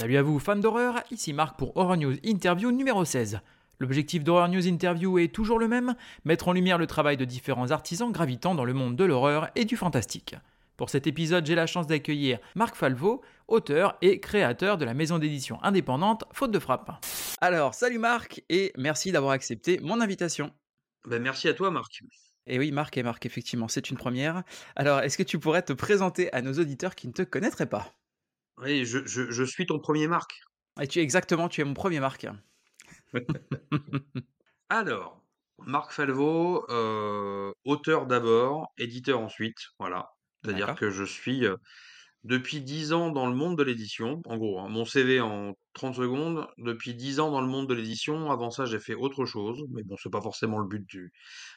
Salut à vous, fans d'horreur, ici Marc pour Horror News Interview numéro 16. L'objectif d'Horror News Interview est toujours le même, mettre en lumière le travail de différents artisans gravitant dans le monde de l'horreur et du fantastique. Pour cet épisode, j'ai la chance d'accueillir Marc Falvo, auteur et créateur de la maison d'édition indépendante Faute de frappe. Alors, salut Marc et merci d'avoir accepté mon invitation. Ben, merci à toi Marc. Et oui, Marc et Marc, effectivement, c'est une première. Alors, est-ce que tu pourrais te présenter à nos auditeurs qui ne te connaîtraient pas? Oui, je, je- je suis ton premier Marc. Et tu es exactement, tu es mon premier Marc. Alors, Marc Falvo, euh, auteur d'abord, éditeur ensuite, voilà. C'est-à-dire que je suis euh, depuis 10 ans dans le monde de l'édition, en gros, hein, mon CV en 30 secondes, depuis 10 ans dans le monde de l'édition, avant ça j'ai fait autre chose, mais bon, c'est pas forcément le but du,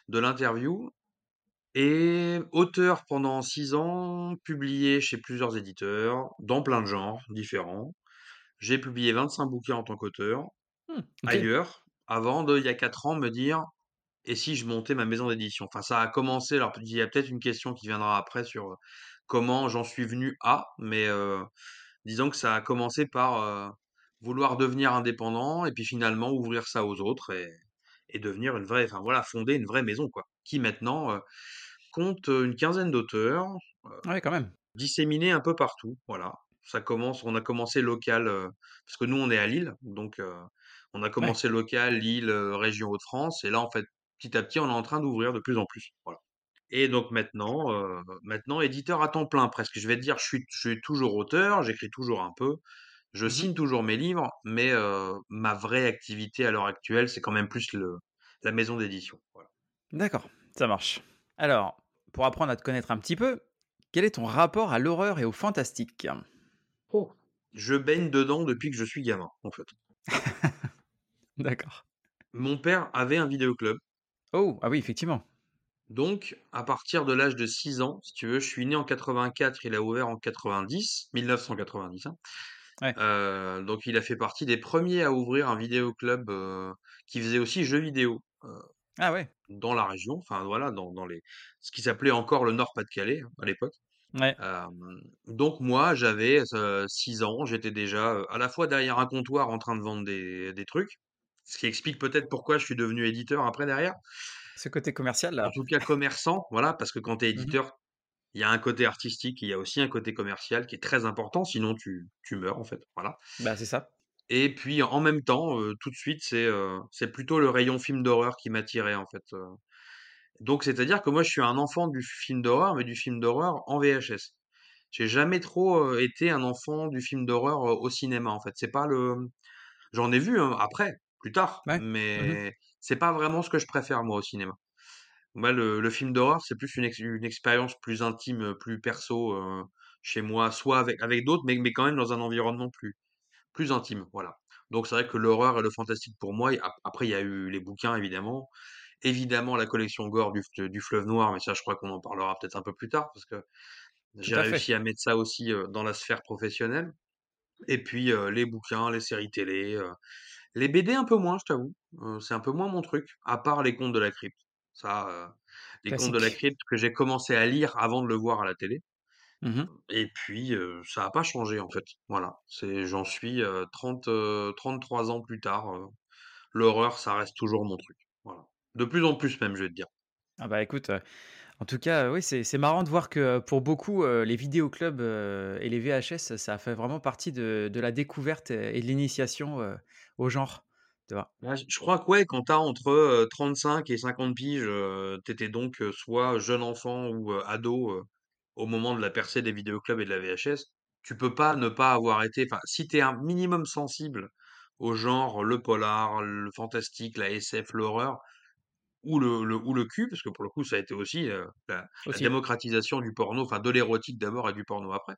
de l'interview. Et auteur pendant 6 ans, publié chez plusieurs éditeurs, dans plein de genres différents. J'ai publié 25 bouquins en tant qu'auteur, Hmm, ok. ailleurs, avant de, il y a 4 ans, me dire et si je montais ma maison d'édition? Enfin, ça a commencé, alors il y a peut-être une question qui viendra après sur comment j'en suis venu à, mais euh, disons que ça a commencé par euh, vouloir devenir indépendant et puis finalement ouvrir ça aux autres et, et devenir une vraie, enfin voilà, fonder une vraie maison, quoi, qui maintenant euh, compte une quinzaine d'auteurs, Ouais, quand même. disséminés un peu partout, voilà. Ça commence, on a commencé local, parce que nous on est à Lille, donc on a commencé local, Lille, région Hauts-de-France, et là en fait, petit à petit, on est en train d'ouvrir de plus en plus, voilà. Et donc maintenant, euh, maintenant éditeur à temps plein presque. Je vais te dire, je suis, je suis toujours auteur, j'écris toujours un peu, je Mhm. signe toujours mes livres, mais euh, ma vraie activité à l'heure actuelle, c'est quand même plus le, la maison d'édition. Voilà. D'accord, ça marche. Alors, pour apprendre à te connaître un petit peu, quel est ton rapport à l'horreur et au fantastique? Je baigne dedans depuis que je suis gamin, en fait. D'accord. Mon père avait un vidéoclub. Oh, ah oui, effectivement. Donc, à partir de l'âge de 6 ans, si tu veux, je suis né en 84, il a ouvert en 90, 1990. hein. Ouais. Euh, donc, il a fait partie des premiers à ouvrir un vidéoclub euh, qui faisait aussi jeux vidéo euh, Ah ouais. dans la région, enfin voilà, dans, dans les, ce qui s'appelait encore le Nord-Pas-de-Calais hein, à l'époque. Ouais. Euh, donc moi, j'avais 6 ans, j'étais déjà euh, à la fois derrière un comptoir en train de vendre des, des trucs, ce qui explique peut-être pourquoi je suis devenu éditeur après derrière. Ce côté commercial là. En tout cas, commerçant, voilà, parce que quand tu es Mhm. éditeur, il y a un côté artistique, il y a aussi un côté commercial qui est très important, sinon tu, tu meurs en fait, voilà. Bah, c'est ça. Et puis en même temps, tout de suite, c'est c'est plutôt le rayon film d'horreur qui m'attirait en fait. Donc c'est-à-dire que moi, je suis un enfant du film d'horreur, mais du film d'horreur en VHS. J'ai jamais trop été un enfant du film d'horreur au cinéma en fait. C'est pas le, j'en ai vu hein, après, plus tard, Ouais. Mhm. mais c'est pas vraiment ce que je préfère moi au cinéma. Moi, le, le film d'horreur, c'est plus une, ex- une expérience plus intime, plus perso chez moi, soit avec, avec d'autres, mais, mais quand même dans un environnement plus, plus intime. Voilà. Donc c'est vrai que l'horreur et le fantastique pour moi, après il y a eu les bouquins évidemment, évidemment la collection Gore du, du Fleuve Noir, mais ça je crois qu'on en parlera peut-être un peu plus tard, parce que j'ai fait. réussi à mettre ça aussi euh, dans la sphère professionnelle. Et puis euh, les bouquins, les séries télé, euh, les BD un peu moins, je t'avoue. Euh, c'est un peu moins mon truc, à part les contes de la crypte. Ça, les contes de la crypte que j'ai commencé à lire avant de le voir à la télé. Mhm. Et puis, euh, ça n'a pas changé en fait. Voilà. C'est, j'en suis euh, 30, euh, 33 ans plus tard. l'horreur, ça reste toujours mon truc. Voilà. De plus en plus même, je vais te dire. Ah bah écoute, en tout cas, oui, c'est c'est marrant de voir que pour beaucoup, les vidéoclubs et les VHS, ça fait vraiment partie de, de la découverte et de l'initiation au genre. Tu vois? Ouais, je crois que ouais, quand t'as entre euh, 35 et 50 piges, t'étais donc soit jeune enfant ou ado au moment de la percée des vidéoclubs et de la VHS, tu peux pas ne pas avoir été, enfin, si t'es un minimum sensible au genre, le polar, le fantastique, la SF, l'horreur, ou le, le, ou le cul, parce que pour le coup, ça a été aussi euh, la, démocratisation du porno, enfin de l'érotique d'abord et du porno après.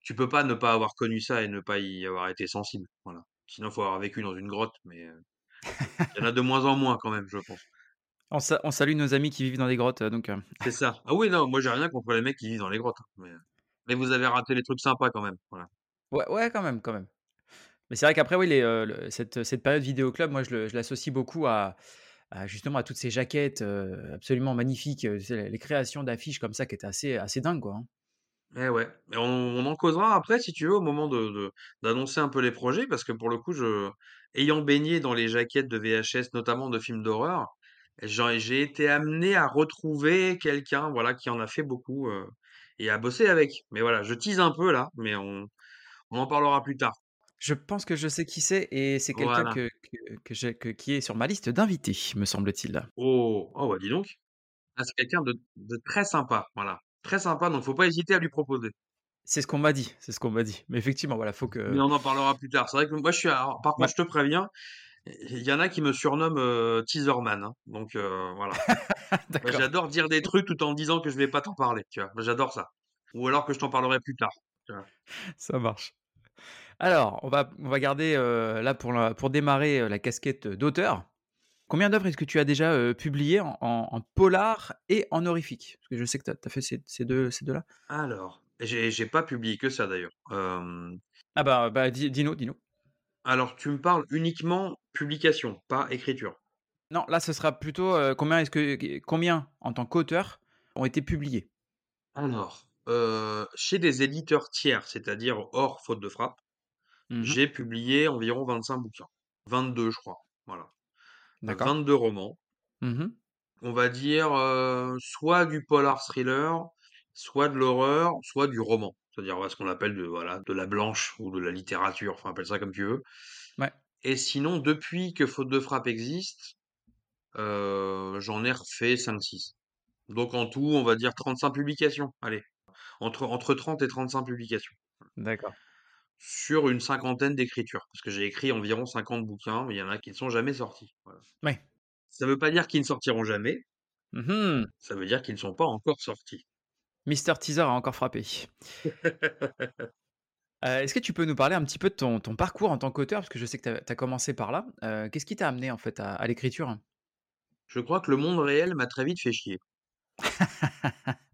Tu peux pas ne pas avoir connu ça et ne pas y avoir été sensible. Voilà. Sinon, faut avoir vécu dans une grotte, mais euh, il y en a de moins en moins quand même, je pense. On, sa- on salue nos amis qui vivent dans des grottes, euh, donc. euh, C'est ça. Ah oui, non, moi j'ai rien contre les mecs qui vivent dans les grottes. hein, Mais, mais vous avez raté les trucs sympas quand même. Voilà. Ouais, ouais, quand même, quand même. Mais c'est vrai qu'après, oui, les, euh, le- cette, cette période vidéoclub, moi, je le- je l'associe beaucoup à, à, justement à toutes ces jaquettes euh, absolument magnifiques, euh, tu sais, les créations d'affiches comme ça qui étaient assez, assez dingues, quoi. hein. Eh ouais. Et on on en causera après si tu veux au moment de de d'annoncer un peu les projets parce que pour le coup je ayant baigné dans les jaquettes de VHS, notamment de films d'horreur, j'ai été amené à retrouver quelqu'un, voilà, qui en a fait beaucoup, heu et à bosser avec. Mais voilà, je tease un peu là, mais on on en parlera plus tard. Je pense que je sais qui c'est et c'est quelqu'un Voilà. que que que j'ai que qui est sur ma liste d'invités, me semble-t-il. Oh! Oh bah dis donc. Ah c'est quelqu'un de de très sympa, voilà. Très sympa, donc faut pas hésiter à lui proposer. C'est ce qu'on m'a dit, c'est ce qu'on m'a dit. Mais effectivement, voilà, faut Mais que on en parlera plus tard. C'est vrai que moi je suis par contre ouais, je te préviens, il y en a qui me surnomment, Teaserman, hein, donc voilà. Bah, j'adore dire des trucs tout en disant que je vais pas t'en parler? Bah, j'adore ça. Ou alors que je t'en parlerai plus tard, tu vois? ça marche. Alors, on va on va garder, là pour la pour démarrer, la casquette, d'auteur. Combien d'œuvres est-ce que tu as déjà, heu, publiées en en en polar et en horrifique? Parce que je sais que tu as fait ces ces 2 ces 2-là? Alors, j'ai pas publié que ça d'ailleurs. Ah bah bah dis dis-nous, dis-nous. Alors tu me parles uniquement publication, pas écriture? Non, là, ce sera plutôt, heu, combien est-ce que combien, en tant qu'auteur, ont été publiés? Alors, heu, chez des éditeurs tiers, c'est-à-dire hors faute de frappe, Mmh j'ai publié environ 25 bouquins. 22 je crois, voilà. Heu, D'accord. 22 romans. Mmh On va dire, heu, soit du polar thriller, soit de l'horreur, soit du roman. C'est-à-dire, ce qu'on appelle de voilà, de la blanche ou de la littérature, enfin appelle ça comme tu veux. Ouais, Et sinon, depuis que Faute de frappe existe, heu, j'en ai refait cinq six. Donc en tout, on va dire 35 publications, allez, entre entre 30 et 35 publications. d'accord. Sur une cinquantaine d'écritures, parce que j'ai écrit environ 50 bouquins, mais il y en a qui ne sont jamais sortis, voilà. Ouais. Ça veut pas dire qu'ils ne sortiront jamais, Mmh ça veut dire qu'ils ne sont pas encore sortis. Mister Teaser a encore frappé. Heu, est-ce que tu peux nous parler un petit peu de ton ton parcours en tant qu'auteur? Parce que je sais que tu as commencé par là. Heu, qu'est-ce qui t'a amené, en fait, à à l'écriture? Je crois que le monde réel m'a très vite fait chier.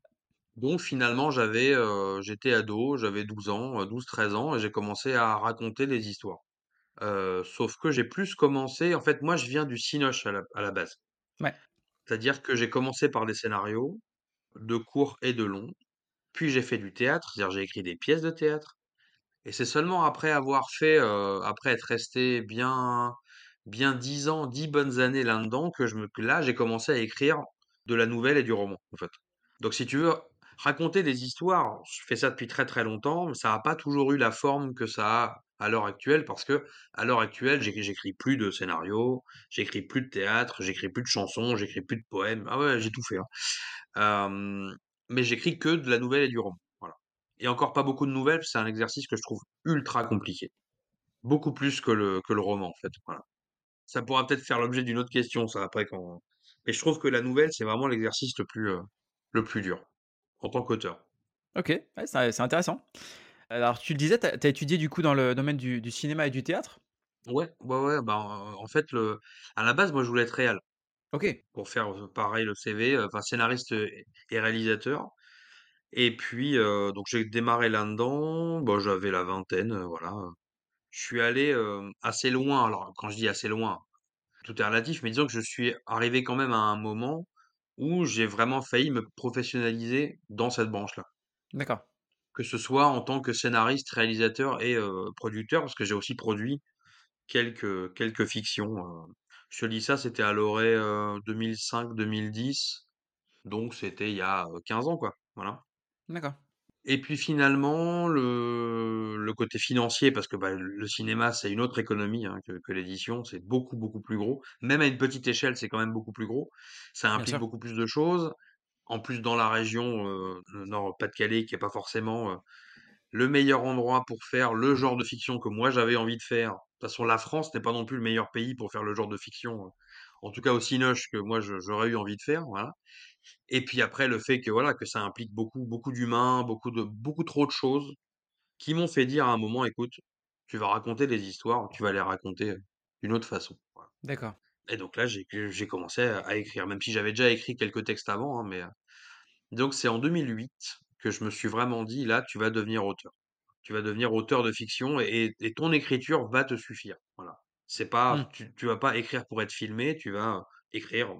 Donc finalement, j'avais, heu, j'étais ado, j'avais 12 ans, heu, 12-13 ans et j'ai commencé à raconter des histoires. Sauf que j'ai plus commencé en fait, moi, je viens du cinoche à la à la base. Ouais, C'est-à-dire que j'ai commencé par des scénarios, de courts et de longs, puis j'ai fait du théâtre, c'est-à-dire j'ai écrit des pièces de théâtre et c'est seulement après avoir fait, heu, après être resté bien bien 10 ans, 10 bonnes années là-dedans que je me là, j'ai commencé à écrire de la nouvelle et du roman, en fait. Donc si tu veux, raconter des histoires, je fais ça depuis très, très longtemps, mais ça n'a pas toujours eu la forme que ça a à l'heure actuelle parce que à l'heure actuelle, j'écris plus de scénarios, j'écris plus de théâtre, j'écris plus de chansons, j'écris plus de poèmes. Ah ouais, j'ai tout fait, hein. Mais j'écris que de la nouvelle et du roman. Et encore pas beaucoup de nouvelles, c'est un exercice que je trouve ultra compliqué. Beaucoup plus que le que le roman, en fait. Ça pourra peut-être faire l'objet d'une autre question, ça, après quand mais je trouve que la nouvelle, c'est vraiment l'exercice le plus, heu, le plus dur, en tant qu'auteur. OK, c'est intéressant. Alors tu le disais, tu as étudié, du coup, dans le domaine du du cinéma et du théâtre? Ouais, ouais, ouais, bah, en fait, le à la base, moi, je voulais être réal OK, pour faire, pareil le CV, enfin scénariste, et réalisateur et puis, donc j'ai démarré là-dedans, bah, j'avais la vingtaine, voilà, Je suis allé, assez loin. Alors, quand je dis assez loin, tout est relatif, mais disons que je suis arrivé quand même à un moment où j'ai vraiment failli me professionnaliser dans cette branche-là. d'accord. Que ce soit en tant que scénariste, réalisateur et producteur, parce que j'ai aussi produit quelques quelques fictions, heu. Je te dis ça, c'était à l'orée, heu, 2005-2010, donc c'était il y a, heu, 15 ans, quoi, voilà. D'accord. Et puis finalement, le le côté financier, parce que, bah, le cinéma, c'est une autre économie, hein, que que l'édition, c'est beaucoup, beaucoup plus gros. Même à une petite échelle, c'est quand même beaucoup plus gros. Ça implique sûr. beaucoup plus de choses. En plus, dans la région, heu, Nord-Pas-de-Calais, qui est pas forcément, heu, le meilleur endroit pour faire le genre de fiction que moi j'avais envie de faire. De toute façon, la France n'est pas non plus le meilleur pays pour faire le genre de fiction, heu, en tout cas aussi cinoche que moi j'aurais eu envie de faire, voilà. Et puis après le fait que voilà, que ça implique beaucoup beaucoup d'humains, beaucoup de beaucoup trop de choses qui m'ont fait dire à un moment: «Écoute, tu vas raconter des histoires, tu vas les raconter, d'une autre façon». Voilà. D'accord. Et donc là, j'ai commencé à écrire, même si j'avais déjà écrit quelques textes avant, hein, mais, donc c'est en 2008 que je me suis vraiment dit: «Là, tu vas devenir auteur. Tu vas devenir auteur de fiction et et ton écriture va te suffire». Voilà. C'est Mmh. pas tu tu vas pas écrire pour être filmé, tu vas, écrire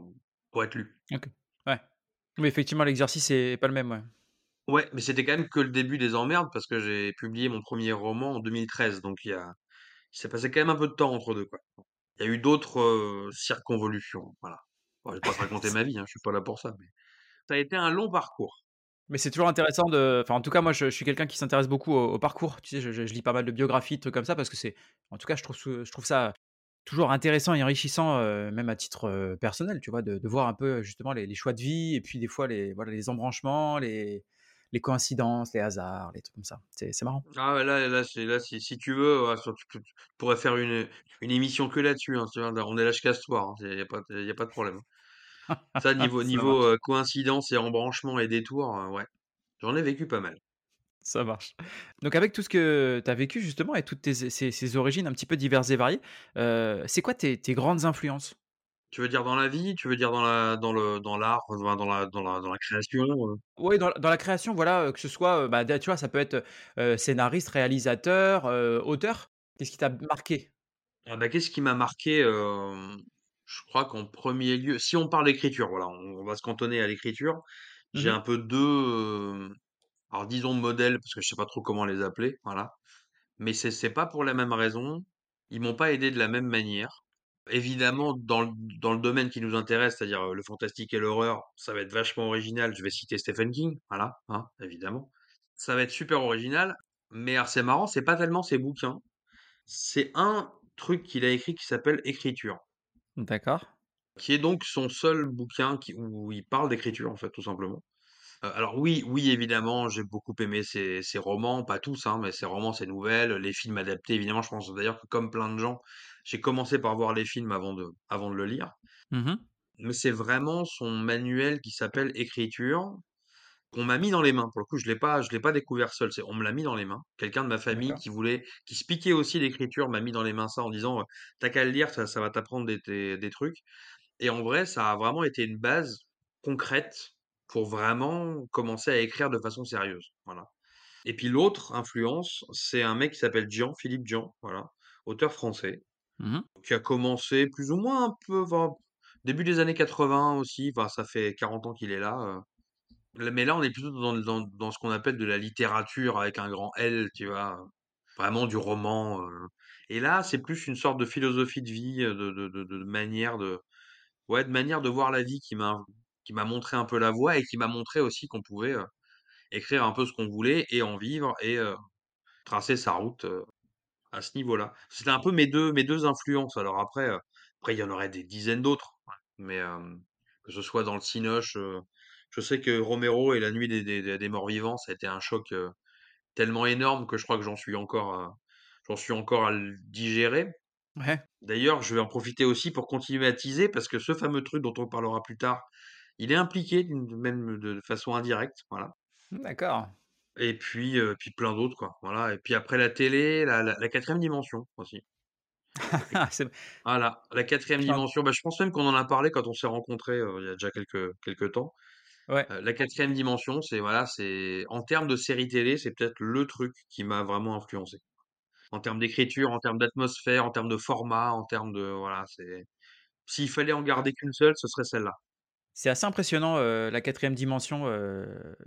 pour être lu. OK. Ouais. Oui, effectivement, l'exercice est pas le même, ouais. Ouais, mais c'était quand même que le début des emmerdes parce que j'ai publié mon premier roman en 2013, donc il y a il s'est passé quand même un peu de temps entre 2, quoi. Il y a eu d'autres, circonvolutions, voilà. Bon, je vais pas te raconter ma vie, hein, je suis pas là pour ça, mais ça a été un long parcours. Mais c'est toujours intéressant de enfin, en tout cas, moi, je je suis quelqu'un qui s'intéresse beaucoup au au parcours. Tu sais, je je je lis pas mal de biographies, de trucs comme ça parce que c'est en tout cas, je trouve ce je trouve ça toujours intéressant et enrichissant, heu, même à titre, heu, personnel, tu vois? De de voir un peu, justement, les les choix de vie et puis des fois les voilà, les embranchements, les les coïncidences, les hasards, les trucs comme ça. C'est marrant. Ah ouais, là là, si si tu veux, ouais, sur tu pourrais faire une, une émission que là-dessus, hein? On est là jusqu'à ce soir, hein, il y a pas de il y a pas de problème. Ça, niveau Ça niveau, marche, heu, coïncidence et embranchement et détour, heu, ouais, j'en ai vécu pas mal. ça marche. Donc avec tout ce que tu as vécu justement et toutes tes ces ces origines un petit peu diverses et variées, heu, c'est quoi tes tes grandes influences? Tu veux dire dans la vie? Tu veux dire dans la dans le dans l'art, dans la dans la dans la création? Oui, dans dans la création, voilà, que ce soit, bah, tu vois, ça peut être, scénariste, réalisateur, auteur. Qu'est-ce qui t'a marqué? Ah bah, qu'est-ce qui m'a marqué? Je crois qu'en premier lieu, si on parle d'écriture, voilà, on on va se cantonner à l'écriture. J'ai Mmh un peu 2, hem, alors disons modèles, parce que je sais pas trop comment les appeler, voilà. Mais c'est c'est pas pour la même raison. Ils m'ont pas aidé de la même manière. Évidemment, dans le dans le domaine qui nous intéresse, c'est-à-dire, heu, le fantastique et l'horreur, ça va être vachement original. Je vais citer Stephen King, voilà, hein, évidemment. Ça va être super original, mais alors c'est marrant, c'est pas tellement ses bouquins, c'est un truc qu'il a écrit qui s'appelle Écriture, D'accord. qui est donc son seul bouquin qui où il parle d'écriture, en fait, tout simplement. Heu, alors oui, oui, évidemment, j'ai beaucoup aimé ses ses romans, pas tous, hein, mais ses romans, ses nouvelles, les films adaptés, évidemment. Je pense d'ailleurs que comme plein de gens, j'ai commencé par voir les films avant de avant de le lire. Mmh Mais c'est vraiment son manuel qui s'appelle Écriture, qu'on m'a mis dans les mains. Pour le coup, je l'ai pas je l'ai pas découvert seul, c'est on me l'a mis dans les mains. Quelqu'un de ma famille qui voulait qui se piquait aussi l'écriture m'a mis dans les mains ça en disant, «Tu qu'à le lire, ça ça va t'apprendre des des des trucs» et en vrai, ça a vraiment été une base concrète pour vraiment commencer à écrire de façon sérieuse, voilà. Et puis l'autre influence, c'est un mec qui s'appelle Dian, Philippe Dian, voilà, auteur français, Mmh qui a commencé plus ou moins un peu enfin, début des années 80 aussi, enfin ça fait 40 ans qu'il est. Là mais là, on est plutôt dans dans dans ce qu'on appelle de la littérature avec un grand L, tu vois? Vraiment du roman, heu et là, c'est plus une sorte de philosophie de vie, heu, de de de manière de ouais, de manière de voir la vie qui m'a montré un peu la voie et qui m'a montré aussi qu'on pouvait, heu, écrire un peu ce qu'on voulait et en vivre et tracer sa route, à ce niveau-là. C'était un peu mes 2 mes 2 influences. Alors après, après il y en aurait des dizaines d'autres, mais que ce soit dans le cinoche, je sais que Romero et La Nuit des des des morts vivants, ça a été un choc, tellement énorme que je crois que j'en suis encore à j'en suis encore à le digérer. Ouais. D'ailleurs, je vais en profiter aussi pour continuer à teaser parce que ce fameux truc dont on parlera plus tard, il est impliqué d'une même de façon indirecte, voilà. D'accord. Et puis, puis plein d'autres, quoi, voilà et puis après la télé, la la la 4 dimension aussi. Voilà, la quatrième dimension, bah, je pense même qu'on en a parlé quand on s'est rencontrés, il y a déjà quelques quelques temps. Ouais. La quatrième dimension, c'est voilà, c'est en termes de série télé, c'est peut-être le truc qui m'a vraiment influencé. En termes d'écriture, en termes d'atmosphère, en termes de format, en termes de voilà, c'est s'il fallait en garder qu'une seule, ce serait celle-là. C'est assez impressionnant, la quatrième dimension,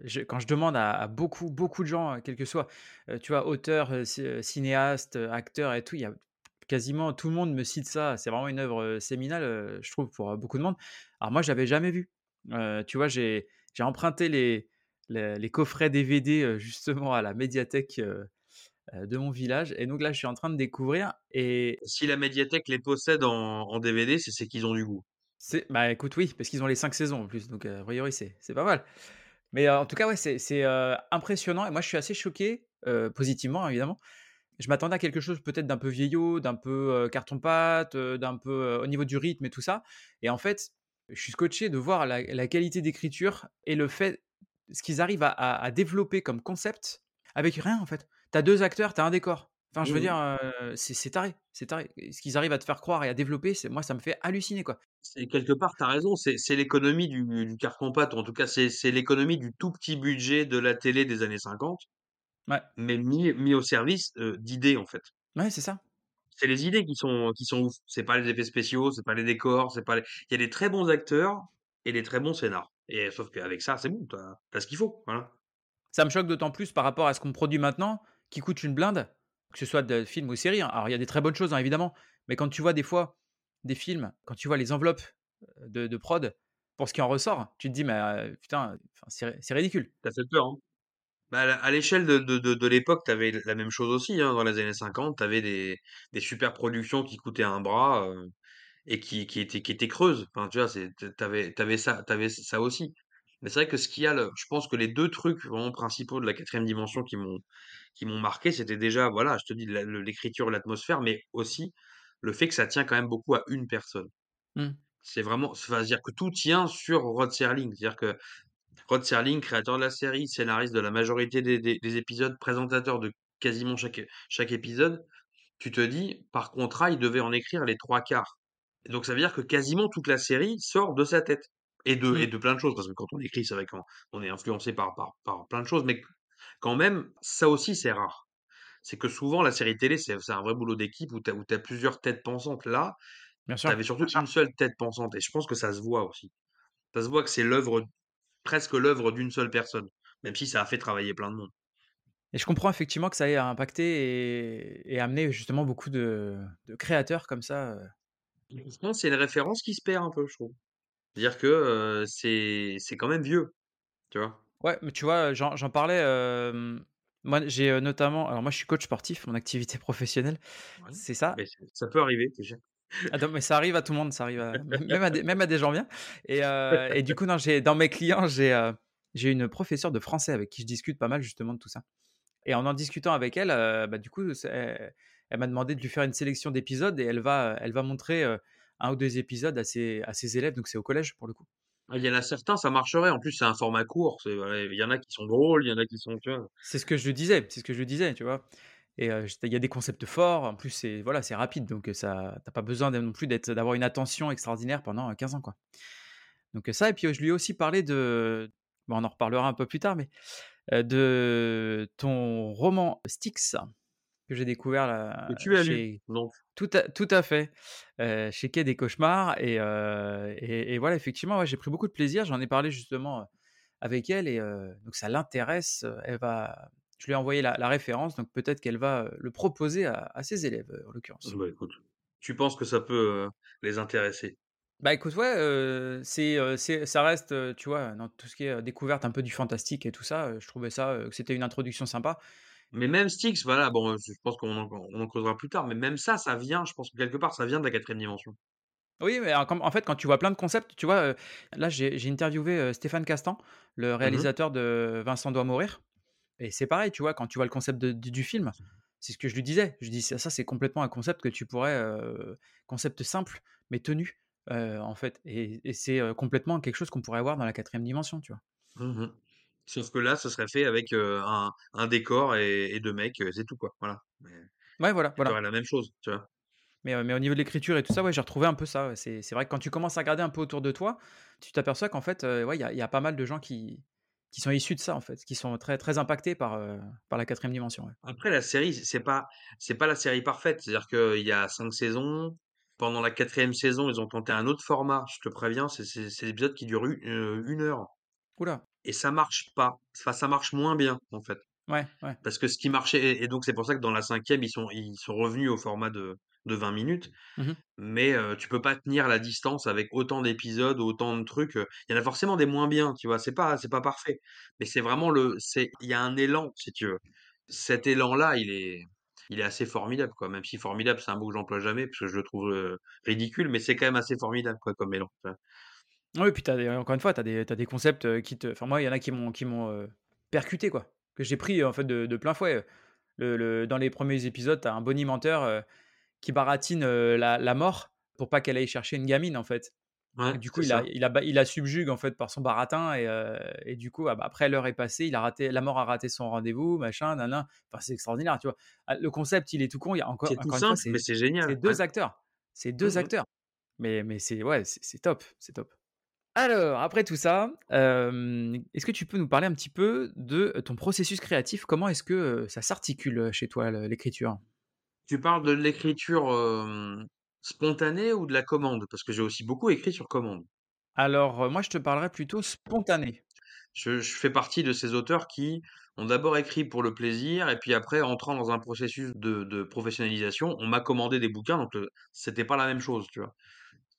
je quand je demande à à beaucoup, beaucoup de gens, heu, quels que heu, tu vois, auteurs, heu, ci heu, cinéastes, heu, acteurs et tout, il y a quasiment tout le monde me cite ça. C'est vraiment une œuvre, séminale, je trouve pour, beaucoup de monde. Alors moi, je l'avais jamais vu. Heu, tu vois, j'ai j'ai emprunté les les les coffrets DVD, heu, justement à la médiathèque, heu, de mon village et donc là, je suis en train de découvrir et Si la médiathèque les possède en en DVD, c'est c'est qu'ils ont du goût. c'est bah, écoute, oui, parce qu'ils ont les 5 saisons en plus, donc a priori, c'est pas mal. Mais, en tout cas, ouais, c'est c'est, heu, impressionnant et moi je suis assez choqué, positivement évidemment. Je m'attendais à quelque chose peut-être d'un peu vieillot, d'un peu, carton-pâte, d'un peu, au niveau du rythme et tout ça et en fait, je suis scotché de voir la la qualité d'écriture et le fait ce qu'ils arrivent à à à développer comme concept avec rien en fait. Tu as 2 acteurs, tu as un décor. Enfin je veux Mmh dire, heu, c'est taré, c'est taré. Ce qu'ils arrivent à te faire croire et à développer, c'est moi ça me fait halluciner quoi. C'est quelque part, tu as raison, c'est l'économie du du carton-pâte, ou en tout cas, c'est l'économie du tout petit budget de la télé des années 50, Ouais, mais mis mis au service, heu, d'idées, en fait. ouais, c'est ça. C'est les idées qui sont qui sont ouf. C'est pas les effets spéciaux, c'est pas les décors, c'est pas les il y a des très bons acteurs et des très bons scénars et sauf qu'avec ça, c'est bon, tu as ce qu'il faut, voilà. Ça me choque d'autant plus par rapport à ce qu'on produit maintenant, qui coûte une blinde, que ce soit de films ou séries, hein. Alors il y a des très bonnes choses, hein, évidemment, mais quand tu vois des fois des films, quand tu vois les enveloppes, de de prod pour ce qui en ressort, tu te dis: «Mais, putain, enfin c'est ridicule». Ça fait peur, hein. Bah, à l'échelle de de de de l'époque, tu avais la même chose aussi, hein, dans les années 50, tu avais des des super productions qui coûtaient un bras, heu et qui qui étaient qui étaient creuses. Enfin, tu vois, tu avais ça tu avais ça aussi. Mais c'est vrai que ce qu'il y a le je pense que les 2 trucs vraiment principaux de la quatrième dimension qui m'ont qui m'ont marqué, c'était déjà, voilà, je te dis la le l'écriture, l'atmosphère, mais aussi le fait que ça tient quand même beaucoup à une personne. Mmh. C'est vraiment enfin, dire que tout tient sur Rod Serling. C'est-à-dire que Rod Serling, créateur de la série, scénariste de la majorité des des des épisodes, présentateur de quasiment chaque chaque épisode, tu te dis, par contrat, il devait en écrire les 3/4. Donc ça veut dire que quasiment toute la série sort de sa tête et de et Mmh. de plein de choses parce que quand on écrit, c'est vrai qu'on on est influencé par par par plein de choses, mais quand même, ça aussi, c'est rare. C'est que souvent la série télé, c'est un vrai boulot d'équipe où tu as plusieurs têtes pensantes. Là, tu avais surtout une seule tête pensante et je pense que ça se voit aussi. Ça se voit que c'est l'œuvre presque l'œuvre d'une seule personne, même si ça a fait travailler plein de monde. Et je comprends effectivement que ça ait impacté et et amené justement beaucoup de de créateurs comme ça, pense c'est une référence qui se perd un peu, je trouve. C'est-à-dire que, heu, c'est quand même vieux, tu vois? Ouais, mais tu vois, j'en parlais, moi j'ai, heu, notamment alors moi je suis coach sportif, mon activité professionnelle, Ouais, c'est ça. mais ça peut arriver, tu sais? Ah mais ça arrive à tout le monde, ça arrive à même à des même à des gens bien et et du coup, non, dans mes clients, j'ai, heu, j'ai une professeure de français avec qui je discute pas mal justement de tout ça et en en discutant avec elle, heu, bah, du coup, elle elle m'a demandé de lui faire une sélection d'épisodes et elle va, elle va montrer, 1 ou 2 épisodes à ses à ses élèves, donc c'est au collège pour le coup. Ah, il y en a certains, ça marcherait. En plus, c'est un format court, il y en a qui sont drôles, il y en a qui sont? C'est ce que je disais, c'est ce que je disais, tu vois? Et il y a des concepts forts, en plus c'est voilà, c'est rapide donc ça tu pas besoin non plus d'être d'avoir une attention extraordinaire pendant, heu, 15 ans, quoi. Donc ça et puis, je lui ai aussi parlé de bon, on en reparlera un peu plus tard, mais de ton roman Styx que j'ai découvert Que là tu as lu, chez donc? tout à tout à fait, chez Quai des Cauchemars et heu et et voilà, effectivement, ouais, j'ai pris beaucoup de plaisir. J'en ai parlé justement, avec elle et donc ça l'intéresse, elle va je lui ai envoyé la la référence, donc peut-être qu'elle va, le proposer à à ses élèves, en l'occurrence. Bah, écoute, tu penses que ça peut, les intéresser? Bah, écoute, ouais, c'est, c'est ça reste, tu vois, dans tout ce qui est, découverte un peu du fantastique et tout ça, je trouvais ça, que c'était une introduction sympa. Mais même Styx, voilà, bon, je pense qu'on en on en causera plus tard, mais même ça, ça vient, je pense que quelque part, ça vient de la quatrième dimension. Oui, mais en fait, quand tu vois plein de concepts, tu vois, là, j'ai j'ai interviewé, Stéphane Castan, le Mmh mh. réalisateur de Vincent doit mourir et c'est pareil, tu vois, quand tu vois le concept de du du film, c'est ce que je lui disais. Je lui dis: «Ça ça, c'est complètement un concept que tu pourrais, concept simple mais tenu, en fait et et c'est, complètement quelque chose qu'on pourrait avoir dans la quatrième dimension», tu vois? Mmh Sauf que là, ce serait fait avec, un un décor et et 2 mecs, c'est tout, quoi, voilà. Mais Ouais, voilà, voilà. la même chose, tu vois? Mais, mais au niveau de l'écriture et tout ça, ouais, j'ai retrouvé un peu ça, ouais. C'est c'est vrai que quand tu commences à regarder un peu autour de toi, tu t'aperçois qu'en fait, ouais, il y a il y a pas mal de gens qui qui sont issus de ça, en fait, qui sont très très impactés par, heu, par la quatrième dimension, ouais. Après la série, c'est pas c'est pas la série parfaite. C'est-à-dire qu'il y a 5 saisons. Pendant la quatrième saison, ils ont tenté un autre format, je te préviens, c'est épisodes qui durent u heu, 1 heure Ouh là! et ça marche pas. Enfin, ça marche moins bien, en fait. Ouais, ouais. Parce que ce qui marchait et et donc c'est pour ça que dans la cinquième, ils sont ils sont revenus au format de de 20 minutes. Mmh mh. Mais, heu, tu peux pas tenir la distance avec autant d'épisodes, autant de trucs, il y en a forcément des moins bien, tu vois? C'est pas c'est pas parfait. Mais c'est vraiment le c'est il y a un élan, si tu veux. Cet élan-là, il est il est assez formidable, quoi. Même si formidable, c'est un mot que j'emploie jamais parce que je le trouve, ridicule, mais c'est quand même assez formidable, quoi, comme élan, vois? Oui, puis tu as des encore une fois, tu as as des concepts, qui te enfin moi, il y en a qui m'ont qui m'ont, percuté, quoi, que j'ai pris, en fait, de de plein fouet. Le le dans les premiers épisodes, tu as un bonimenteur, qui baratine, la la mort pour pas qu'elle aille chercher une gamine, en fait. Ouais, du coup, c'est il la ça. il subjugue, en fait, par son baratin et du coup, ah bah, après l'heure est passée, il a raté la mort a raté son rendez-vous, machin, nin nin. Enfin, c'est extraordinaire, tu vois? Ah, le concept, il est tout con, il y a encore C'est tout encore une fois, simple, mais c'est c'est c'est génial. Ouais. 2 acteurs, c'est Mmh 2 mh. acteurs, mais mais c'est ouais, c'est c'est top, c'est top. Alors, après tout ça, est-ce que tu peux nous parler un petit peu de ton processus créatif? Comment est-ce que, ça s'articule, chez toi, l'écriture? Tu parles de l'écriture, hem, spontanée ou de la commande? Parce que j'ai aussi beaucoup écrit sur commande. Alors, heu, moi, je te parlerais plutôt spontané. Je je fais partie de ces auteurs qui ont d'abord écrit pour le plaisir et puis après, entrant dans un processus de de professionnalisation, on m'a commandé des bouquins donc heu, c'était pas la même chose, tu vois?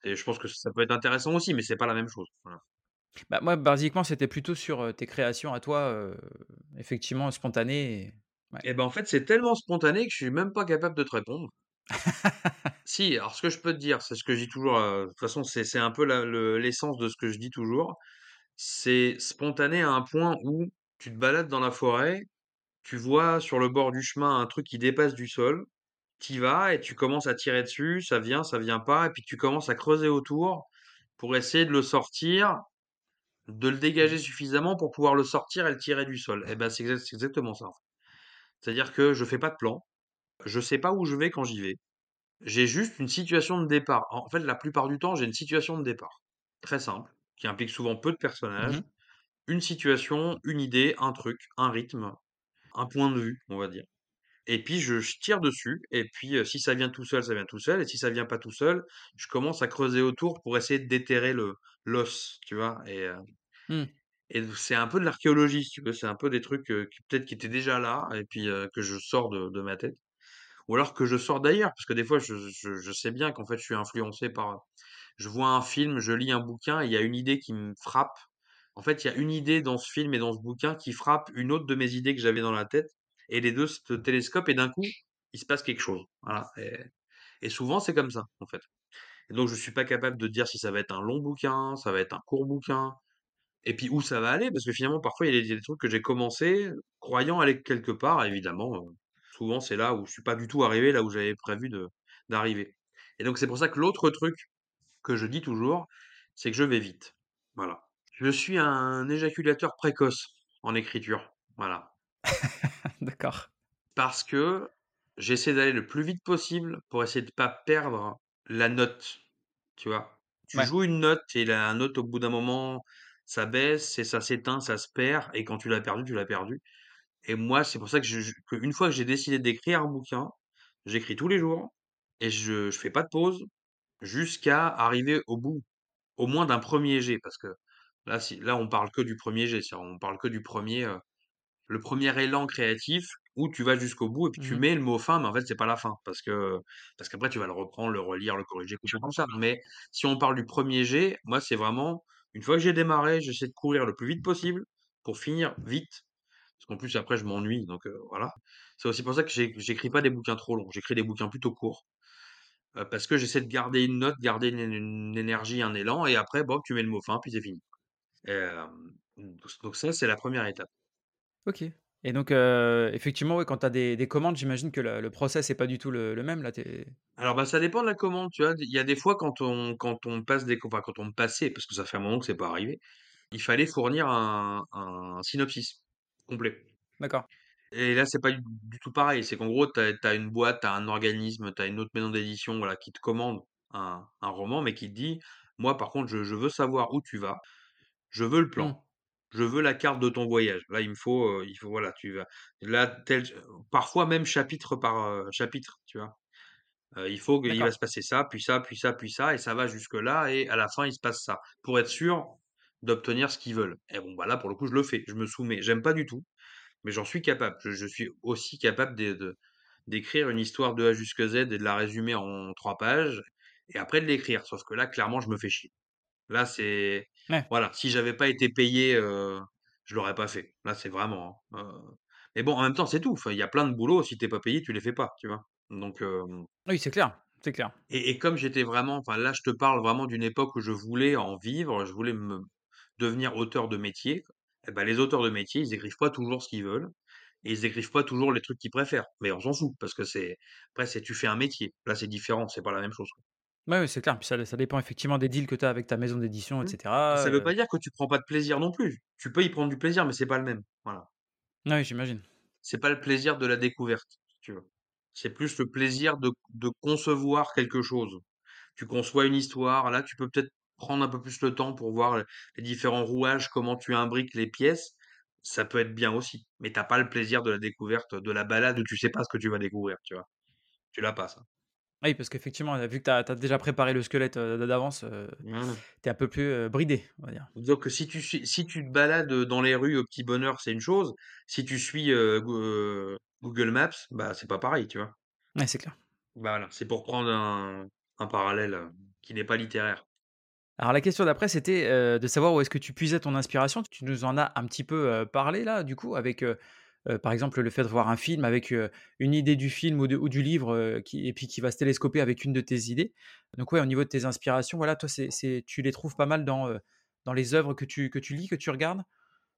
Et je pense que ça peut être intéressant aussi, mais c'est pas la même chose, voilà. Bah, moi, basiquement, c'était plutôt sur, heu, tes créations à toi, heu, effectivement spontanées et ouais. Et ben, en fait, c'est tellement spontané que je suis même pas capable de te répondre. Si, alors ce que je peux te dire, c'est ce que je dis toujours, heu, de toute façon, c'est un peu le l'essence de ce que je dis toujours. C'est spontané à un point où tu te balades dans la forêt, tu vois sur le bord du chemin un truc qui dépasse du sol, tu y vas et tu commences à tirer dessus, ça vient, ça vient pas et puis tu commences à creuser autour pour essayer de le sortir, de le dégager Mmh suffisamment pour pouvoir le sortir et le tirer du sol. Et ben, c'est exact c'est exactement ça, en fait. C'est-à-dire que je fais pas de plan, je sais pas où je vais quand j'y vais. J'ai juste une situation de départ. En fait, la plupart du temps, j'ai une situation de départ. Très simple, qui implique souvent peu de personnages. Mmh Une situation, une idée, un truc, un rythme, un point de vue, on va dire. Et puis je je tire dessus et puis, si ça vient tout seul, ça vient tout seul et si ça vient pas tout seul, je commence à creuser autour pour essayer de déterrer le l'os, tu vois? Et Mmh. Et c'est un peu de l'archéologie, si tu veux. C'est un peu des trucs, qui peut-être qui étaient déjà là et puis, que je sors de de ma tête. Ou alors que je sors d'ailleurs, parce que des fois je je sais bien qu'en fait je suis influencé par, je vois un film, je lis un bouquin il y a une idée qui me frappe. En fait, il y a une idée dans ce film et dans ce bouquin qui frappe une autre de mes idées que j'avais dans la tête et les 2 se télescopent et d'un coup, il se passe quelque chose. Voilà et souvent c'est comme ça, en fait. Et donc je suis pas capable de dire si ça va être un long bouquin, ça va être un court bouquin et puis où ça va aller? Parce que finalement parfois il y a des trucs que j'ai commencé croyant aller quelque part évidemment, heu, souvent c'est là où je suis pas du tout arrivé là où j'avais prévu d'arriver. Et donc c'est pour ça que l'autre truc que je dis toujours, c'est que je vais vite. Voilà. Je suis un éjaculateur précoce en écriture. Voilà. D'accord. Parce que j'essaie d'aller le plus vite possible pour essayer de pas perdre la note. Tu vois? Tu Ouais. joues une note et la note au bout d'un moment, ça baisse et ça s'éteint, ça se perd et quand tu l'as perdu, tu l'as perdu. Et moi, c'est pour ça que je qu'une fois que j'ai décidé d'écrire un bouquin, j'écris tous les jours et je je fais pas de pause jusqu'à arriver au bout, au moins d'un premier jet parce que là si là on parle que du premier jet, on parle que du premier er le premier élan créatif où tu vas jusqu'au bout et puis tu Mmh mets le mot fin, mais en fait, c'est pas la fin parce que parce qu'après tu vas le reprendre, le relire, le corriger, tout ça comme ça. Mais si on parle du premier jet, moi, c'est vraiment une fois que j'ai démarré, j'essaie de courir le plus vite possible pour finir vite. Parce qu'en plus après je m'ennuie donc heu, voilà. C'est aussi pour ça que j'é j'écris pas des bouquins trop longs, j'écris des bouquins plutôt courts, heu, parce que j'essaie de garder une note, garder une énergie, un élan et après, bon, tu mets le mot fin puis c'est fini. Donc donc ça, c'est la première étape. OK. Et donc, heu, effectivement, ouais, quand tu as des des commandes, j'imagine que le le process est pas du tout le le même là, Alors, bah, ça dépend de la commande, tu vois? Il y a des fois quand on quand on passe des enfin, quand on passait, parce que ça fait un moment que c'est pas arrivé, il fallait fournir un un synopsis complet d'accord. et là, c'est pas du du tout pareil. C'est qu'en gros, tu as une boîte, tu as un organisme, tu as une autre maison d'édition, voilà, qui te commande un un roman, mais qui te dit: «Moi, par contre, je je veux savoir où tu vas, je veux le Mmh. plan, je veux la carte de ton voyage. Là, il me faut, heu, il faut voilà, tu vas là, tel» parfois même chapitre par, heu, chapitre, tu vois? Heu, il faut qu'il va se passer ça, puis ça, puis ça, puis ça et ça va jusque-là et à la fin, il se passe ça. Pour être sûr d'obtenir ce qu'ils veulent et bon, bah, là, pour le coup, je le fais, je me soumets. J'aime pas du tout, mais j'en suis capable. Je je suis aussi capable d'écrire une histoire de A jusqu'à Z et de la résumer en 3 pages et après de l'écrire. Sauf que là, clairement, je me fais chier. Là, c'est Ouais. voilà, si j'avais pas été payé, heu, je l'aurais pas fait. Là, c'est vraiment, hein, heu mais bon, en même temps, c'est tout. Enfin, il y a plein de boulots, si tu es pas payé, tu les fais pas, tu vois? Donc Oui, c'est clair, c'est clair. et et comme j'étais vraiment enfin là, je te parle vraiment d'une époque où je voulais en vivre, je voulais me devenir auteur de métier et bah, les auteurs de métier, ils écrivent pas toujours ce qu'ils veulent et ils écrivent pas toujours les trucs qu'ils préfèrent. Mais on s'en fout parce que c'est après c'est tu fais un métier. Là, c'est différent, c'est pas la même chose, quoi. Ouais, ouais, c'est clair. Puis ça ça dépend effectivement des deals que tu as avec ta maison d'édition Mmh. cetera, Ça veut heu, pas dire que tu prends pas de plaisir non plus. Tu peux y prendre du plaisir, mais c'est pas le même. Voilà. ouais, j'imagine. C'est pas le plaisir de la découverte, si tu veux. C'est plus le plaisir de de concevoir quelque chose. Tu conçois une histoire, là, tu peux peut-être prendre un peu plus le temps pour voir les différents rouages, comment tu imbriques les pièces. Ça peut être bien aussi, mais tu as pas le plaisir de la découverte, de la balade où tu sais pas ce que tu vas découvrir, tu vois? Tu l'as pas ça. Oui, parce qu'effectivement, vu que tu as déjà préparé le squelette, heu, d'avance, Voilà. tu es un peu plus, heu, bridé, on va dire. Que si tu si tu te balades, dans les rues au petit bonheur, c'est une chose. Si tu suis, Google Maps, bah, c'est pas pareil, tu vois? Ouais, c'est clair. Bah, voilà, c'est pour prendre un un parallèle, heu, qui n'est pas littéraire. Alors la question d'après, c'était, de savoir où est-ce que tu puisais ton inspiration. Tu nous en as un petit peu, parlé là, du coup, avec, par exemple, le fait de voir un film avec, une idée du film ou du livre, et puis qui va se télescoper avec une de tes idées. Donc ouais, au niveau de tes inspirations, voilà, toi, tu les trouves pas mal dans, dans les œuvres que tu que tu lis, que tu regardes?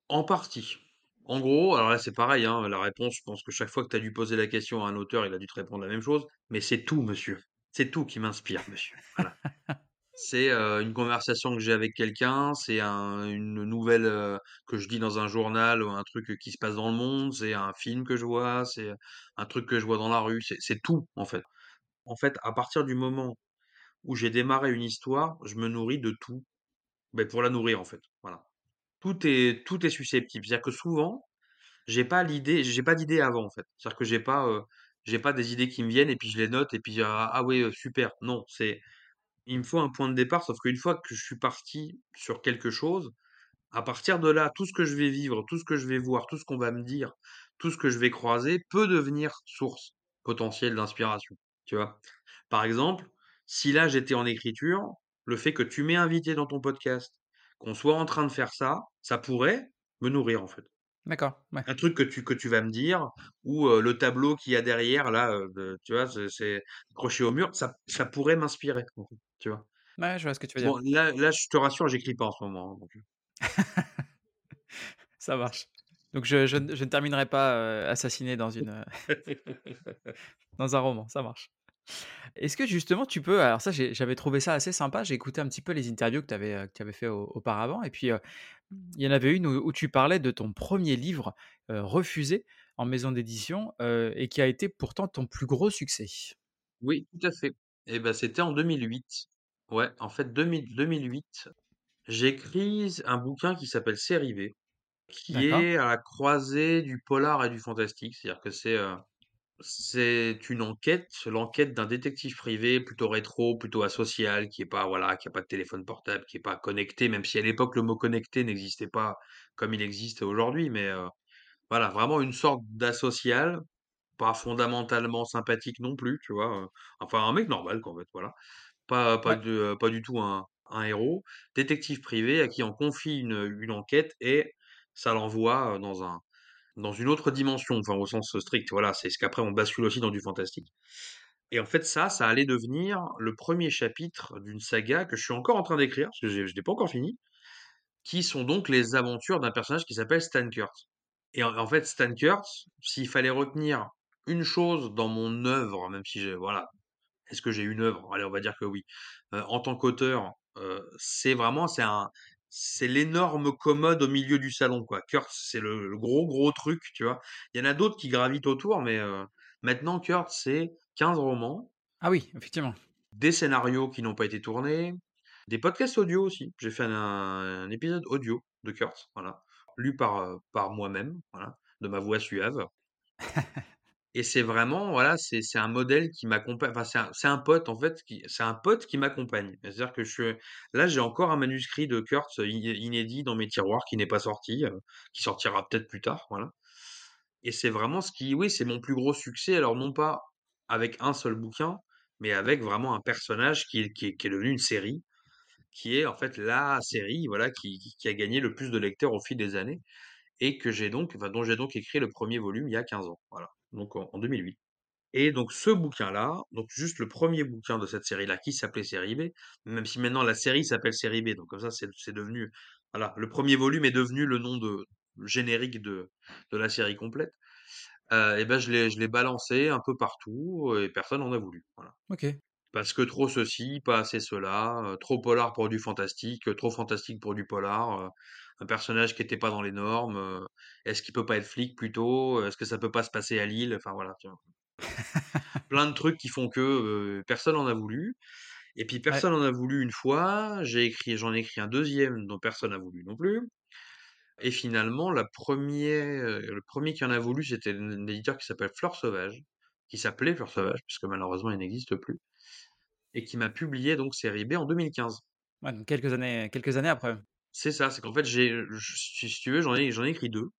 En partie. En gros, alors là, c'est pareil, hein, la réponse, je pense que chaque fois que tu as dû poser la question à un auteur, il a dû te répondre la même chose, mais c'est tout, monsieur. C'est tout qui m'inspire, monsieur. Voilà. C'est, une conversation que j'ai avec quelqu'un, c'est un une nouvelle, que je lis dans un journal ou un truc, qui se passe dans le monde, c'est un film que je vois, c'est, un truc que je vois dans la rue, c'est tout, en fait. En fait, à partir du moment où j'ai démarré une histoire, je me nourris de tout, beh, pour la nourrir, en fait, voilà. Tout est tout est susceptible. C'est-à-dire que souvent, j'ai pas l'idée j'ai pas d'idée avant, en fait. C'est-à-dire que j'ai pas, pas des idées qui me viennent et puis je les note et puis, ah ah heu, super. Non, c'est il me faut un point de départ, sauf qu'une fois que je suis parti sur quelque chose, à partir de là, tout ce que je vais vivre, tout ce que je vais voir, tout ce qu'on va me dire, tout ce que je vais croiser peut devenir source potentielle d'inspiration, tu vois? Par exemple, si là j'étais en écriture, le fait que tu m'aies invité dans ton podcast, qu'on soit en train de faire ça, ça pourrait me nourrir, en fait. D'accord, ouais. Un truc que tu que tu vas me dire ou, le tableau qu'il y a derrière là, tu vois? C'est c'est accroché au mur, ça ça pourrait m'inspirer, en fait, tu vois? Ouais, je vois ce que tu veux dire. Là là, je te rassure, j'écris pas en ce moment, hein, donc heu Ça marche. Donc je je ne je ne terminerai pas, assassiné dans une, dans un roman, ça marche. Est-ce que justement tu peux alors ça j'avais trouvé ça assez sympa, j'ai écouté un petit peu les interviews que tu avais, que tu avais fait au auparavant et puis, il y en avait une où où tu parlais de ton premier livre, refusé en maison d'édition, et qui a été pourtant ton plus gros succès. Oui, tout à fait et bah, c'était en 2008. Ouais, en fait, 2000 2008, j'ai écrit un bouquin qui s'appelle Série B, qui D'accord. est à la croisée du polar et du fantastique. C'est-à-dire que c'est, heu, c'est une enquête, l'enquête d'un détective privé plutôt rétro, plutôt asocial, qui est pas voilà, qui a pas de téléphone portable, qui est pas connecté, même si à l'époque le mot connecté n'existait pas comme il existe aujourd'hui, mais, heu, voilà, vraiment une sorte d'asocial, pas fondamentalement sympathique non plus, tu vois? Enfin un mec normal quoi, en fait, voilà. Pas pas Ouais, de pas du tout un un héros. Détective privé à qui on confie une, une enquête et ça l'envoie, dans un dans une autre dimension, enfin au sens, strict, voilà. C'est ce qu'après on bascule aussi dans du fantastique et en fait ça, ça allait devenir le premier chapitre d'une saga que je suis encore en train d'écrire, parce que je l'ai pas encore fini, qui sont donc les aventures d'un personnage qui s'appelle Stan Kurtz et en en fait Stan Kurtz, s'il fallait retenir une chose dans mon œuvre, même si j'ai voilà, est-ce que j'ai une œuvre? Allez, on va dire que oui. En tant qu'auteur, c'est vraiment c'est un c'est l'énorme commode au milieu du salon, quoi. Kurtz, c'est le le gros, gros truc, tu vois? Il y en a d'autres qui gravitent autour, mais maintenant Kurtz, c'est 15 romans, ah oui, effectivement. des scénarios qui n'ont pas été tournés, des podcasts audio aussi. J'ai fait un un épisode audio de Kurtz, voilà, lu par, par moi-même, voilà, de ma voix suave. Et c'est vraiment, voilà, c'est c'est un modèle qui m'accompagne enfin, c'est un c'est un pote, en fait, qui c'est un pote qui m'accompagne. C'est-à-dire que je là, j'ai encore un manuscrit de Kurtz, inédit dans mes tiroirs qui n'est pas sorti, heu, qui sortira peut-être plus tard, voilà. Et c'est vraiment ce qui oui, c'est mon plus gros succès, alors non pas avec un seul bouquin, mais avec vraiment un personnage qui qui est devenu une série, qui est, en fait, la série, voilà, qui qui qui a gagné le plus de lecteurs au fil des années et que j'ai donc enfin, dont j'ai donc écrit le premier volume il y a 15 ans, voilà, donc en en 2008. Et donc ce bouquin-là, donc juste le premier bouquin de cette série-là qui s'appelait Série B, même si maintenant la série s'appelle Série B, donc comme ça c'est devenu voilà, le premier volume est devenu le nom de générique de de la série complète. Heu et ben je l'ai balancé un peu partout et personne en a voulu, voilà. OK. Parce que trop ceci, pas assez cela, heu, trop polar pour du fantastique, trop fantastique pour du polar, heu, un personnage qui était pas dans les normes, est-ce qu'il peut pas être flic plutôt? Est-ce que ça peut pas se passer à Lille? Enfin voilà? Plein de trucs qui font que, personne en a voulu et puis personne en a voulu une fois, j'ai écrit j'en ai écrit un deuxième dont personne n'a voulu non plus et finalement la 1 heu, le premier qui en a voulu, c'était un éditeur qui s'appelle Fleur Sauvage, qui s'appelait Fleur Sauvage, puisque malheureusement il n'existe plus, et qui m'a publié donc série B en 2015. Ouais, donc quelques années, quelques années après. C'est ça, c'est qu'en fait, j'ai, si tu veux, j'en ai, j'en ai écrit deux.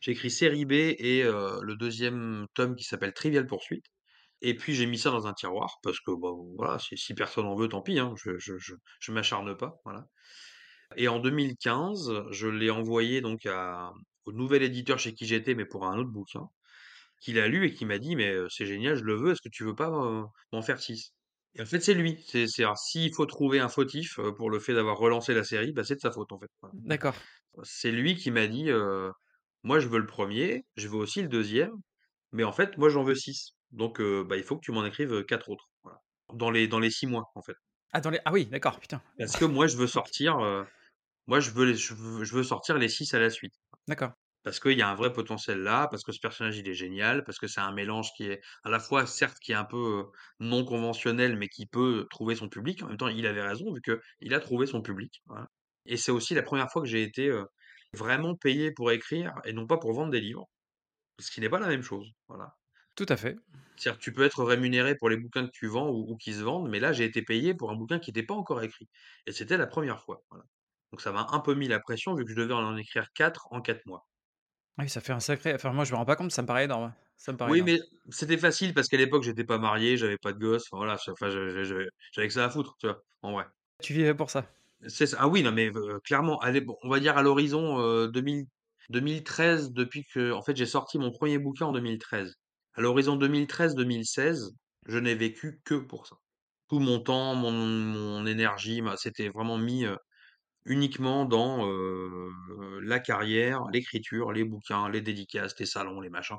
J'ai écrit série B et le deuxième tome qui s'appelle Trivial Poursuite. Et puis j'ai mis ça dans un tiroir parce que voilà, si, personne en veut, tant pis, hein, je, je, m'acharne pas, voilà. Et en 2015, je l'ai envoyé donc à, au nouvel éditeur chez qui j'étais, mais pour un autre bouquin, qu'il a lu et qui m'a dit, mais c'est génial, je le veux, est-ce que tu veux pas m'en faire six? Et en fait, c'est lui. C'est, c'est, alors, s'il faut trouver un fautif euh, pour le fait d'avoir relancé la série, bah, c'est de sa faute, en fait. Voilà. D'accord. C'est lui qui m'a dit, euh, moi je veux le premier, je veux aussi le deuxième, mais en fait, moi j'en veux six. Donc, euh, bah, il faut que tu m'en écrives quatre autres. Voilà. Dans les, dans les six mois, en fait. Ah, dans les... ah oui, d'accord, putain. Parce que moi, je veux sortir, moi, je veux, les- je veux, je veux sortir les six à la suite. D'accord. Parce qu'il y a un vrai potentiel là, parce que ce personnage, il est génial, parce que c'est un mélange qui est à la fois, certes, qui est un peu non conventionnel, mais qui peut trouver son public. En même temps, il avait raison, vu que il a trouvé son public. Voilà. Et c'est aussi la première fois que j'ai été vraiment payé pour écrire, et non pas pour vendre des livres. Ce qui n'est pas la même chose. Voilà. Tout à fait. C'est-à-dire tu peux être rémunéré pour les bouquins que tu vends ou, ou qui se vendent, mais là, j'ai été payé pour un bouquin qui n'était pas encore écrit. Et c'était la première fois. Voilà. Donc ça m'a un peu mis la pression, vu que je devais en écrire quatre en quatre mois. Ah Oui, ça fait un sacré. Enfin, moi, je me rends pas compte, ça me paraît énorme. Ça me paraît Oui, énorme. mais c'était facile parce qu'à l'époque, j'étais pas marié, j'avais pas de gosse. Enfin, voilà, enfin, j'avais j'avais- j'avais que ça à foutre, tu vois, en vrai. Tu vivais pour ça? C'est ça. Ah oui, non, mais euh, clairement, allez, bon, on va dire à l'horizon euh, 2000 2013, depuis que, en fait, j'ai sorti mon premier bouquin en 2013. À l'horizon 2013-2016, je n'ai vécu que pour ça. Tout mon temps, mon, mon énergie, ma- c'était vraiment mis euh, uniquement dans la carrière, l'écriture, les bouquins, les dédicaces, les salons, les machins.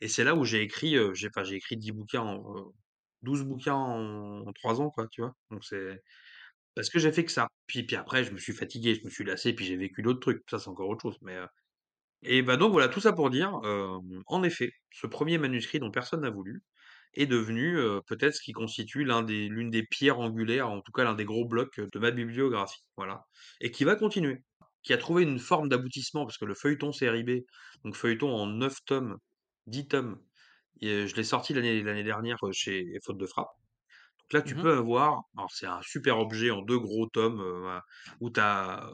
Et c'est là où j'ai écrit, j'ai, enfin, écrit 10 bouquins, en, euh, 12 bouquins en, en 3 ans, quoi, tu vois? Donc c'est parce que j'ai fait que ça. Puis, puis après, je me suis fatigué, je me suis lassé, puis j'ai vécu d'autres trucs. Ça, c'est encore autre chose. Mais, et bah donc voilà, tout ça pour dire, en effet, ce premier manuscrit dont personne n'a voulu est devenu euh, peut-être ce qui constitue l'un des, l'une des pierres angulaires, en tout cas l'un des gros blocs de ma bibliographie. Voilà. Et qui va continuer. Qui a trouvé une forme d'aboutissement, parce que le feuilleton série B, donc feuilleton en 9 tomes, 10 tomes, et je l'ai sorti l'année l'année dernière chez Faute de Frappe. Donc là, tu Mhm. peux avoir, alors c'est un super objet en deux gros tomes, euh, où tu as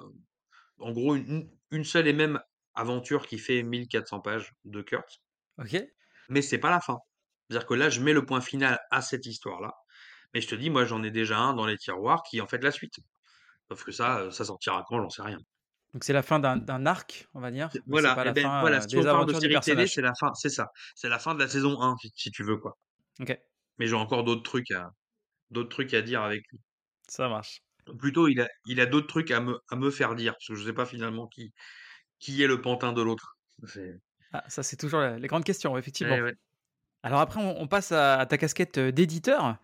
en gros une, une seule et même aventure qui fait 1400 pages de Kurtz, Ok. mais c'est pas la fin. C'est-à-dire que là, je mets le point final à cette histoire-là, mais je te dis, moi, j'en ai déjà un dans les tiroirs qui est en fait la suite. Sauf que ça, euh, ça sortira quand, j'en sais rien. Donc c'est la fin d'un arc, on va dire. Voilà, pas et la ben fin voilà, euh, si on des parle de série télé, c'est la fin, c'est ça. C'est la fin de la saison 1, si, si tu veux, quoi. Ok, Mais j'ai encore d'autres trucs à, d'autres trucs à dire avec lui. ça marche. Plutôt, il a, il a d'autres trucs à me, à me faire dire, parce que je sais pas finalement qui, qui est le pantin de l'autre. Ah, ça, c'est toujours les grandes questions, effectivement. Eh ouais. Alors après, on, on passe à, à ta casquette euh, d'éditeur.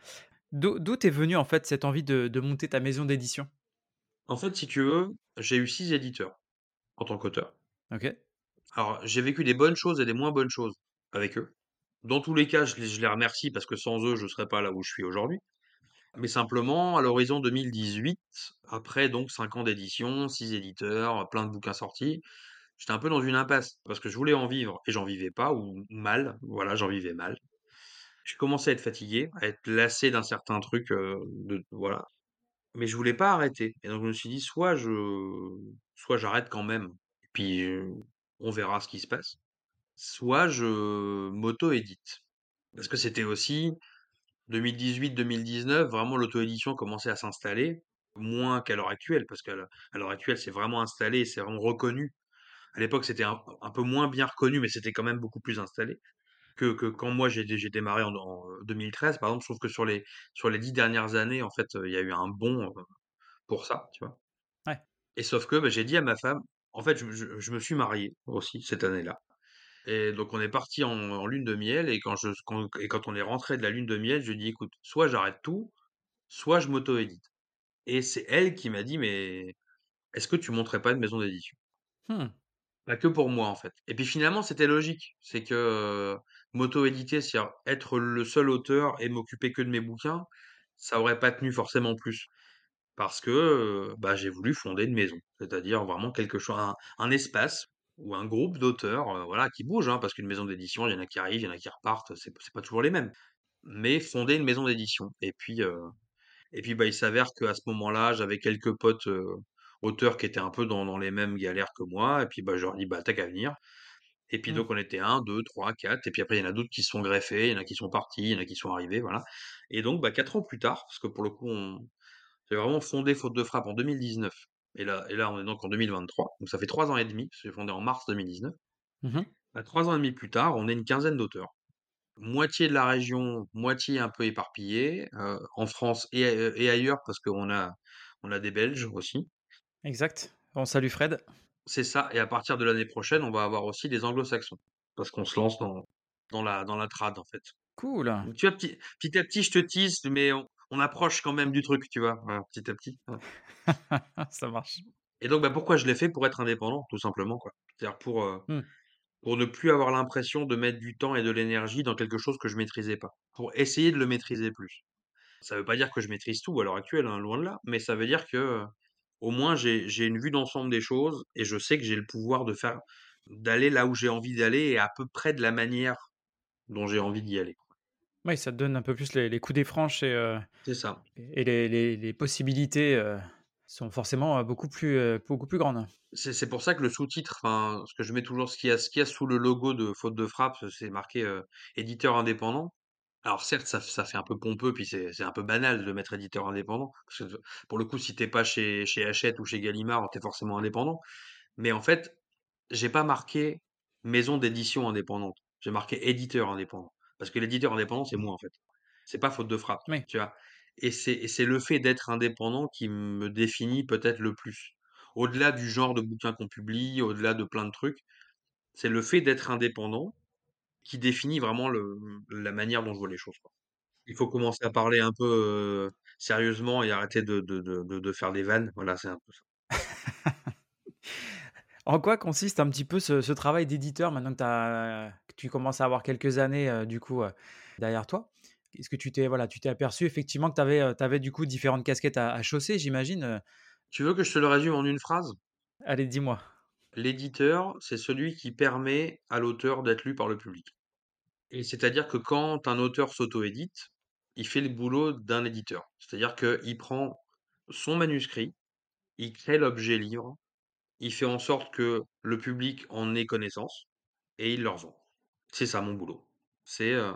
D'où t'es venu en fait cette envie de, de monter ta maison d'édition? En fait, si tu veux, j'ai eu six éditeurs en tant qu'auteur. Ok. Alors, j'ai vécu des bonnes choses et des moins bonnes choses avec eux. Dans tous les cas, je les, je les remercie parce que sans eux, je ne serais pas là où je suis aujourd'hui. Mais simplement, à l'horizon 2018, après donc cinq ans d'édition, six éditeurs, plein de bouquins sortis, j'étais un peu dans une impasse parce que je voulais en vivre et j'en vivais pas ou mal. Voilà, j'en vivais mal. Je commençais à être fatigué, à être lassé d'un certain truc, euh, de, voilà. Mais je voulais pas arrêter. Et donc je me suis dit, soit je, soit j'arrête quand même, et puis euh, on verra ce qui se passe, soit je m'auto-édite. Parce que c'était aussi 2018-2019, vraiment l'auto-édition commençait à s'installer, moins qu'à l'heure actuelle, parce qu'à l'heure actuelle, c'est vraiment installé, c'est vraiment reconnu. À l'époque, c'était un, un peu moins bien reconnu, mais c'était quand même beaucoup plus installé que, que quand moi j'ai démarré en, en 2013, par exemple. Je trouve que sur les, sur les dix dernières années, en fait, il y a eu un bond euh, pour ça, tu vois. Ouais. Et sauf que bah, j'ai dit à ma femme, en fait, je, je- je me suis marié aussi cette année-là. Et donc on est parti en, en lune de miel, et quand, je, quand, et quand on est rentré de la lune de miel, je lui ai dit, écoute, soit j'arrête tout, soit je m'auto-édite. Et c'est elle qui m'a dit, mais est-ce que tu monterais pas une maison d'édition? Hmm. Pas que pour moi, en fait. Et puis finalement, c'était logique. C'est que m'auto-éditer, c'est-à-dire être le seul auteur et m'occuper que de mes bouquins, ça aurait pas tenu forcément plus. Parce que bah, j'ai voulu fonder une maison. C'est-à-dire vraiment quelque chose, un, espace ou un groupe d'auteurs, voilà, qui bougent, hein, parce qu'une maison d'édition, il y en a qui arrivent, il y en a qui repartent, c'est pas toujours les mêmes. Mais fonder une maison d'édition et puis, et puis, bah, il s'avère qu'à ce moment-là, j'avais quelques potes, auteurs qui étaient un peu dans dans les mêmes galères que moi et puis, bah, je leur ai dit: «Bah, tu as qu'à venir» et puis Mmh. donc on était 1-2-3-4 et puis après il y en a d'autres qui se sont greffés, il y en a qui sont partis, il y en a qui sont arrivés, voilà et donc bah, 4 ans plus tard, parce que pour le coup on j'ai vraiment fondé Faute de Frappe en 2019 et là et là on est donc en 2023, donc ça fait 3 ans et demi, parce que j'ai fondé en mars 2019. Mmh mh. Bah, 3 ans et demi plus tard, on est une quinzaine d'auteurs. Moitié de la région, moitié un peu éparpillés, heu, en France et ai et ailleurs parce qu'on a on a des Belges aussi. Exact. On salue Fred. C'est ça et à partir de l'année prochaine, on va avoir aussi des anglo-saxons. Parce qu'on se lance dans dans la dans la trad, en fait. Cool. Donc tu vois, petit petit à petit, je te tease, mais on on approche quand même du truc, tu vois? Voilà, petit à petit. Ça marche. Et donc bah, pourquoi je l'ai fait? Pour être indépendant, tout simplement. C'est-à-dire pour, heu, Mmh. pour ne plus avoir l'impression de mettre du temps et de l'énergie dans quelque chose que je maîtrisais pas. Pour essayer de le maîtriser plus. Ça veut pas dire que je maîtrise tout à l'heure actuelle, hein, loin de là, mais ça veut dire que, heu, au moins j'ai une vue d'ensemble des choses et je sais que j'ai le pouvoir de faire d'aller là où j'ai envie d'aller et à peu près de la manière dont j'ai envie d'y aller. Oui, ça te donne un peu plus les les coups des franches et C'est ça. et les les les possibilités, heu, sont forcément, heu, beaucoup plus, beaucoup plus grandes. C'est pour ça que le sous-titre, ce que je mets toujours ce qu'il y y a sous le logo de Faute de Frappe, c'est marqué, éditeur indépendant. Alors certes, ça f ça fait un peu pompeux, puis c'est c'est un peu banal de mettre éditeur indépendant. Parce que pour le coup, si tu es pas chez chez Hachette ou chez Gallimard, tu es forcément indépendant. Mais en fait, j'ai pas marqué maison d'édition indépendante. J'ai marqué éditeur indépendant. Parce que l'éditeur indépendant, c'est moi, en fait. C'est pas Faute de Frappe, Oui. tu vois? Et c'est et c'est le fait d'être indépendant qui me définit peut-être le plus. Au-delà du genre de bouquins qu'on publie, au-delà de plein de trucs, c'est le fait d'être indépendant qui définit vraiment le la manière dont je vois les choses, quoi. Il faut commencer à parler un peu, sérieusement et arrêter de de de de faire des vannes. Voilà, c'est un peu ça. En quoi consiste un petit peu ce ce travail d'éditeur maintenant que tu as que tu commences à avoir quelques années, du coup, derrière toi? Est-ce que tu t'es voilà, tu t'es aperçu effectivement que tu avais, du coup différentes casquettes à à chausser, j'imagine? Tu veux que je te le résume en une phrase? Allez, dis-moi. L'éditeur, c'est celui qui permet à l'auteur d'être lu par le public. Et c'est-à-dire que quand un auteur s'auto-édite, il fait le boulot d'un éditeur. C'est-à-dire qu'il prend son manuscrit, il crée l'objet livre, il fait en sorte que le public en ait connaissance et il le revend. C'est ça mon boulot. C'est, heu,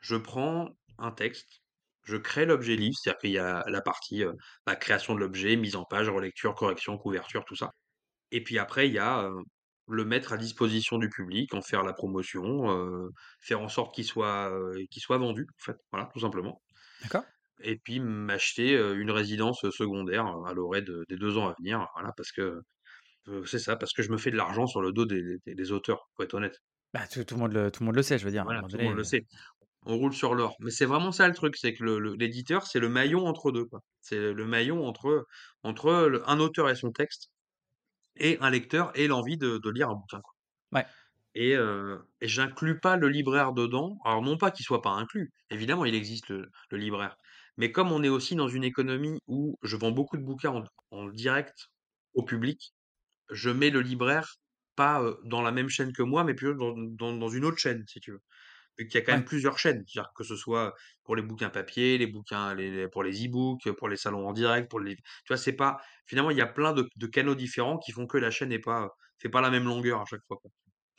je prends un texte, je crée l'objet livre, c'est-à-dire qu'il y a la partie, heu, bah, création de l'objet, mise en page, relecture, correction, couverture, tout ça. Et puis après il y a, heu, le mettre à disposition du public, en faire la promotion, heu, faire en sorte qu'il soit, qu'il soit vendu, en fait, voilà, tout simplement. D'accord. Et puis m'acheter, heu, une résidence, secondaire, à l'orée de des 2 ans à venir, voilà, parce que, c'est ça, parce que je me fais de l'argent sur le dos des des des auteurs, faut être honnête. Bah, tout tout le monde le tout le monde le sait, je veux dire, Voilà, tout le monde le sait. On roule sur l'or. Mais c'est vraiment ça le truc, c'est que l'éditeur, c'est le maillon entre 2, quoi. C'est le maillon entre, entre, le un auteur et son texte et un lecteur et l'envie de de lire un bouquin, quoi. Ouais. Et heu et j'inclus pas le libraire dedans. Alors non pas qu'il soit pas inclus, évidemment il existe le le libraire. Mais comme on est aussi dans une économie où je vends beaucoup de bouquins en en direct au public, je mets le libraire pas, heu, dans la même chaîne que moi, mais plutôt dans dans dans une autre chaîne, si tu veux. Vu qu'il y a quand même Ouais. plusieurs chaînes, c'est-à-dire que ce soit pour les bouquins papier, les bouquins les pour les e-books, pour les salons en direct, pour les tu vois? C'est pas finalement, il y a plein de de canaux différents qui font que la chaîne est pas, fait pas la même longueur à chaque fois, quoi.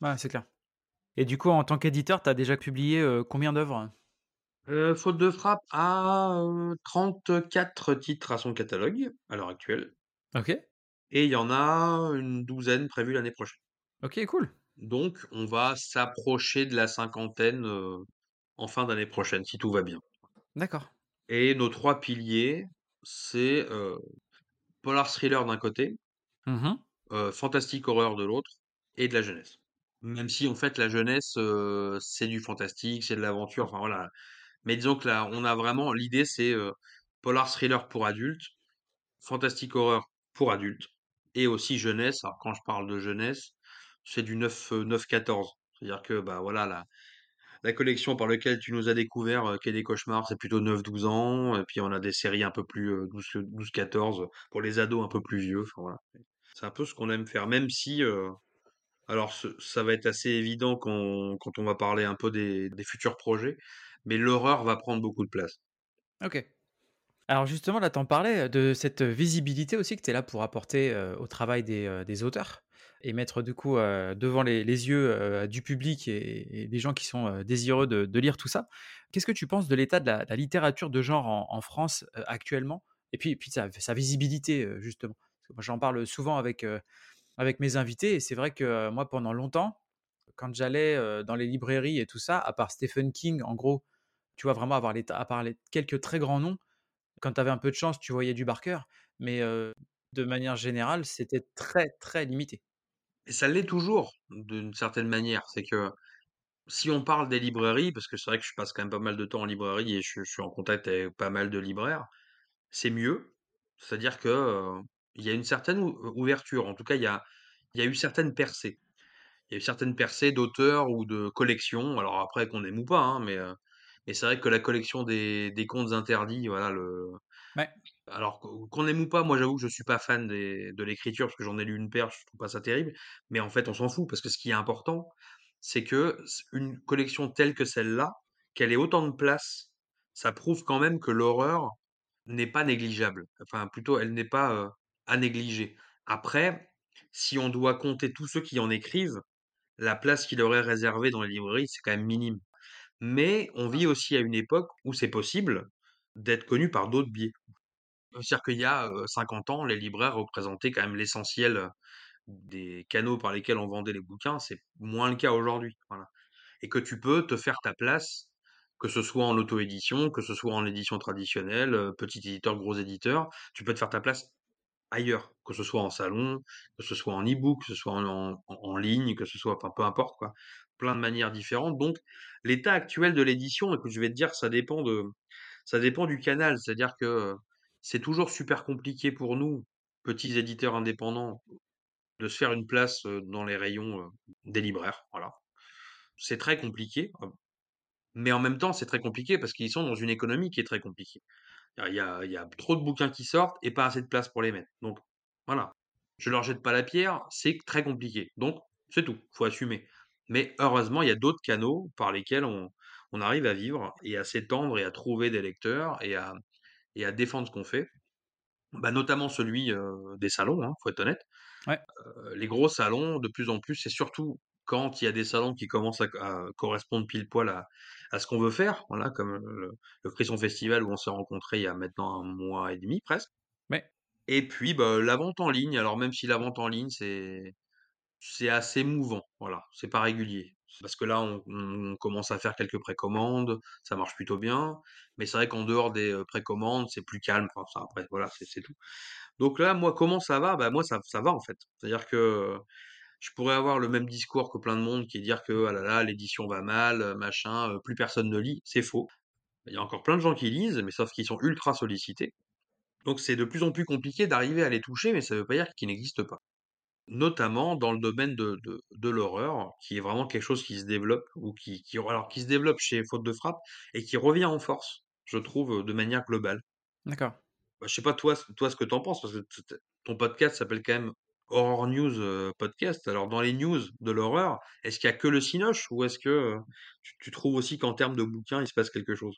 Ouais, c'est clair. Et du coup, en tant qu'éditeur, tu as déjà publié, combien d'œuvres? Faute de Frappe a, heu, 34 titres à son catalogue, à l'heure actuelle. OK. Et il y en a une douzaine prévues l'année prochaine. OK, cool. Donc on va s'approcher de la cinquantaine, en fin d'année prochaine, si tout va bien. D'accord. Et nos 3 piliers, c'est, polar thriller d'un côté Mmh mh. heu, fantastique horreur de l'autre et de la jeunesse. Même si en fait la jeunesse, c'est du fantastique, c'est de l'aventure, enfin voilà. Mais disons que là, on a vraiment l'idée c'est, polar thriller pour adultes, fantastique horreur pour adultes et aussi jeunesse. Alors quand je parle de jeunesse, c'est du 9, heu, 9-14. C'est-à-dire que, bah, voilà la la collection par lequel tu nous as découvert, heu, Quai des cauchemars, c'est plutôt 9-12 ans et puis on a des séries un peu plus, 12 12-14 pour les ados un peu plus vieux, voilà. C'est un peu ce qu'on aime faire, même si, Alors ça va être assez évident quand quand on va parler un peu des futurs projets, mais l'horreur va prendre beaucoup de place. OK. Alors justement, là, tu en parlais, de cette visibilité aussi que tu es là pour apporter, au travail des, des auteurs et mettre du coup, heu, devant les yeux, heu, du public et des gens qui sont, heu, désireux de lire tout ça. Qu'est-ce que tu penses de l'état de la littérature de genre en France, actuellement? Et puis puis sa sa visibilité, justement? J'en parle souvent avec, avec mes invités et c'est vrai que, moi pendant longtemps, quand j'allais, dans les librairies et tout ça, à part Stephen King en gros, tu vois vraiment avoir les à part les quelques très grands noms, quand tu avais un peu de chance, tu voyais du Barker, mais de manière générale, c'était très, très limité. Et ça l'est toujours, d'une certaine manière. C'est que si on parle des librairies, parce que c'est vrai que je passe quand même pas mal de temps en librairie et je je suis en contact avec pas mal de libraires, c'est mieux. C'est-à-dire que, il y a une certaine ou ouverture. En tout cas, il y a il y a eu certaines percées. Il y a eu certaines percées d'auteurs ou de collections, alors après qu'on aime ou pas, hein, mais c'est vrai que la collection des des contes interdits, voilà, le Ouais, alors qu'on aime ou pas, moi j'avoue que je suis pas fan des de l'écriture parce que j'en ai lu une paire, je trouve pas ça terrible, mais en fait, on s'en fout parce que ce qui est important, c'est que une collection telle que celle-là, qu'elle ait autant de place, ça prouve quand même que l'horreur n'est pas négligeable. Enfin, plutôt, elle n'est pas, à négliger. Après, si on doit compter tous ceux qui en écrivent, la place qu'il aurait réservée dans les librairies, c'est quand même minime. Mais on vit aussi à une époque où c'est possible d'être connu par d'autres biais. C'est-à-dire qu'il y a, heu, 50 ans, les libraires représentaient quand même l'essentiel, des canaux par lesquels on vendait les bouquins. C'est moins le cas aujourd'hui, et que tu peux te faire ta place, que ce soit en auto-édition, que ce soit en édition traditionnelle, petit éditeur, gros éditeur. Tu peux te faire ta place ailleurs, que ce soit en salon, que ce soit en e-book, que ce soit en ligne, que ce soit enfin, peu importe quoi. Plein de manières différentes donc l'état actuel de l'édition, écoute, je vais te dire, ça dépend de ça dépend du canal. C'est-à-dire que, c'est toujours super compliqué pour nous, petits éditeurs indépendants, de se faire une place, dans les rayons, des libraires, voilà. C'est très compliqué, mais en même temps, c'est très compliqué parce qu'ils sont dans une économie qui est très compliquée. Il y a il trop de bouquins qui sortent et pas assez de place pour les mettre. Donc voilà, je leur jette pas la pierre, c'est très compliqué. Donc c'est tout, faut assumer. Mais heureusement, il y a d'autres canaux par lesquels on on arrive à vivre et à s'étendre et à trouver des lecteurs et à et à défendre ce qu'on fait. Bah, notamment celui, des salons, hein, faut être honnête. ouais, les gros salons, de plus en plus, c'est surtout quand il y a des salons qui commencent à à correspondre pile poil à à ce qu'on veut faire, voilà, comme, le le Frisson Festival où on s'est rencontrés il y a maintenant un mois et demi presque ouais, et puis, bah, la vente en ligne. Alors même si la vente en ligne, c'est c'est assez mouvant, voilà, c'est pas régulier. Parce que là, on commence à faire quelques précommandes, ça marche plutôt bien, mais c'est vrai qu'en dehors des, précommandes, c'est plus calme, enfin ça après voilà, c'est tout. Donc là, moi, comment ça va? Bah, moi, ça va, en fait. C'est-à-dire que je pourrais avoir le même discours que plein de monde qui est dire que: «Ah là là, l'édition va mal, machin, plus personne ne lit». C'est faux. Il y a encore plein de gens qui lisent, mais sauf qu'ils sont ultra sollicités. Donc c'est de plus en plus compliqué d'arriver à les toucher, mais ça veut pas dire qu'ils n'existent pas. Notamment dans le domaine de de de l'horreur, qui est vraiment quelque chose qui se développe ou qui qui alors qui se développe chez Faute de Frappe et qui revient en force, je trouve, de manière globale. d'accord. Bah, je sais pas toi ce toi ce que tu en penses, parce que ton podcast s'appelle quand même Horror News, heu, Podcast. Alors dans les news de l'horreur, est-ce qu'il y a que le cinoche ou est-ce que, heu, tu tu trouves aussi qu'en termes de bouquins, il se passe quelque chose?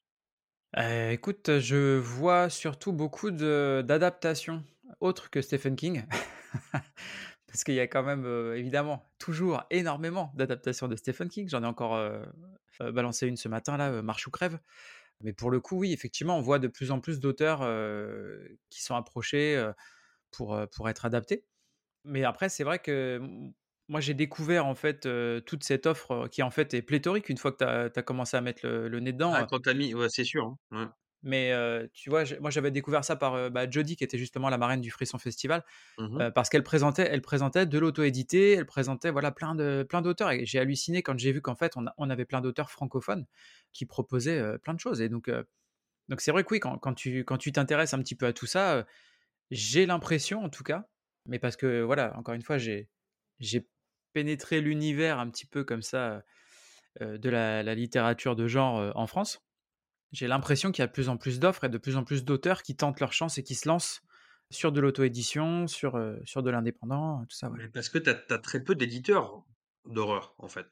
Heu, écoute, je vois surtout beaucoup d'adaptations autres que Stephen King. Parce qu'il y a quand même, évidemment, toujours énormément d'adaptations de Stephen King. J'en ai encore, balancé une ce matin là, Marche ou crève. Mais pour le coup, oui, effectivement, on voit de plus en plus d'auteurs, qui sont approchés, pour, être adaptés. Mais après, c'est vrai que, moi, j'ai découvert, en fait, toute cette offre, qui, en fait, est pléthorique une fois que tu as commencé à mettre le le nez Ah dedans, quand tu mis ouais, c'est sûr, hein, ouais. Mais tu vois, moi, j'avais découvert ça par, heu, bah, Jody qui était justement la marraine du Frisson Festival, Mmh parce qu'elle présentait elle présentait de l'auto-édité, elle présentait, voilà, plein de plein d'auteurs. Et j'ai halluciné quand j'ai vu qu'en fait, on a on avait plein d'auteurs francophones qui proposaient, plein de choses. Et donc donc c'est vrai que oui, quand quand tu quand tu t'intéresses un petit peu à tout ça, j'ai l'impression en tout cas, mais parce que voilà, encore une fois, j'ai j'ai pénétré l'univers un petit peu comme ça, de la la littérature de genre, en France. J'ai l'impression qu'il y a de plus en plus d'offres et de plus en plus d'auteurs qui tentent leur chance et qui se lancent sur de l'auto-édition, sur, heu, sur de l'indépendant, tout ça, ouais. Parce que tu as très peu d'éditeurs. d'horreur, en fait.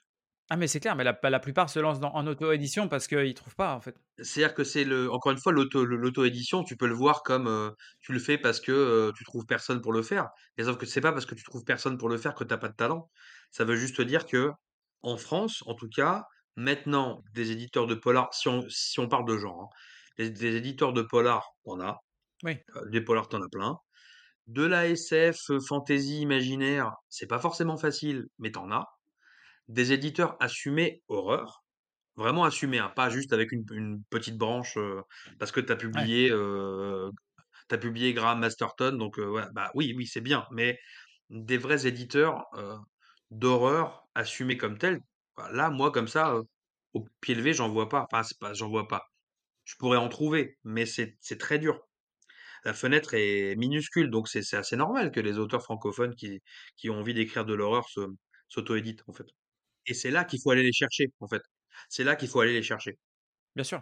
Ah mais c'est clair, mais la la plupart se lancent dans en auto-édition parce qu'ils trouvent pas, en fait. C'est-à-dire que c'est le encore une fois, l'auto-édition, tu peux le voir comme, heu, tu le fais parce que, tu trouves personne pour le faire. Mais sauf que c'est pas parce que tu trouves personne pour le faire que tu as pas de talent. Ça veut juste dire que en France, en tout cas, maintenant, des éditeurs de polar, si on si on parle de genre, hein, des des éditeurs de polar, en as, Oui, heu, des polars, tu en as plein. De la SF, heu, fantasy imaginaire, c'est pas forcément facile, mais tu en as. Des éditeurs assumés horreur, vraiment assumés, hein, pas juste avec une une petite branche, heu, parce que tu as ouais, publié, tu publié Graham Masterton donc ouais, bah, oui, oui, c'est bien, mais des vrais éditeurs, d'horreur assumés comme tels, bah, là, moi, comme ça, au pied levé, j'en vois pas. Enfin, c'est pas j'en vois pas. Je pourrais en trouver, mais c'est c'est très dur. La fenêtre est minuscule, donc c'est c'est assez normal que les auteurs francophones qui qui ont envie d'écrire de l'horreur se s'auto-éditent, en fait. Et c'est là qu'il faut aller les chercher, en fait. C'est là qu'il faut aller les chercher. bien sûr.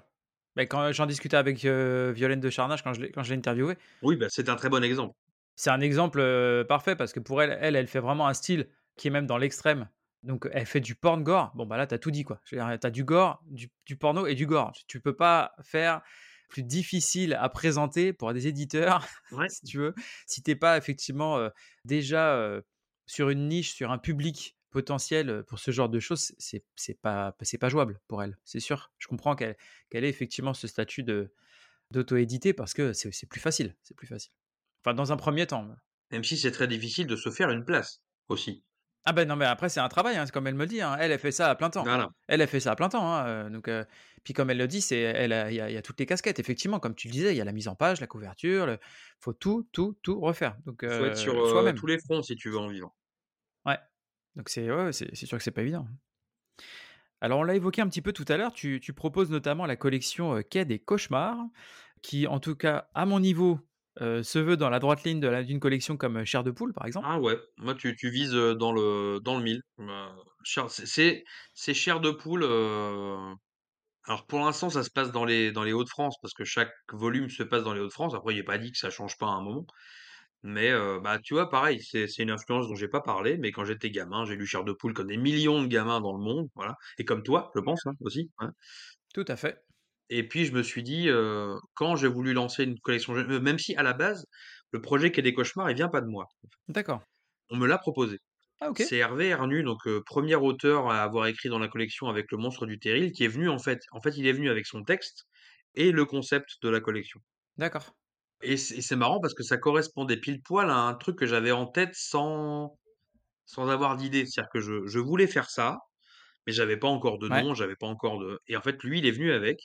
Mais quand j'en discutais avec, Violaine de Charnage quand je l'ai quand je l'ai interviewée, Oui, bah, c'est un très bon exemple. c'est un exemple, parfait parce que pour elle elle, elle fait vraiment un style qui est même dans l'extrême. Donc elle fait du porn gore. Bon, bah, là, tu as tout dit, quoi. Je veux dire, tu as du gore, du du porno et du gore. Tu peux pas faire plus difficile à présenter pour des éditeurs, Ouais, si tu veux, si tu es pas effectivement, heu, déjà, heu, sur une niche, sur un public potentiel, pour ce genre de choses, c'est pas c'est pas jouable pour elle, c'est sûr. Je comprends qu'elle qu'elle ait effectivement ce statut de d'auto-édité parce que c'est c'est plus facile, c'est plus facile. Enfin, dans un premier temps. même si c'est très difficile de se faire une place, aussi. Ah ben non, mais après c'est un travail, hein, c'est comme elle me le dit, hein. Elle, elle fait ça à plein temps. Voilà. Elle, elle fait ça à plein temps, hein, heu, donc heu, puis comme elle le dit, c'est elle a il y a il y a toutes les casquettes. Effectivement, comme tu le disais, il y a la mise en page, la couverture, le faut tout, tout, tout refaire, donc Faut être sur, heu, soi-même. tous les fronts si tu veux en vivre. Ouais, donc c'est ouais, c'est sûr que c'est pas évident. Alors on l'a évoqué un petit peu tout à l'heure, tu tu proposes notamment la collection, Quai des cauchemars, qui en tout cas, à mon niveau, se veut dans la droite ligne de la d'une collection comme, Chair de poule, par exemple. Ah ouais, moi tu tu vises, dans le dans le mille. Chair c'est c'est c'est chair de poule, alors pour l'instant ça se passe dans les dans les Hauts-de-France parce que chaque volume se passe dans les Hauts-de-France. Après il est pas dit que ça change pas à un moment. Mais bah, tu vois pareil, c'est c'est une influence dont j'ai pas parlé, mais quand j'étais gamin, j'ai lu Chair de poule comme des millions de gamins dans le monde, voilà et comme toi, je pense, hein, aussi, hein. Tout à fait. Et puis je me suis dit, quand j'ai voulu lancer une collection même si à la base, le projet Quai des cauchemars, il vient pas de moi. D'accord. On me l'a proposé. Ah OK, C'est Hervé Hernu, donc 1 auteur à avoir écrit dans la collection avec Le Monstre du Terril, qui est venu en fait en fait, il est venu avec son texte et le concept de la collection. d'accord. Et c'est marrant parce que ça correspondait pile poil à un truc que j'avais en tête sans sans avoir d'idée. C'est-à-dire que je je voulais faire ça, mais j'avais pas encore de Ouais. nom, j'avais pas encore de et en fait, lui, il est venu avec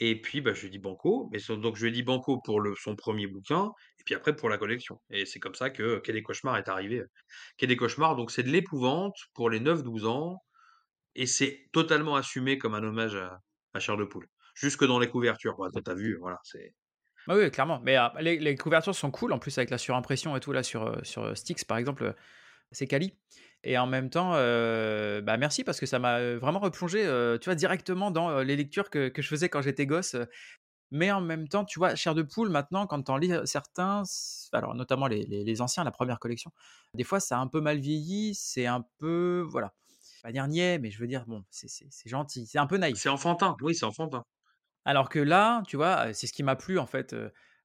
et puis, bah, je lui dit: «Banco», mais donc je lui ai dit: «Banco» pour son premier bouquin et puis après pour la collection et c'est comme ça que Quai des cauchemars est arrivé. Quai des cauchemars, donc c'est de l'épouvante pour les neuf douze ans et c'est totalement assumé comme un hommage à à Chair de poule. Jusque dans les couvertures. Bah, toi, tu vu, voilà, Bah, oui, clairement, mais ah, les couvertures sont cool, en plus avec la surimpression et tout là sur, heu, sur, heu, Stix par exemple, heu, c'est quali et en même temps, heu, bah, merci parce que ça m'a, heu, vraiment replongé, heu, tu vois, directement dans, les lectures que que je faisais quand j'étais gosse, mais en même temps, tu vois, Chair de poule maintenant quand tu en lis, certains, alors notamment les les les anciens, la première collection, des fois ça a un peu mal vieilli, c'est un peu voilà, pas niais, mais je veux dire, bon, c'est c'est c'est gentil, c'est un peu c'est naïf. enfantin, oui, c'est enfantin. Alors que là, tu vois, c'est ce qui m'a plu en fait,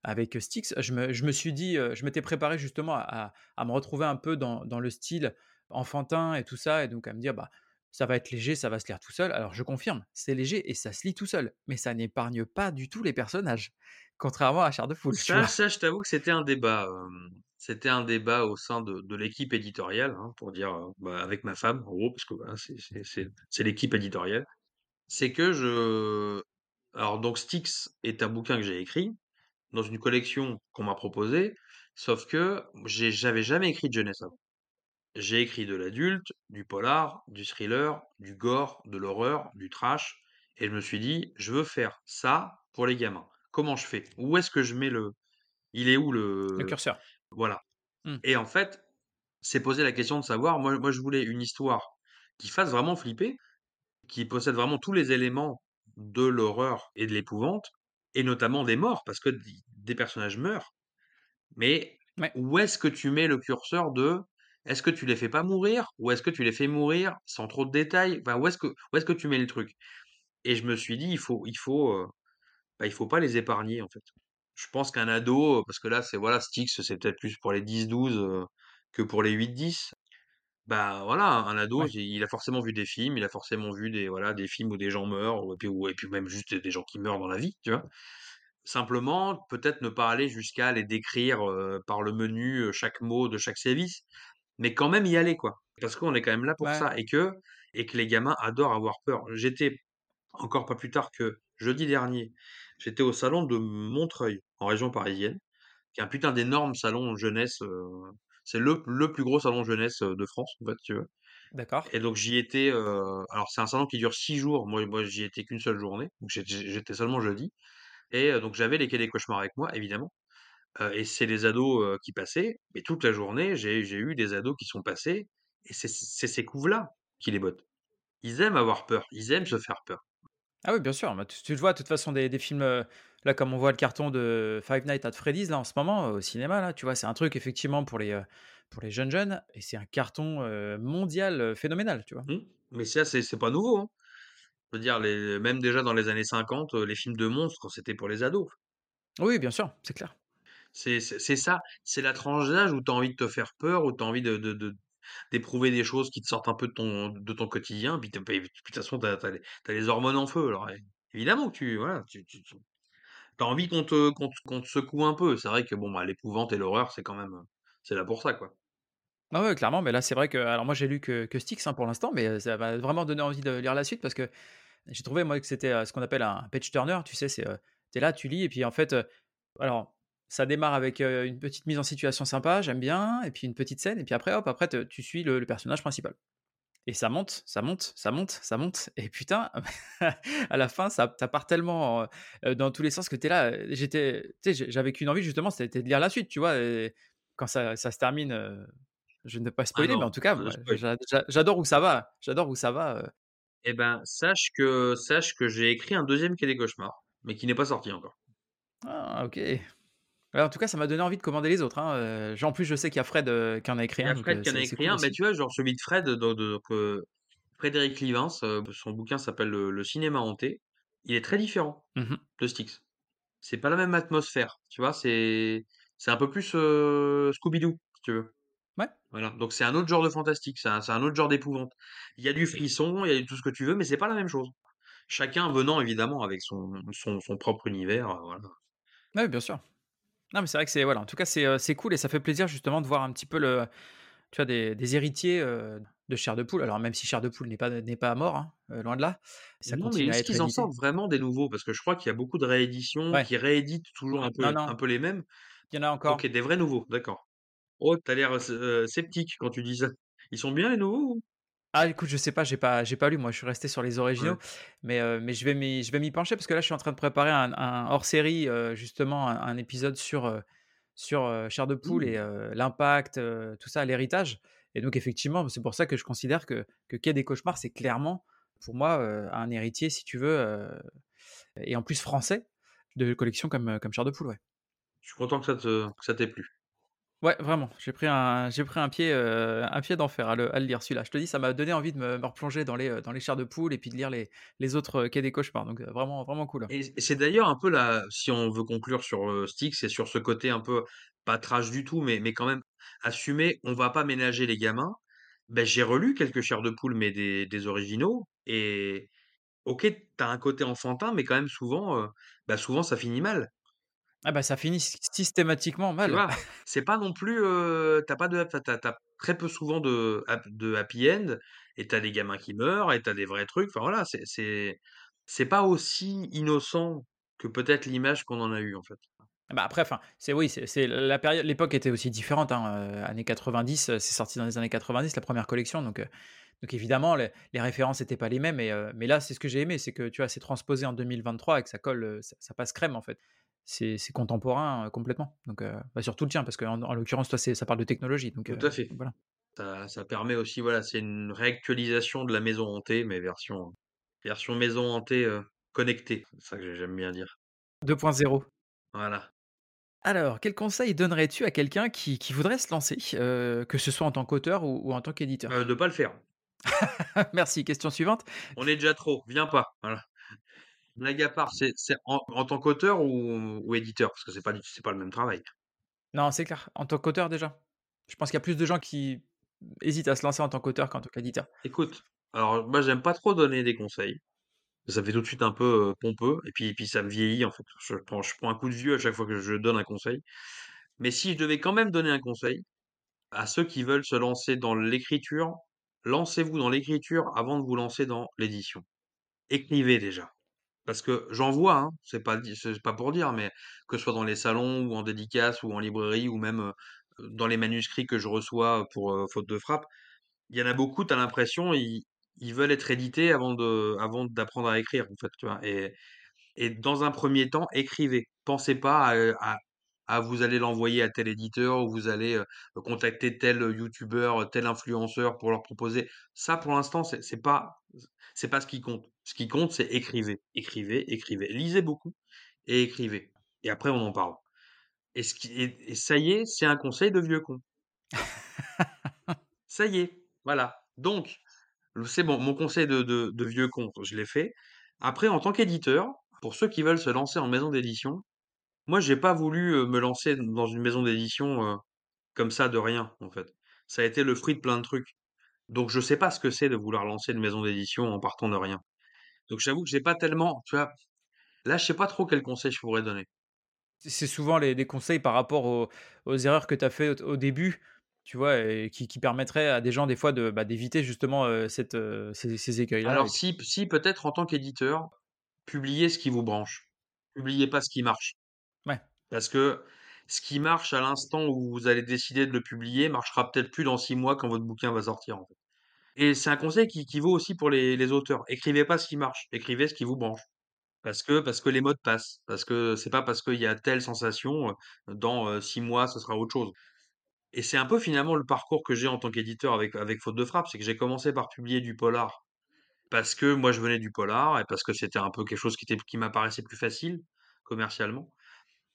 avec, Styx. Je me je me suis dit, je m'étais préparé justement à à à me retrouver un peu dans dans le style enfantin et tout ça et donc à me dire: «Bah, ça va être léger, ça va se lire tout seul». Alors je confirme, c'est léger et ça se lit tout seul, mais ça n'épargne pas du tout les personnages, contrairement à Chair de poule, tu Ça ça, je t'avoue que c'était un débat, c'était un débat au sein de de l'équipe éditoriale, hein, pour dire, bah, avec ma femme, en gros, parce que c'est l'équipe éditoriale. C'est que je alors donc Styx est un bouquin que j'ai écrit dans une collection qu'on m'a proposée, sauf que j'avais jamais écrit de jeunesse avant. J'ai écrit de l'adulte, du polar, du thriller, du gore, de l'horreur, du trash et je me suis dit: «Je veux faire ça pour les gamins. Comment je fais? Où est-ce que je mets le il est où Le le» curseur. voilà Mmh. et en fait, c'est poser la question de savoir moi moi je voulais une histoire qui fasse vraiment flipper, qui possède vraiment tous les éléments de l'horreur et de l'épouvante et notamment des morts parce que des personnages meurent, mais Ouais. où est-ce que tu mets le curseur de est-ce que tu les fais pas mourir ou est-ce que tu les fais mourir sans trop de détails? Enfin, où est-ce que où est-ce que tu mets le truc? Et je me suis dit: «Il faut il faut, bah, il faut pas les épargner, en fait». Je pense qu'un ado, parce que là, c'est voilà, Styx, c'est peut-être plus pour les 10-12, heu, que pour les 8-10. Bah, voilà, un ado, Ouais. il a forcément vu des films, il a forcément vu des voilà, des films où des gens meurent ou et puis ou et puis même juste des gens qui meurent dans la vie, tu vois? Simplement, peut-être ne pas aller jusqu'à les décrire, par le menu, chaque mot de chaque sévice, mais quand même y aller, quoi. Parce qu'on est quand même là pour Ouais. ça et que et que les gamins adorent avoir peur. J'étais encore pas plus tard que jeudi dernier, j'étais au salon de Montreuil, en région parisienne, qui est un putain d'énorme salon jeunesse, heu, c'est le le plus gros salon jeunesse, heu, de France, en fait, si tu veux D'accord. et donc j'y étais, heu, alors c'est un salon qui dure 6 jours, moi moi j'y étais qu'une seule journée, donc j'étais seulement jeudi et donc j'avais les Quais des Cauchemars avec moi, évidemment, et c'est les ados, qui passaient, mais toute la journée, j'ai eu des ados qui sont passés et c'est ces couves-là qui les bottent. Ils aiment avoir peur, ils aiment se faire peur. Ah oui, bien sûr, bah, tu tu le vois de toute façon des des films, là comme on voit le carton de Five Nights at Freddy's là en ce moment, au cinéma là, tu vois? C'est un truc effectivement pour les, heu, pour les jeunes jeunes et c'est un carton, mondial, phénoménal, tu vois? Mmh, mais ça, c'est pas nouveau, hein. Je veux dire les même déjà dans les années 50, heu, les films de monstres, c'était pour les ados. Oui, bien sûr, c'est clair. C'est ça, c'est la tranche d'âge où tu as envie de te faire peur, où tu as envie de de d'éprouver des choses qui te sortent un peu de ton de ton quotidien, puis de toute façon, tu as les hormones en feu, alors évidemment que tu voilà, tu tu as envie qu'on te qu'on te qu'on te secoue un peu. C'est vrai que bon, bah, l'épouvante et l'horreur, c'est quand même, heu, c'est là pour ça, quoi. Ah ouais, clairement, mais là c'est vrai que alors moi j'ai lu que que Styx, hein, pour l'instant, mais, ça m'a vraiment donné envie de lire la suite parce que j'ai trouvé moi que c'était, ce qu'on appelle un page turner, tu sais? C'est, heu, tu es là, tu lis et puis en fait, alors ça démarre avec, une petite mise en situation sympa, j'aime bien et puis une petite scène et puis après hop, après te tu suis le le personnage principal. Et ça monte, ça monte, ça monte, ça monte et putain, à la fin, ça ça part tellement, dans tous les sens que tu es là, j'étais j'avais qu'une envie justement, c'était de lire la suite, tu vois? Et quand ça ça se termine, je ne vais pas Ah spoiler, mais non, en tout cas, j'adore où ça va, j'adore où ça va, Et ben, sache que sache que j'ai écrit un deuxième Quai des Cauchemars, mais qui n'est pas sorti encore. ah OK. Ouais, en tout cas, ça m'a donné envie de commander les autres, hein, heu, j en plus, je sais qu'il y a Fred, heu, qui en a écrit Il y un, a donc Fred qui en a c'est c'est écrit cool un, mais aussi. tu vois, genre celui de Fred, de donc heu, Frédéric Livens, heu, son bouquin s'appelle le le cinéma hanté. Il est très différent Mmh de Styx. C'est pas la même atmosphère, tu vois? C'est c'est un peu plus, Scooby-Doo, si tu veux. Ouais. Voilà, donc c'est un autre genre de fantastique, c'est un c'est un autre genre d'épouvante. Il y a du frisson, il y a du tout ce que tu veux, mais c'est pas la même chose. Chacun venant évidemment avec son son son propre univers, heu, voilà. Ouais, bien sûr. Non, mais c'est vrai que c'est voilà, en tout cas, c'est, heu, c'est cool et ça fait plaisir justement de voir un petit peu le Tu vois, des des héritiers, heu, de Chair de Poule, alors même si Chair de Poule n'est pas n'est pas mort, hein, heu, loin de là, ça Non, mais est-ce qu'ils en sortent vraiment des nouveaux? Parce que je crois qu'il y a beaucoup de rééditions Ouais, qui rééditent toujours un peu non, un peu les mêmes. il y en a encore. OK, des vrais nouveaux, d'accord. Oh, tu as l'air, sceptique quand tu dis ça. Ils sont bien les nouveaux ou? Ah écoute, je sais pas, j'ai pas j'ai pas lu, moi je suis resté sur les originaux, mais heu, mais je vais m'y je vais m'y pencher parce que là, je suis en train de préparer un un hors-série, heu, justement, un un épisode sur, Chair de Poule et Mmh. l'impact, tout ça, l'héritage et donc effectivement, c'est pour ça que je considère que que Quai des Cauchemars, c'est clairement, pour moi, un héritier, si tu veux, et en plus français, de collections comme, comme Chair de Poule, ouais. Je suis content que ça te que ça t'ait plu. Ouais, vraiment, j'ai pris un j'ai pris un pied, heu, un pied d'enfer à le à le lire celui-là. Je te dis, ça m'a donné envie de me replonger dans les, heu, dans les chairs de poule et puis de lire les les autres, heu, Quai des cauchemars donc vraiment vraiment cool. Et c'est d'ailleurs un peu la si on veut conclure sur, heu, Styx, c'est sur ce côté un peu, pas trash du tout, mais mais quand même assumer, on va pas ménager les gamins. Beh, j'ai relu quelques Chairs de poule, mais des des originaux et OK, tu as un côté enfantin, mais quand même souvent, bah, souvent ça finit mal. Ah bah, ça finit sy systématiquement Tu mal. vois? C'est pas non plus, tu pas de enfin, tu as très peu souvent de de happy end et tu as des gamins qui meurent et tu as des vrais trucs. Enfin voilà, c'est c'est c'est pas aussi innocent que peut-être l'image qu'on en a eue, en fait. Bah, après, enfin, c'est oui, c'est c'est la période l'époque était aussi différente, hein, années 90, heu, c'est sorti dans les années 90 la première collection donc donc évidemment les les références étaient pas les mêmes et mais là, c'est ce que j'ai aimé, c'est que, tu vois, c'est transposé en 2023 et que ça colle, ça passe crème, en fait. C'est contemporain, complètement donc bah, surtout le tien parce qu'en en l'occurrence, toi, c'est ça parle de technologie donc Tout à fait. voilà. Ça ça permet aussi, voilà, c'est une réactualisation de la maison hantée, mais version version maison hantée, connectée. C'est ça que j'aime bien dire. 2.0. Voilà. Alors, quel conseil donnerais-tu à quelqu'un qui qui voudrait se lancer, que ce soit en tant qu'auteur ou ou en tant qu'éditeur? de pas le faire. Merci, question suivante. On est déjà trop, viens pas, voilà. Blague à part, c'est en en tant qu'auteur ou ou éditeur? Parce que c'est pas pas le même travail. Non, c'est clair, en tant qu'auteur déjà. Je pense qu'il y a plus de gens qui hésitent à se lancer en tant qu'auteur qu'en tant qu'éditeur. Écoute, alors moi j'aime pas trop donner des conseils. Ça fait tout de suite un peu, pompeux et puis puis ça me vieillit en fait. Je prends je prends un coup de vieux à chaque fois que je donne un conseil. Mais si je devais quand même donner un conseil, à ceux qui veulent se lancer dans l'écriture, lancez-vous dans l'écriture avant de vous lancer dans l'édition. Écrivez déjà. Parce que j'en vois, hein, c'est pas pour dire, mais que ce soit dans les salons ou en dédicace ou en librairie ou même, dans les manuscrits que je reçois pour, faute de frappe, il y en a beaucoup, tu l'impression, ils ils veulent être édités avant d'apprendre à écrire, en fait? Et dans un premier temps, écrivez. Pensez pas à, vous allez l'envoyer à tel éditeur ou vous allez, contacter tel, youtubeur, tel influenceur pour leur proposer. Ça, pour l'instant, c'est c'est c'est pas ce qui compte. Ce qui compte, c'est écrivez, écrivez, écrivez. Lisez beaucoup et écrivez et après on en parle. Et ça y est, c'est un conseil de vieux con. Ça y est, voilà. Donc, c'est bon, mon conseil de vieux con, je l'ai fait. Après, en tant qu'éditeur, pour ceux qui veulent se lancer en maison d'édition, moi, j'ai pas voulu, heu, me lancer dans une maison d'édition, heu, comme ça de rien, en fait. Ça a été le fruit de plein de trucs. Donc je sais pas ce que c'est de vouloir lancer une maison d'édition en partant de rien. Donc j'avoue que j'ai pas tellement tu vois? Là, je sais pas trop quel conseil je pourrais donner. C'est souvent les des conseils par rapport aux aux erreurs que tu as fait au au début, tu vois? Et qui qui permettraient à des gens des fois de, bah, d'éviter justement, cette, ces ces écueils-là Alors et si si peut-être en tant qu'éditeur, publiez ce qui vous branche. Publiez pas ce qui marche. ouais, Parce que ce qui marche à l'instant où vous allez décider de le publier, marchera peut-être plus dans 6 mois quand votre bouquin va sortir, en fait. Et c'est un conseil qui qui vaut aussi pour les les auteurs. Écrivez pas ce qui marche, écrivez ce qui vous branche. Parce que parce que les modes passent. Parce que c'est pas parce qu'il y a telle sensation, dans, 6 mois, ce sera autre chose. Et c'est un peu finalement le parcours que j'ai en tant qu'éditeur avec avec Faute de frappe, c'est que j'ai commencé par publier du polar parce que moi je venais du polar et parce que c'était un peu quelque chose qui qui m'apparaissait plus facile commercialement.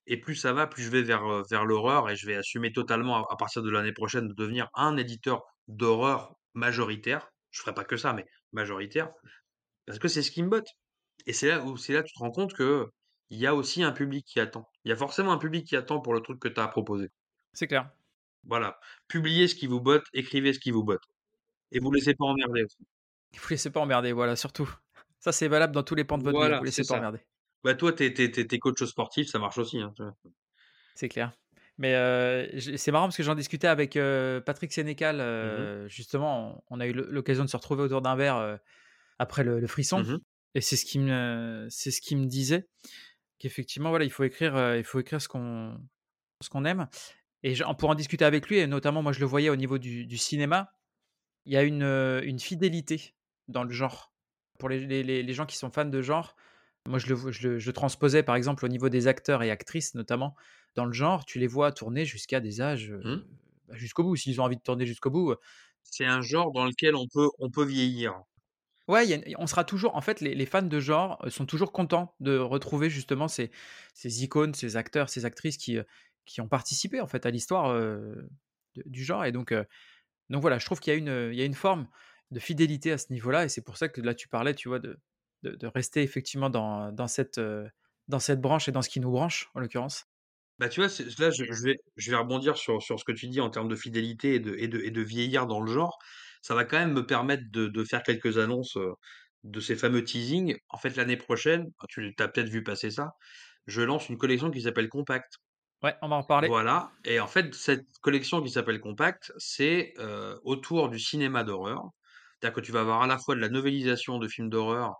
Et plus ça va, plus je vais vers, vers l'horreur et je vais assumer totalement à partir de l'année prochaine de devenir un éditeur d'horreur majoritaire. Je ferai pas que ça, mais majoritaire, parce que c'est ce qui me botte. Et c'est là où c'est là que tu te rends compte que il y a aussi un public qui attend. Il y a forcément un public qui attend pour le truc que tu as à proposer. c'est clair. Voilà. Publiez ce qui vous botte, écrivez ce qui vous botte et vous laissez pas emmerder aussi. Vous laissez pas emmerder, voilà, surtout. Ça, c'est valable dans tous les pans de votre vie, vous laissez pas ça. emmerder. Bah, toi, tu es tu es tu es coach sportif, ça marche aussi, hein? C'est clair. Mais j'ai c'est marrant parce que j'en discutais avec, heu, Patrick Sénécal, Mmh mh. heu, justement, on on a eu l'o l'occasion de se retrouver autour d'un verre, après le le frisson Mmh et c'est ce qui me c'est ce qu'il me disait, qu'effectivement, voilà, il faut écrire, il faut écrire ce qu'on ce qu'on aime et j'en pour en discuter avec lui et notamment, moi, je le voyais au niveau du du cinéma, il y a une, une fidélité dans le genre. Pour les les les gens qui sont fans de genre, moi, je le vois je le je transposais, par exemple, au niveau des acteurs et actrices, notamment, dans le genre, tu les vois tourner jusqu'à des âges, heu, Mmh. bah, jusqu'au bout. S'ils ont envie de tourner jusqu'au bout, heu, C'est un genre dans lequel on peut on peut vieillir. ouais, y a on sera toujours en fait, les les fans de genre, heu, sont toujours contents de retrouver justement ces ces icônes, ces acteurs, ces actrices qui, ont participé, en fait, à l'histoire, du genre et donc donc voilà, je trouve qu'il y y a une forme de fidélité à ce niveau-là et c'est pour ça que là, tu parlais, tu vois, de de de rester effectivement dans dans cette, heu, dans cette branche et dans ce qui nous branche, en l'occurrence. Bah, tu vois, là, je je vais je vais rebondir sur sur ce que tu dis en termes de fidélité et de et de et de vieillir dans le genre. Ça va quand même me permettre de de faire quelques annonces, heu, de ces fameux teasings. En fait, l'année prochaine, tu as peut-être vu passer ça, je lance une collection qui s'appelle Compact. Ouais, on va en reparler. Voilà et en fait, cette collection qui s'appelle Compact, c'est, heu, autour du cinéma d'horreur. C'est-à-dire que tu vas avoir à la fois de la novélisation de films d'horreur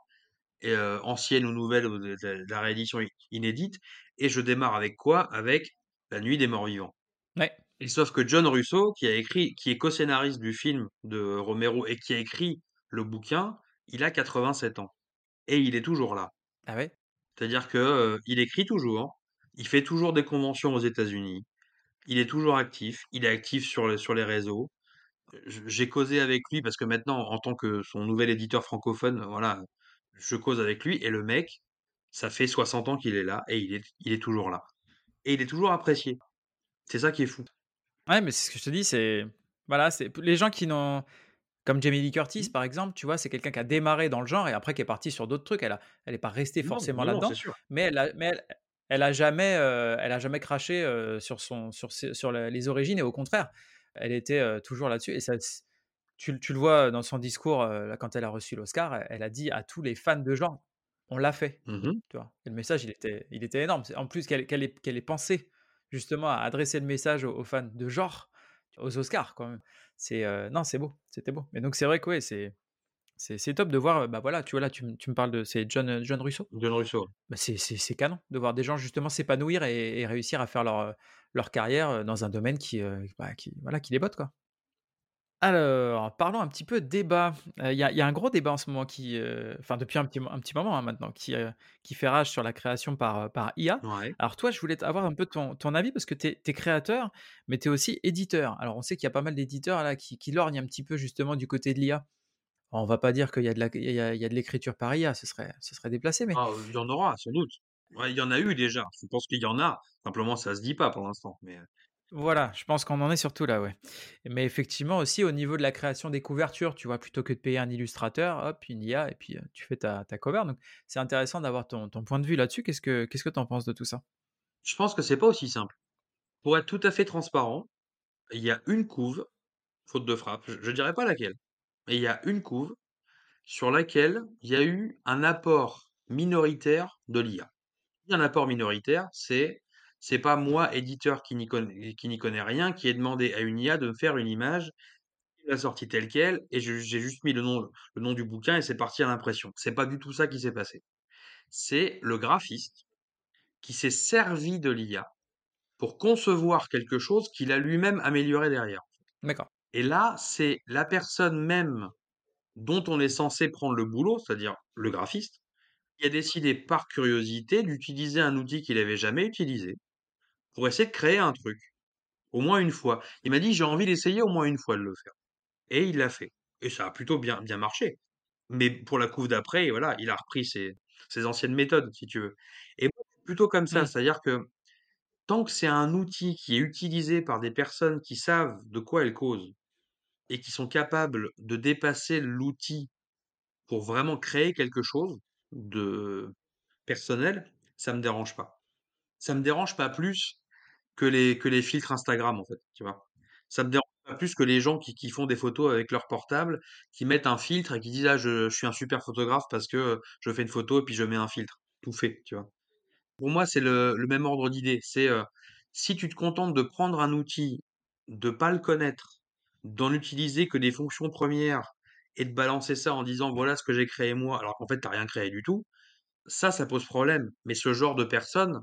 et anciennes ou nouvelles ou de de de la réédition inédite et je démarre avec quoi? Avec La Nuit des Morts Vivants Ouais. et sauf que John Russo qui a écrit qui est co-scénariste du film de Romero et qui a écrit le bouquin, il a 87 ans et il est toujours là. Ah ouais? C'est-à-dire que, il écrit toujours, il fait toujours des conventions aux États-Unis, il est toujours actif, il est actif sur les sur les réseaux. J'ai causé avec lui parce que maintenant en tant que son nouvel éditeur francophone, voilà, je cause avec lui et le mec, ça fait 60 ans qu'il est là et il est il est toujours là. et il est toujours apprécié. C'est ça qui est fou. Ouais, mais c'est ce que je te dis, c'est voilà, c'est les gens qui n'ont comme Jamie Lee Curtis, Mmh. par exemple, tu vois? C'est quelqu'un qui a démarré dans le genre et après qui est partie sur d'autres trucs. Elle a elle est pas restée Non, forcément là-dedans, mais elle a mais elle elle a jamais, heu, elle a jamais craché, heu, sur son sur ses sur la les origines et au contraire, elle était, heu, toujours là-dessus et ça tu le tu le vois dans son discours, quand elle a reçu l'Oscar, elle a dit à tous les fans de genre: «On l'a fait», Mmh mh. tu vois? Et le message, il était il était énorme. En plus qu'elle ait pensé justement à adresser le message aux aux fans de genre, aux Oscars quand même. C'est, heu, non, c'est beau, c'était beau. Mais donc c'est vrai que ouais, c'est top de voir, bah, voilà, tu vois, là, tu me tu me parles de c'est John, Russo? John Russo. Bah, c'est canon de voir des gens justement s'épanouir et et réussir à faire leur, carrière, dans un domaine qui, bah, qui voilà, qui les botte, quoi. Alors, parlons un petit peu débat. Heu, il y a il y a un gros débat en ce moment qui, heu, enfin depuis un petit mo un petit moment, hein, maintenant, qui, heu, qui fait rage sur la création par, par IA. Ouais. Alors toi, je voulais t avoir un peu ton ton avis parce que tu es créateur, mais tu es aussi éditeur. Alors on sait qu'il y a pas mal d'éditeurs là qui qui lorgnent un petit peu justement du côté de l'IA. On va pas dire qu'il y a de la il y a il y a de l'écriture par IA, ce serait ce serait déplacé, mais Ah, il y en aura sans doute. Ouais, il y en a eu déjà. Je pense qu'il y en a. Simplement, ça se dit pas pour l'instant, mais Voilà, je pense qu'on en est surtout là, ouais. Mais effectivement aussi au niveau de la création des couvertures, tu vois? Plutôt que de payer un illustrateur, hop, une IA et puis, heu, tu fais ta ta cover donc c'est intéressant d'avoir ton point de vue là-dessus. Qu'est-ce que qu'est-ce que tu en penses de tout ça? je pense que c'est pas aussi simple. Pour être tout à fait transparent, il y a une couve, faute de frappe, je je dirais pas laquelle, mais il y a une couve sur laquelle il y a eu un apport minoritaire de l'IA. Un apport minoritaire, c'est c'est pas moi, éditeur qui n'y connais qui rien, qui ai demandé à une IA de me faire une image, il l'a sortie telle quelle et je j'ai juste mis le nom le nom du bouquin et c'est parti à l'impression. C'est pas du tout ça qui s'est passé. C'est le graphiste qui s'est servi de l'IA pour concevoir quelque chose qu'il a lui-même amélioré derrière. D'accord. Et là, c'est la personne même dont on est censé prendre le boulot, c'est-à-dire le graphiste, qui a décidé par curiosité d'utiliser un outil qu'il avait jamais utilisé pour essayer de créer un truc, au moins une fois. Il m'a dit: «J'ai envie d'essayer au moins une fois de le faire» et il l'a fait et ça a plutôt bien bien marché. Mais pour la couve d'après, voilà, il a repris ses ses anciennes méthodes, si tu veux et plutôt comme ça, Mmh. c'est-à-dire que tant que c'est un outil qui est utilisé par des personnes qui savent de quoi elles causent et qui sont capables de dépasser l'outil pour vraiment créer quelque chose de personnel, ça me dérange pas. Ça me dérange pas plus que les que les filtres Instagram, en fait, tu vois? Ça me dérange pas plus que les gens qui qui font des photos avec leur portable, qui mettent un filtre et qui disent: «Ah je je suis un super photographe parce que, heu, je fais une photo et puis je mets un filtre». Tout fait, tu vois? Pour moi, c'est le le même ordre d'idée. C'est, heu, si tu te contentes de prendre un outil, de pas le connaître, d'en utiliser que des fonctions premières et de balancer ça en disant: «Voilà ce que j'ai créé moi», alors qu'en fait tu rien créé du tout, ça, ça pose problème. Mais ce genre de personnes,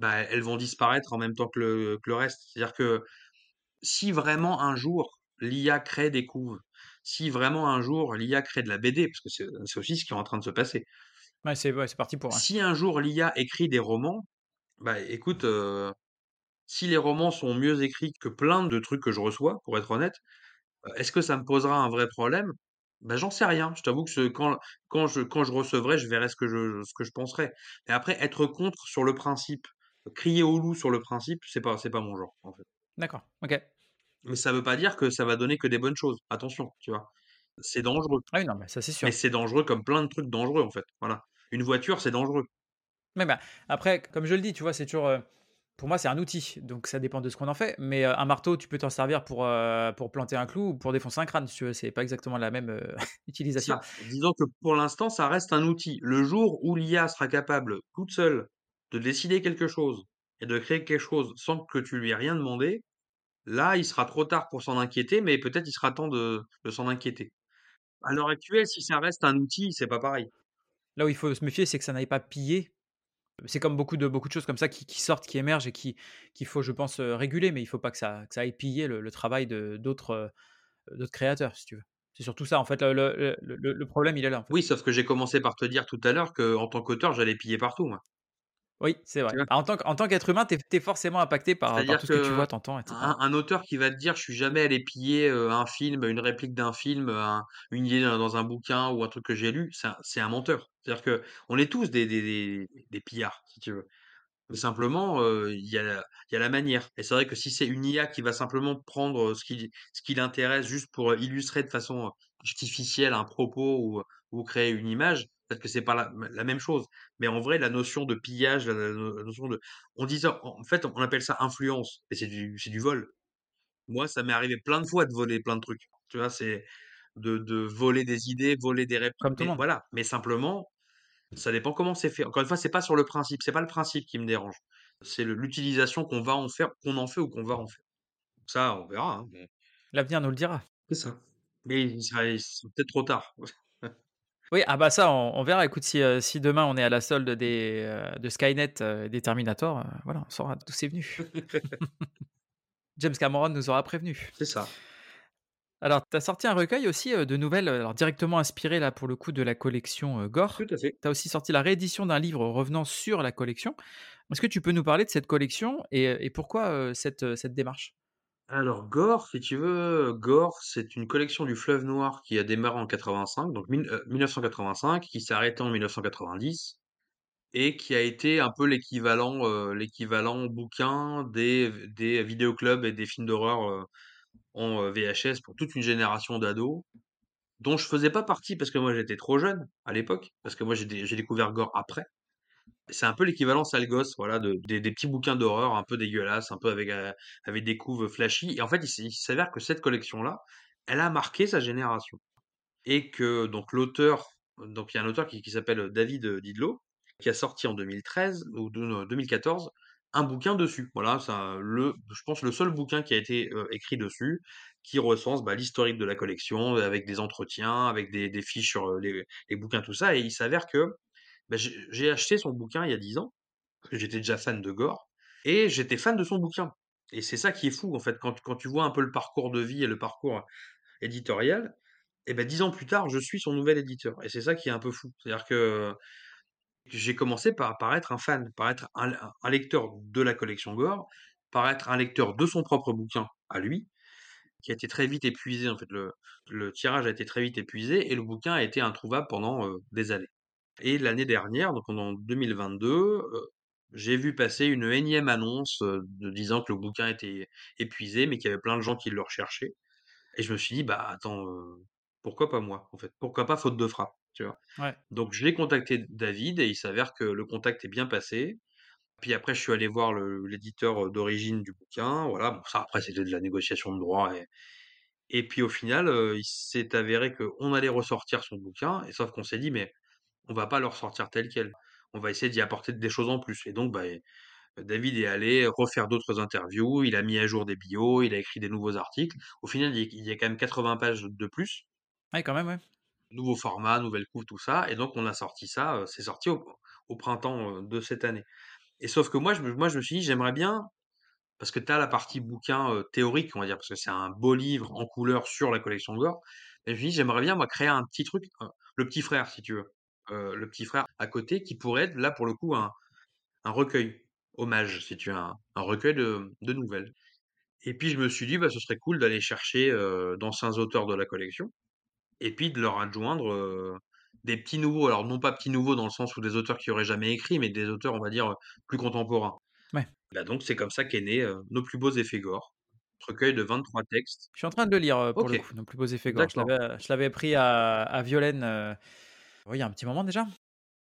bah, elles vont disparaître en même temps que le que le reste. C'est-à-dire que si vraiment un jour l'IA crée des couves, si vraiment un jour l'IA crée de la BD, parce que c'est aussi ce qui est en train de se passer. Ouais, c'est ouais, parti pour, ouais. Si un jour l'IA écrit des romans, bah, écoute, heu, si les romans sont mieux écrits que plein de trucs que je reçois, pour être honnête, heu, est-ce que ça me posera un vrai problème? Bah, j'en sais rien. Je t'avoue que ce quand quand je quand je recevrai, je verrai ce que je ce que je penserai. Mais après être contre sur le principe, crier au loup sur le principe, c'est pas c'est pas mon genre, en fait. D'accord, OK. Mais ça veut pas dire que ça va donner que des bonnes choses. Attention, tu vois? C'est dangereux, Ah oui, non, mais ça, c'est mais sûr. c'est dangereux comme plein de trucs dangereux, en fait, voilà. Une voiture, c'est dangereux. Mais bah, après, comme je le dis, tu vois, c'est toujours, heu, pour moi, c'est un outil, donc ça dépend de ce qu'on en fait. Mais, heu, un marteau, tu peux t'en servir pour, heu, pour planter un clou ou pour défoncer un crâne, si tu veux. C'est pas exactement la même, utilisation. Ça, disons que pour l'instant, ça reste un outil. Le jour où l'IA sera capable, toute seule, de décider quelque chose et de créer quelque chose sans que tu lui aies rien demandé, là, il sera trop tard pour s'en inquiéter, mais peut-être il sera temps de de s'en inquiéter. À l'heure actuelle, si ça reste un outil, c'est pas pareil. Là où il faut se méfier, c'est que ça n'aille pas piller. C'est comme beaucoup de beaucoup de choses comme ça qui qui sortent, qui émergent et qui qu'il faut, je pense, heu, réguler, mais il faut pas que ça que ça aille piller le le travail de d'autres, créateurs, si tu veux. C'est surtout ça, en fait, le le le le le problème, il est là, en fait. Oui, sauf que j'ai commencé par te dire tout à l'heure qu'en tant qu'auteur, j'allais piller partout, moi. Oui, c'est Tu vrai. vois? Bah, en tant que en tant qu'être humain, tu es forcément impacté par tout ce que tu que vois, tu entends et cetera. un un auteur qui va te dire: «Je suis jamais allé piller, heu, un film, une réplique d'un film, un une idée dans un bouquin ou un truc que j'ai lu», c'est un menteur. C'est-à-dire qu'on est tous des des des des pillards, si tu veux. Simplement, heu, il y a la il y a la manière et c'est vrai que si c'est une IA qui va simplement prendre, ce qui ce qui l'intéresse juste pour, illustrer de façon, artificielle un propos ou, ou créer une image, peut-être que c'est pas la la même chose. Mais en vrai, la notion de pillage, la la notion de on dit ça en fait, on appelle ça influence et c'est du c'est du vol. Moi, ça m'est arrivé plein de fois de voler plein de trucs. Tu vois? C'est de de voler des idées, voler des répliques, Comme tout le monde. voilà, mais simplement, ça dépend comment c'est fait. Encore une fois, c'est pas sur le principe, c'est pas le principe qui me dérange. C'est l'utilisation qu'on va en faire qu'on en fait ou qu'on va en faire. Ça, on verra, hein, L'avenir nous le dira. c'est ça. Mais il sera il sera peut-être trop tard. Oui, ah bah ça, on, on verra. Écoute, si, euh, si demain on est à la solde des, euh, de Skynet euh, et des Terminator, voilà, on saura d'où c'est venu. James Cameron nous aura prévenu. C'est ça. Alors, tu as sorti un recueil aussi de nouvelles, alors directement inspirées là pour le coup de la collection Gore. Tout à fait. Tu as aussi sorti la réédition d'un livre revenant sur la collection. Est-ce que tu peux nous parler de cette collection et, et pourquoi cette, cette démarche? Alors Gore, si tu veux, Gore, c'est une collection du Fleuve Noir qui a démarré en 85, donc mille- euh, 1985, qui s'est arrêtée en 1990 et qui a été un peu l'équivalent euh, l'équivalent bouquin des des vidéoclubs et des films d'horreur euh, en VHS pour toute une génération d'ados dont je faisais pas partie parce que moi j'étais trop jeune à l'époque parce que moi j'ai découvert Gore après. C'est un peu l'équivalent sale gosse, voilà, de, des, petits bouquins d'horreur un peu dégueulasses, un peu avec, euh, avec des couves flashy. Et en fait, il, s'avère que cette collection-là, elle a marqué sa génération. Et que donc l'auteur, donc il y a un auteur qui, s'appelle David Didlot, qui a sorti en 2013 ou de- non, 2014 un bouquin dessus. Voilà, un- le, je pense le seul bouquin qui a été euh, écrit dessus, qui recense bah, l'historique de la collection, avec des entretiens, avec des, fiches sur euh, les bouquins, tout ça. Et il s'avère que bah, j'ai acheté son bouquin il y a 10 ans, j'étais déjà fan de Gore, et j'étais fan de son bouquin. Et c'est ça qui est fou, en fait, quand, quand tu vois un peu le parcours de vie et le parcours éditorial, et ben dix ans plus tard, je suis son nouvel éditeur. Et c'est ça qui est un peu fou. C'est-à-dire que j'ai commencé par, par être un fan, par être un, lecteur de la collection Gore, par être un lecteur de son propre bouquin à lui, qui a été très vite épuisé. En fait, le, le tirage a été très vite épuisé et le bouquin a été introuvable pendant euh, des années. Et l'année dernière, donc en 2022, euh, j'ai vu passer une énième annonce de disant que le bouquin était épuisé, mais qu'il y avait plein de gens qui le recherchaient. Et je me suis dit, bah attends, euh, pourquoi pas moi, en fait? Pourquoi pas faute de frappe, tu vois? Ouais. Donc je l'ai contacté David et il s'avère que le contact est bien passé. Puis après, je suis allé voir l'éditeur d'origine du bouquin. Voilà, bon, ça après c'était de la négociation de droit. Et, et puis au final, euh, il s'est avéré qu'on allait ressortir son bouquin. Et sauf qu'on s'est dit, mais on va pas le ressortir tel quel. On va essayer d'y apporter des choses en plus. Et donc, bah, David est allé refaire d'autres interviews, il a mis à jour des bios, il a écrit des nouveaux articles. Au final, il y a, quand même 80 pages de plus. Ouais, quand même, ouais. Nouveau format, nouvelle couve, tout ça. Et donc, on a sorti ça. euh, C'est sorti au, au printemps euh, de cette année. Et sauf que moi, je, me- moi, je me suis dit, j'aimerais bien, parce que tu as la partie bouquin euh, théorique, on va dire, parce que c'est un beau livre en couleur sur la collection Gore. Et je me suis dit, j'aimerais bien, moi, créer un petit truc, euh, le petit frère, si tu veux. Euh, le petit frère à côté, qui pourrait être, là, pour le coup, un, un recueil, hommage, si tu veux, un, un recueil de, de nouvelles. Et puis je me suis dit, bah, ce serait cool d'aller chercher euh, d'anciens auteurs de la collection, et puis de leur adjoindre euh, des petits nouveaux. Alors non pas petits nouveaux dans le sens où des auteurs qui auraient jamais écrit, mais des auteurs, on va dire, plus contemporains. Ouais. Bah, donc c'est comme ça qu'est né euh, Nos plus beaux effets gore, recueil de 23 textes. Je suis en train de le lire euh, pour le coup, nos plus beaux effets gore. Je l'avais, je l'avais pris à, à Violaine euh, oui, il y a un petit moment déjà.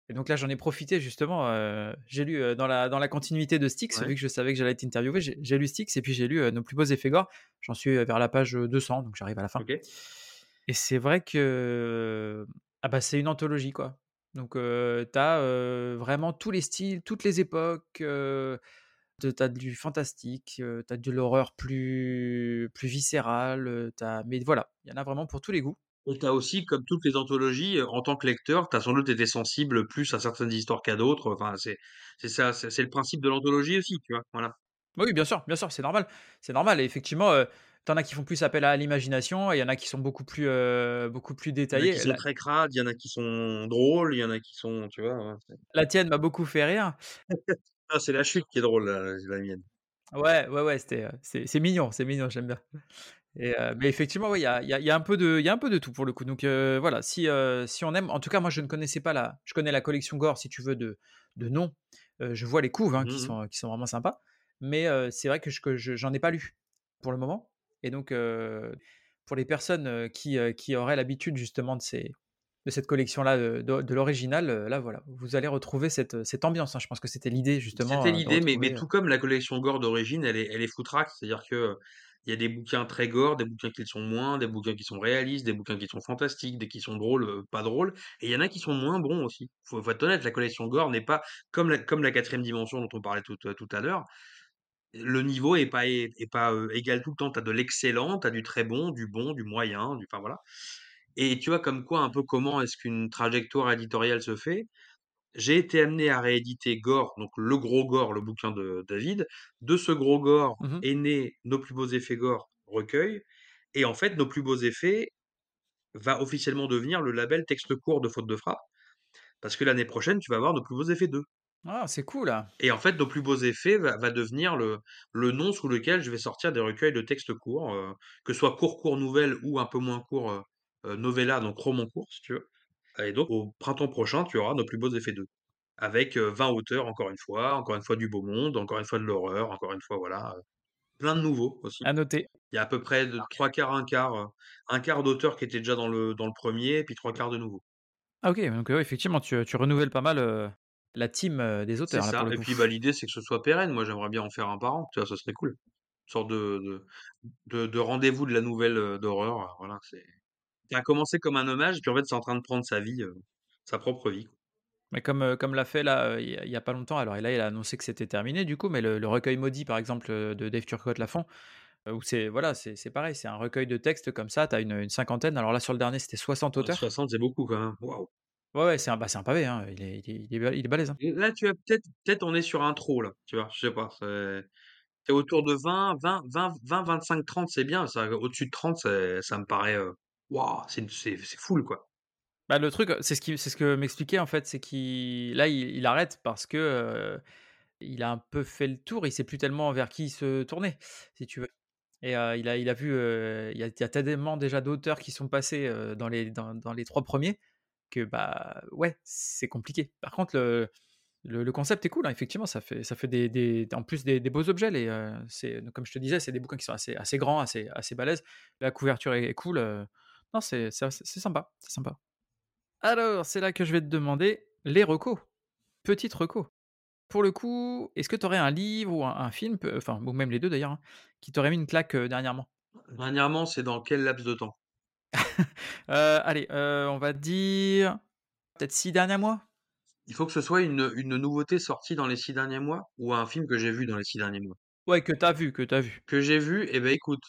Et donc là, j'en ai profité justement. euh, j'ai lu euh, dans, la, dans la continuité de Styx, Ouais. vu que je savais que j'allais être interviewé, j'ai, lu Styx et puis j'ai lu euh, Nos plus beaux effets gore. J'en suis vers la page 200, donc j'arrive à la fin. Et c'est vrai que ah bah, c'est une anthologie, quoi. Donc, tu as vraiment tous les styles, toutes les époques. Tu as du fantastique, tu as de l'horreur plus, plus viscérale. Mais voilà, il y en a vraiment pour tous les goûts. Et t'as aussi, comme toutes les anthologies, euh, en tant que lecteur, t'as sans doute été sensible plus à certaines histoires qu'à d'autres. Enfin, c'est c'est ça, c'est c'est le principe de l'anthologie aussi, tu vois. Voilà. Oui, bien sûr, bien sûr, c'est normal. C'est normal. Et effectivement, euh, t'en as qui font plus appel à l'imagination et il y en a qui sont beaucoup plus, euh, beaucoup plus Il y en a détaillés. qui sont très crades, il y en a qui sont drôles, il y en a qui sont, tu vois. ouais, la tienne m'a beaucoup fait rire. Ah, c'est la chute qui est drôle, la, la mienne. Ouais, ouais, ouais, c'était, euh, c'est, c'est mignon, c'est mignon, j'aime bien. Et, euh, mais effectivement, ouais, il y a, il y a- il y a un peu de, il y a un peu de tout pour le coup. Donc euh, voilà, si, euh, si on aime, en tout cas, moi je ne connaissais pas la, je connais la collection Gore si tu veux de, de nom, je vois les couves, hein, Mmh qui sont, qui sont vraiment sympas, mais c'est vrai que je j'en ai pas lu, pour le moment et donc pour les personnes, qui, auraient l'habitude justement de ces de cette collection-là, de de l'original, là voilà, vous allez retrouver cette, cette ambiance, hein. Je pense que c'était l'idée C'était justement, de l'idée, mais tout comme la collection gore d'origine, elle est elle est foutraque. C'est-à-dire que, il y a des bouquins très gore, des bouquins qui le sont moins, des bouquins qui sont réalistes, des bouquins qui sont fantastiques, des qui sont drôles, heu, pas drôles et il y en a qui sont moins bons aussi. Faut faut être honnête, la collection gore n'est pas comme la 4 dimension dont on parlait tout, heu, tout à l'heure, le niveau est pas heu, égal tout le temps. Tu as de l'excellent, tu as du très bon, du bon, du moyen, du enfin voilà et tu vois comme quoi un peu comment est-ce qu'une trajectoire éditoriale se fait? J'ai été amené à rééditer Gore, donc le gros Gore, le bouquin de David. De ce gros Gore mmh mh. est né Nos plus beaux effets Gore recueil et en fait, Nos plus beaux effets va officiellement devenir le label texte court de Faute de frappe parce que l'année prochaine, tu vas avoir Nos plus beaux effets 2 Ah, c'est cool! et en fait, Nos plus beaux effets va va devenir le le nom sous lequel je vais sortir des recueils de textes courts, heu, que ce soit court, court nouvelle ou un peu moins court, heu heu, novella, donc roman court, si tu veux et donc au printemps prochain, tu auras Nos plus beaux effets 2 avec, heu, 20 auteurs encore une fois, encore une fois du beau monde, encore une fois de l'horreur, encore une fois, voilà, plein de nouveaux aussi. À noter. Il y a à peu près de 3/4, 1/4, heu, 1/4 d'auteurs qui étaient déjà dans le dans le 1er et puis 3/4 de nouveaux. Ah OK, donc effectivement, tu, tu renouvelles pas mal, la team, des C'est auteurs pour ça et puis, bah, l'idée, c'est que ce soit pérenne. Moi, j'aimerais bien en faire un par an, tu vois? Ce serait cool. Une sorte de de de de rendez-vous de la nouvelle, d'horreur, voilà, c'est ça a commencé comme un hommage, puis en fait, c'est en train de prendre sa vie, heu, sa propre vie. Mais comme, heu, comme l'a fait là, heu, il y a pas longtemps, alors et là, il a annoncé que c'était terminé du coup, mais le le recueil maudit par exemple, de Dave Turcotte-Lafont, heu, où c'est voilà, c'est pareil, c'est un recueil de textes comme ça, tu as une, une cinquantaine, alors là sur le dernier, c'était 60 Ouais, auteurs. 60, c'est beaucoup quand même. Waouh! Ouais, ouais, c'est un bah, un pavé, hein, il est il est il balèze, hein. Là, tu as peut-être peut-être on est sur un trop là, tu vois? Je sais pas, c'est autour de 20-20-20-20-25-30, c'est bien, au-dessus de 30, c'est ça me paraît, waouh, c'est c'est c'est quoi. Bah, le truc, c'est ce qui c'est ce que m'expliquait en fait, c'est qu'il là, il arrête parce que, il a un peu fait le tour, il sait plus tellement vers qui se tourner, si tu veux et il a il a vu, il y a tellement déjà d'auteurs qui sont passés, dans les dans les 3 premiers que, bah, ouais, c'est compliqué. Par contre, le le concept est cool, hein, effectivement, ça fait ça fait des des en plus des beaux objets les, c'est comme je te disais, c'est des bouquins qui sont assez assez grands, assez assez balèzes. La couverture est cool, non, c'est c'est c'est sympa, c'est sympa. Alors, c'est là que je vais te demander les recos, petites recos. Pour le coup, est-ce que tu aurais un livre ou un un film, peu enfin, ou même les 2 d'ailleurs, hein, qui t'aurait mis une claque, heu, dernièrement? Dernièrement, c'est dans quel laps de temps? Heu, allez, heu, on va dire peut-être 6 derniers mois? Il faut que ce soit une, une nouveauté sortie dans les 6 derniers mois ou un film que j'ai vu dans les 6 derniers mois? Ouais, que tu as vu, que tu as vu. Que j'ai vu, eh beh, écoute,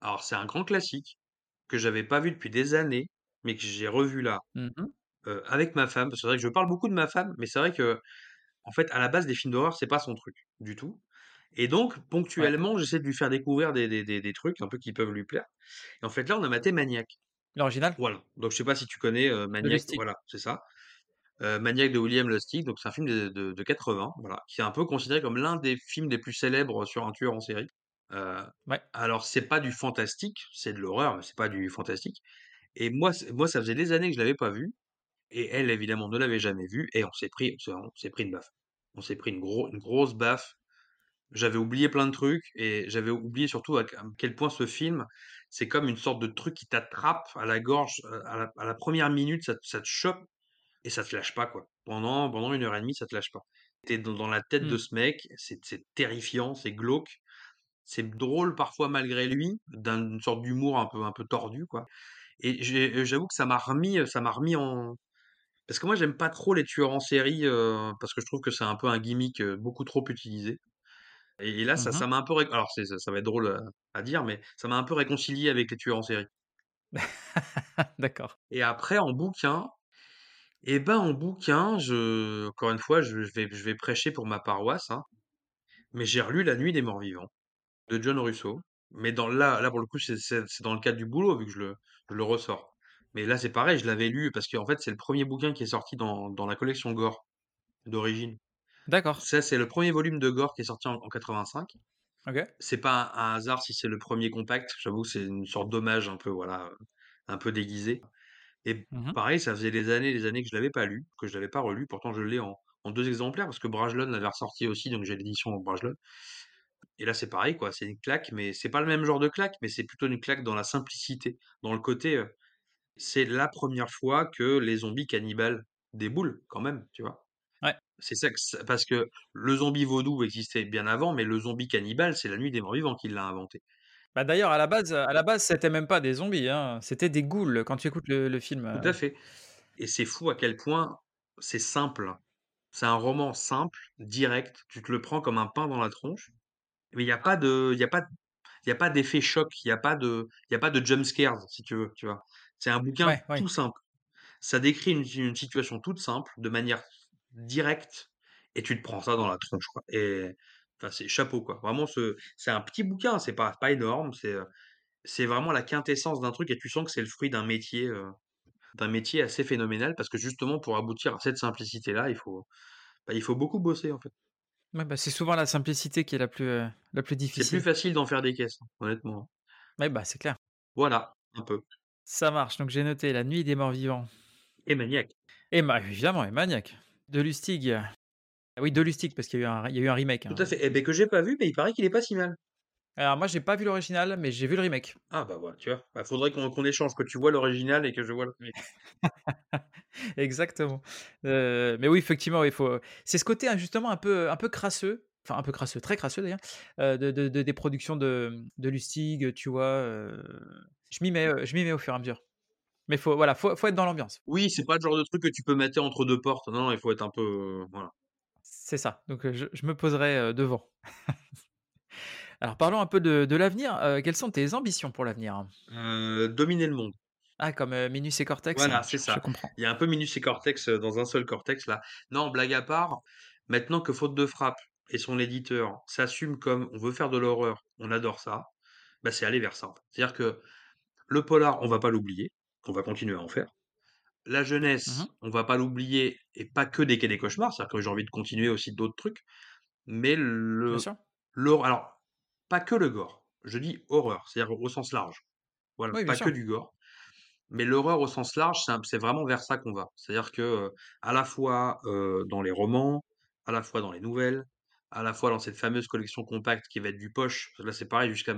alors c'est un grand classique que j'avais pas vu depuis des années, mais que j'ai revu là, Mmh mh. heu, avec ma femme, parce que c'est vrai que je parle beaucoup de ma femme, mais c'est vrai qu'en fait, à la base, les films d'horreur, c'est pas son truc du tout et donc Ouais. ponctuellement, j'essaie de lui faire découvrir des des des des trucs un peu qui peuvent lui plaire et en fait, là, on a maté Maniac. L'original? Voilà, donc je sais pas si tu connais, heu, De Maniac, Lustig? voilà, c'est ça. Heu, Maniac de William Lustig, donc c'est un film de de de 80, voilà, qui est un peu considéré comme l'un des films les plus célèbres sur un tueur en série. Ouais. alors c'est pas du fantastique, c'est de l'horreur, mais c'est pas du fantastique et moi moi ça faisait des années que je l'avais pas vu et elle évidemment ne l'avait jamais vu et on s'est pris on s'est pris une baffe. On s'est pris une gros une grosse baffe. J'avais oublié plein de trucs et j'avais oublié surtout à quel point ce film, c'est comme une sorte de truc qui t'attrape à la gorge, à la à la 1re minute, ça te ça te chope et ça te lâche pas, quoi. Pendant pendant 1 heure et demie, ça te lâche pas. Tu es dans dans la tête de Mmh. ce mec, c'est terrifiant, c'est glauque, c'est drôle parfois malgré lui, d'une sorte d'humour un peu un peu tordu, quoi et j'ai j'avoue que ça m'a remis, heu, ça m'a remis en parce que moi, j'aime pas trop les tueurs en série, heu, parce que je trouve que c'est un peu un gimmick, beaucoup trop utilisé et et là, ça Mmh ça mh. m'a un peu ré alors ça ça va être drôle, à dire, mais ça m'a un peu réconcilié avec les tueurs en série D'accord. et après en bouquin et ben, en bouquin, je encore une fois, je je vais je vais prêcher pour ma paroisse, hein, mais j'ai relu La Nuit des morts vivants de John Russo, mais dans là là, pour le coup, c'est c'est c'est dans le cadre du boulot vu que je le je le ressors, mais là, c'est pareil, je l'avais lu parce qu'en fait, c'est le 1er bouquin qui est sorti dans dans la collection Gore d'origine. D'accord. Ça, c'est le 1er volume de Gore qui est sorti en en 85. OK. C'est pas un un hasard si c'est le 1er compact, j'avoue que c'est une sorte d'hommage un peu, voilà, un peu déguisé et Mmh mh. pareil, ça faisait des années, des années que je l'avais pas lu, que je l'avais pas relu, pourtant je l'ai en en 2 exemplaires parce que Brajlon l'avait ressorti aussi, donc j'ai l'édition Brajlon. Et là, c'est pareil, quoi. C'est une claque, mais c'est pas le même genre de claque, mais c'est plutôt une claque dans la simplicité, dans le côté. euh, c'est la première fois que les zombies cannibales déboulent, quand même, tu vois? Ouais. C'est ça, que ça- parce que le zombie vaudou existait bien avant, mais le zombie cannibale, c'est la nuit des morts vivants qui l'a inventé. Bah, d'ailleurs, à la base, à la base, c'était même pas des zombies, hein, c'était des ghouls quand tu écoutes le, le film. Tout euh. à fait. Et c'est fou à quel point c'est simple. C'est un roman simple, direct. Tu te le prends comme un pain dans la tronche. Mais il n'y a pas de, il y a pas, il y a pas d'effet choc. Il n'y a pas de, il y a pas de jump scares, si tu veux, tu vois? C'est un bouquin Ouais, ouais. tout simple. Ça décrit une, une situation toute simple, de manière directe, et tu te prends ça dans la tronche, quoi. Et, enfin, c'est chapeau, quoi. Vraiment, ce, c'est un petit bouquin. C'est pas, pas énorme. C'est, euh, c'est vraiment la quintessence d'un truc, et tu sens que c'est le fruit d'un métier. euh, d'un métier assez phénoménal parce que justement pour aboutir à cette simplicité-là, il faut, bah, il faut beaucoup bosser en fait. Ouais, bah, c'est souvent la simplicité qui est la plus, euh, la plus C'est plus difficile. facile d'en faire des caisses, honnêtement. Ouais, bah, c'est clair. Voilà, un peu. Ça marche. Donc j'ai noté La Nuit des Morts Vivants. Et maniaque. Et bah, évidemment, et Maniac. De Lustig. Ah Oui, de Lustig, parce qu'il y a eu un, il y a eu un remake. Tout hein. à fait. Eh ben que j'ai pas vu, mais il paraît qu'il est pas si mal. Alors moi, j'ai pas vu l'original, mais j'ai vu le remake. Ah bah voilà, tu vois. Bah, faudrait qu'on qu'on échange, que tu vois l'original et que je vois le remake. Exactement. Euh, mais oui, effectivement, il faut. C'est ce côté hein, justement un peu, un peu crasseux, enfin un peu crasseux, très crasseux d'ailleurs, euh, de, de- de- des productions de, de Lustig, tu vois. euh, Je m'y mets, je mets au fur et à mesure. Mais faut, voilà, faut, faut être dans l'ambiance. Oui, c'est pas le genre de truc que tu peux mettre entre deux portes. Non, non, il faut être un peu. voilà. C'est ça. Donc je, je me poserai devant. Alors parlons un peu de, de l'avenir. Euh, quelles sont tes ambitions pour l'avenir? Euh, dominer le monde. Ah, comme euh, Minus et Cortex. Voilà, hein, c'est ça. Je comprends. Il y a un peu Minus et Cortex dans un seul Cortex là. Non, blague à part, maintenant que Faute de Frappe et son éditeur s'assument comme on veut faire de l'horreur, on adore ça, bah c'est aller vers ça. C'est-à-dire que le polar, on va pas l'oublier, on va continuer à en faire. La jeunesse, Mhm. on va pas l'oublier, et pas que des quais des cauchemars, c'est-à-dire que j'ai envie de continuer aussi d'autres trucs, mais Bien le, sûr. l'horreur, alors, pas que le gore, je dis horreur, c'est-à-dire au sens large. Voilà, Oui, pas que du gore. Mais l'horreur au sens large, c'est vraiment vers ça qu'on va. C'est-à-dire que, euh, à la fois euh, dans les romans, à la fois dans les nouvelles, à la fois dans cette fameuse collection compacte qui va être du poche. Là, c'est pareil, jusqu'à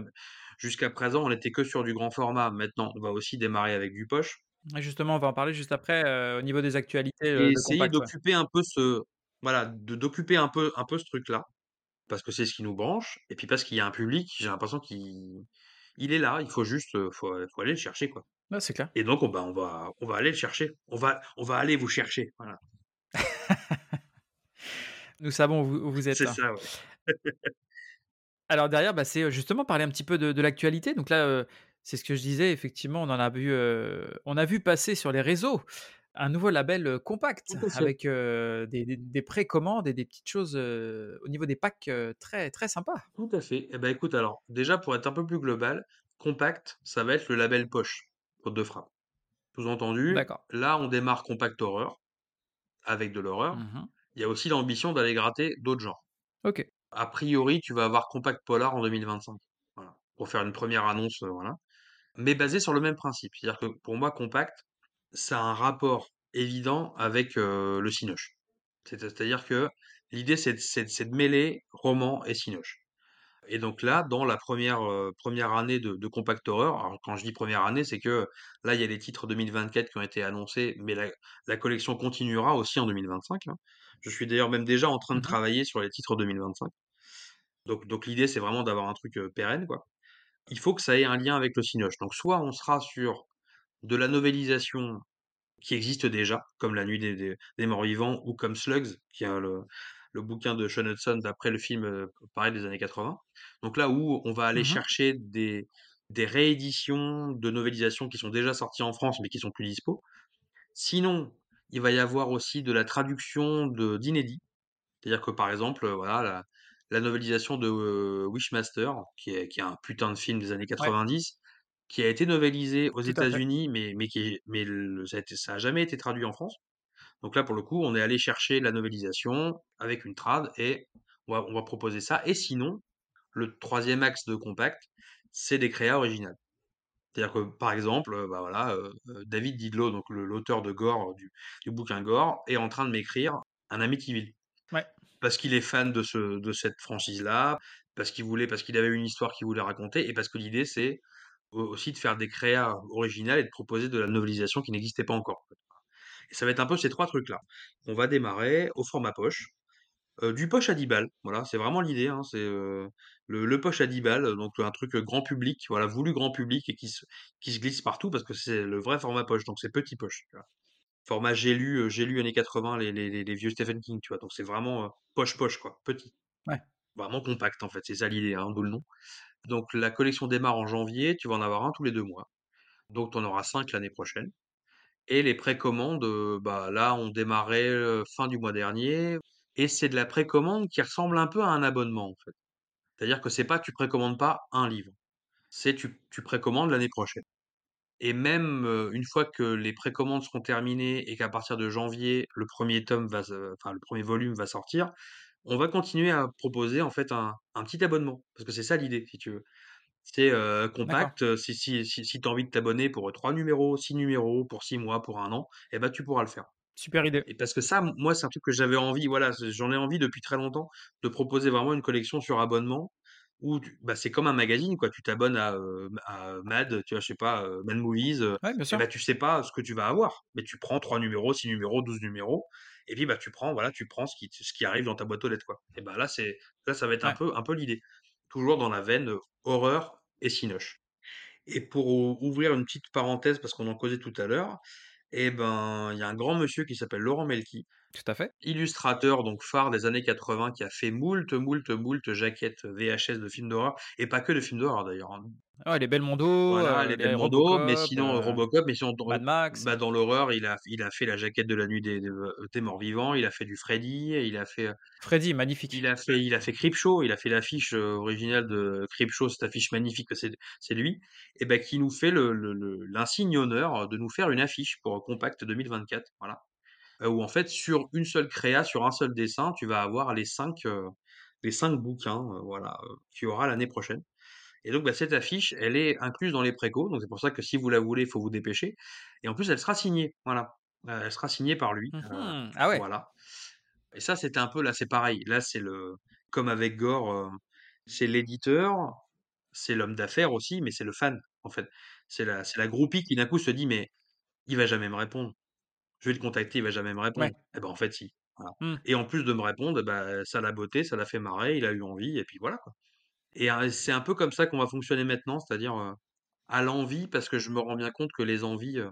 jusqu'à présent, on n'était que sur du grand format. Maintenant, on va aussi démarrer avec du poche. Et justement, on va en parler juste après euh, au niveau des actualités Et essayer ouais. d'occuper un peu ce, voilà, d'occuper un peu, un peu ce truc-là. Parce que c'est ce qui nous branche. Et puis parce qu'il y a un public, j'ai l'impression qu'il il est là. Il faut juste, faut, faut aller le chercher, quoi. C'est clair. Et donc, on, bah, on va, on va aller le chercher. On va, on va aller vous chercher. Voilà. Nous savons où vous, êtes. C'est ça, ouais. Alors derrière, bah, c'est justement parler un petit peu de, de l'actualité. Donc là, euh, c'est ce que je disais. Effectivement, on en a vu, euh, on a vu passer sur les réseaux un nouveau label compact avec euh, des, des- des précommandes et des petites choses euh, au niveau des packs euh, très très sympas. Tout à fait. Eh ben, écoute, alors, déjà, pour être un peu plus global, Compact, ça va être le label poche, faute de frappe. Sous-entendu, là, on démarre Compact Horror, avec de l'horreur. Mhm. Il y a aussi l'ambition d'aller gratter d'autres genres. Ok. A priori, tu vas avoir Compact Polar en 2025. Voilà. Pour faire une première annonce, voilà. Mais basé sur le même principe. C'est-à-dire que pour moi, Compact, ça a un rapport évident avec euh, le Cinoche. C'est- C'est-à-dire que l'idée, c'est de, mêler roman et Cinoche. Et donc là, dans la première, euh, première année de, de Compact Horror, alors quand je dis première année, c'est que là, il y a les titres 2024 qui ont été annoncés, mais la, la collection continuera aussi en 2025. hein. Je suis d'ailleurs même déjà en train de Mhm. travailler sur les titres 2025. Donc, donc l'idée, c'est vraiment d'avoir un truc euh, pérenne, quoi. Il faut que ça ait un lien avec le Cinoche. Donc soit on sera sur de la novélisation qui existe déjà, comme La Nuit des, des- des Morts Vivants ou comme Slugs, qui est le, le bouquin de Sean Hudson d'après le film euh, pareil des années 80. Donc là où on va aller Mhm. chercher des, des rééditions de novélisations qui sont déjà sorties en France mais qui sont plus dispo. Sinon, il va y avoir aussi de la traduction de d'inédits. C'est-à-dire que par exemple, euh, voilà, la, la novélisation de euh, Wishmaster, qui est, qui est un putain de film des années Ouais, 90, qui a été novélisé aux. États-Unis, mais, mais qui est- mais le- ça a été- ça a jamais été traduit en France. Donc là, pour le coup, on est allé chercher la novélisation avec une trad et on va, on va proposer ça. Et sinon, le troisième axe de Compact, c'est des créas originales. C'est-à-dire que, par exemple, euh, bah voilà, euh, euh, David Didlow, donc l'auteur de Gore, du, du bouquin Gore, est en train de m'écrire un Amityville. parce qu'il est fan de ce de cette franchise-là, parce qu'il voulait parce qu'il avait une histoire qu'il voulait raconter et parce que l'idée c'est aussi de faire des créas originales et de proposer de la novelisation qui n'existait pas encore. Et ça va être un peu ces 3 trucs-là. On va démarrer au format poche, heu, du poche à 10 balles, voilà, c'est vraiment l'idée, hein, c'est, heu, le le poche à 10 balles, donc un truc, grand public, voilà, voulu grand public et qui se qui se glisse partout parce que c'est le vrai format poche, donc c'est petit poche, tu vois? Format j'ai lu, heu, j'ai lu années 80 les les les les vieux Stephen King, tu vois? Donc c'est vraiment, heu, poche poche quoi, petit. Ouais. Vraiment compact en fait, c'est ça l'idée, hein, d'où le nom. Donc la collection démarre en janvier, tu vas en avoir un tous les 2 mois. Donc tu en auras 5 l'année prochaine. Et les précommandes, heu, bah, là on démarrait, heu, fin du mois dernier et c'est de la précommande qui ressemble un peu à un abonnement en fait. C'est-à-dire que c'est pas tu précommandes pas un livre, c'est tu précommandes l'année prochaine. Et même, heu, une fois que les précommandes seront terminées et qu'à partir de janvier, le 1er tome va enfin le 1er volume va sortir, on va continuer à proposer en fait un un petit abonnement. Parce que c'est ça l'idée si tu veux. C'est, D'accord. compact, si si si si tu as envie de t'abonner pour, 3 numéros, 6 numéros, pour 6 mois, pour 1 an, et bah, tu pourras le faire. Super idée. Et parce que ça, moi, c'est un truc que j'avais envie, voilà, j'en ai envie depuis très longtemps, de proposer vraiment une collection sur abonnement où tu bah, c'est comme un magazine quoi, tu t'abonnes à, heu, à Mad, tu vois, je sais pas, heu, Mad Movies, Ouais, bien et bah, tu sais pas ce que tu vas avoir, mais tu prends 3 numéros, 6 numéros, 12 numéros et puis, bah, tu prends, voilà, tu prends ce qui t ce qui arrive dans ta boîte aux lettres quoi. Et bah, là, c'est là, ça va être un peu un peu l'idée. Toujours dans la veine, horreur et cinoche. Et pour ou ouvrir une petite parenthèse parce qu'on en causait tout à l'heure, et ben, il y a un grand monsieur qui s'appelle Laurent Melki, Tout à fait. illustrateur donc phare des années 80 qui a fait moult, moult, moult jaquettes VHS de films d'horreur et pas que de films d'horreur d'ailleurs, hein. Ouais, les Belmondo, Voilà, heu, les les Belmondo, mais Robocop, sinon, heu, heu, Robocop, mais sinon dans Mad Max. bah, dans l'horreur, il a il a fait la jaquette de La Nuit des des, des Morts Vivants, il a fait du Freddy, il a fait, Freddy, il magnifique. a fait il a fait Creepshow, il a fait l'affiche, originale de Creepshow, cette affiche magnifique que c'est c'est lui et bah, qui nous fait le l'insigne honneur de nous faire une affiche pour Compact 2024, voilà. Heu, où en fait sur une seule créa, sur un seul dessin, tu vas avoir les 5, heu, les 5 bouquins, heu, voilà, qu'il y aura l'année prochaine. Et donc, bah, cette affiche, elle est incluse dans les précos, donc c'est pour ça que si vous la voulez, il faut vous dépêcher. Et en plus, elle sera signée, voilà. Elle sera signée par lui, Mmh. Ah ouais. voilà. Et ça, c'était un peu là, c'est pareil. Là, c'est le comme avec Gore, c'est l'éditeur, c'est l'homme d'affaires aussi, mais c'est le fan, en fait. C'est la c'est la groupie qui d'un coup se dit: «Mais il va jamais me répondre. Je vais le contacter, il va jamais me répondre». Ouais. Et bah, en fait, si, voilà. Mmh. Et en plus de me répondre, bah, ça l'a botté, ça l'a fait marrer, il a eu envie et puis voilà, quoi. Et c'est un peu comme ça qu'on va fonctionner maintenant, c'est-à-dire, à l'envie parce que je me rends bien compte que les envies, heu,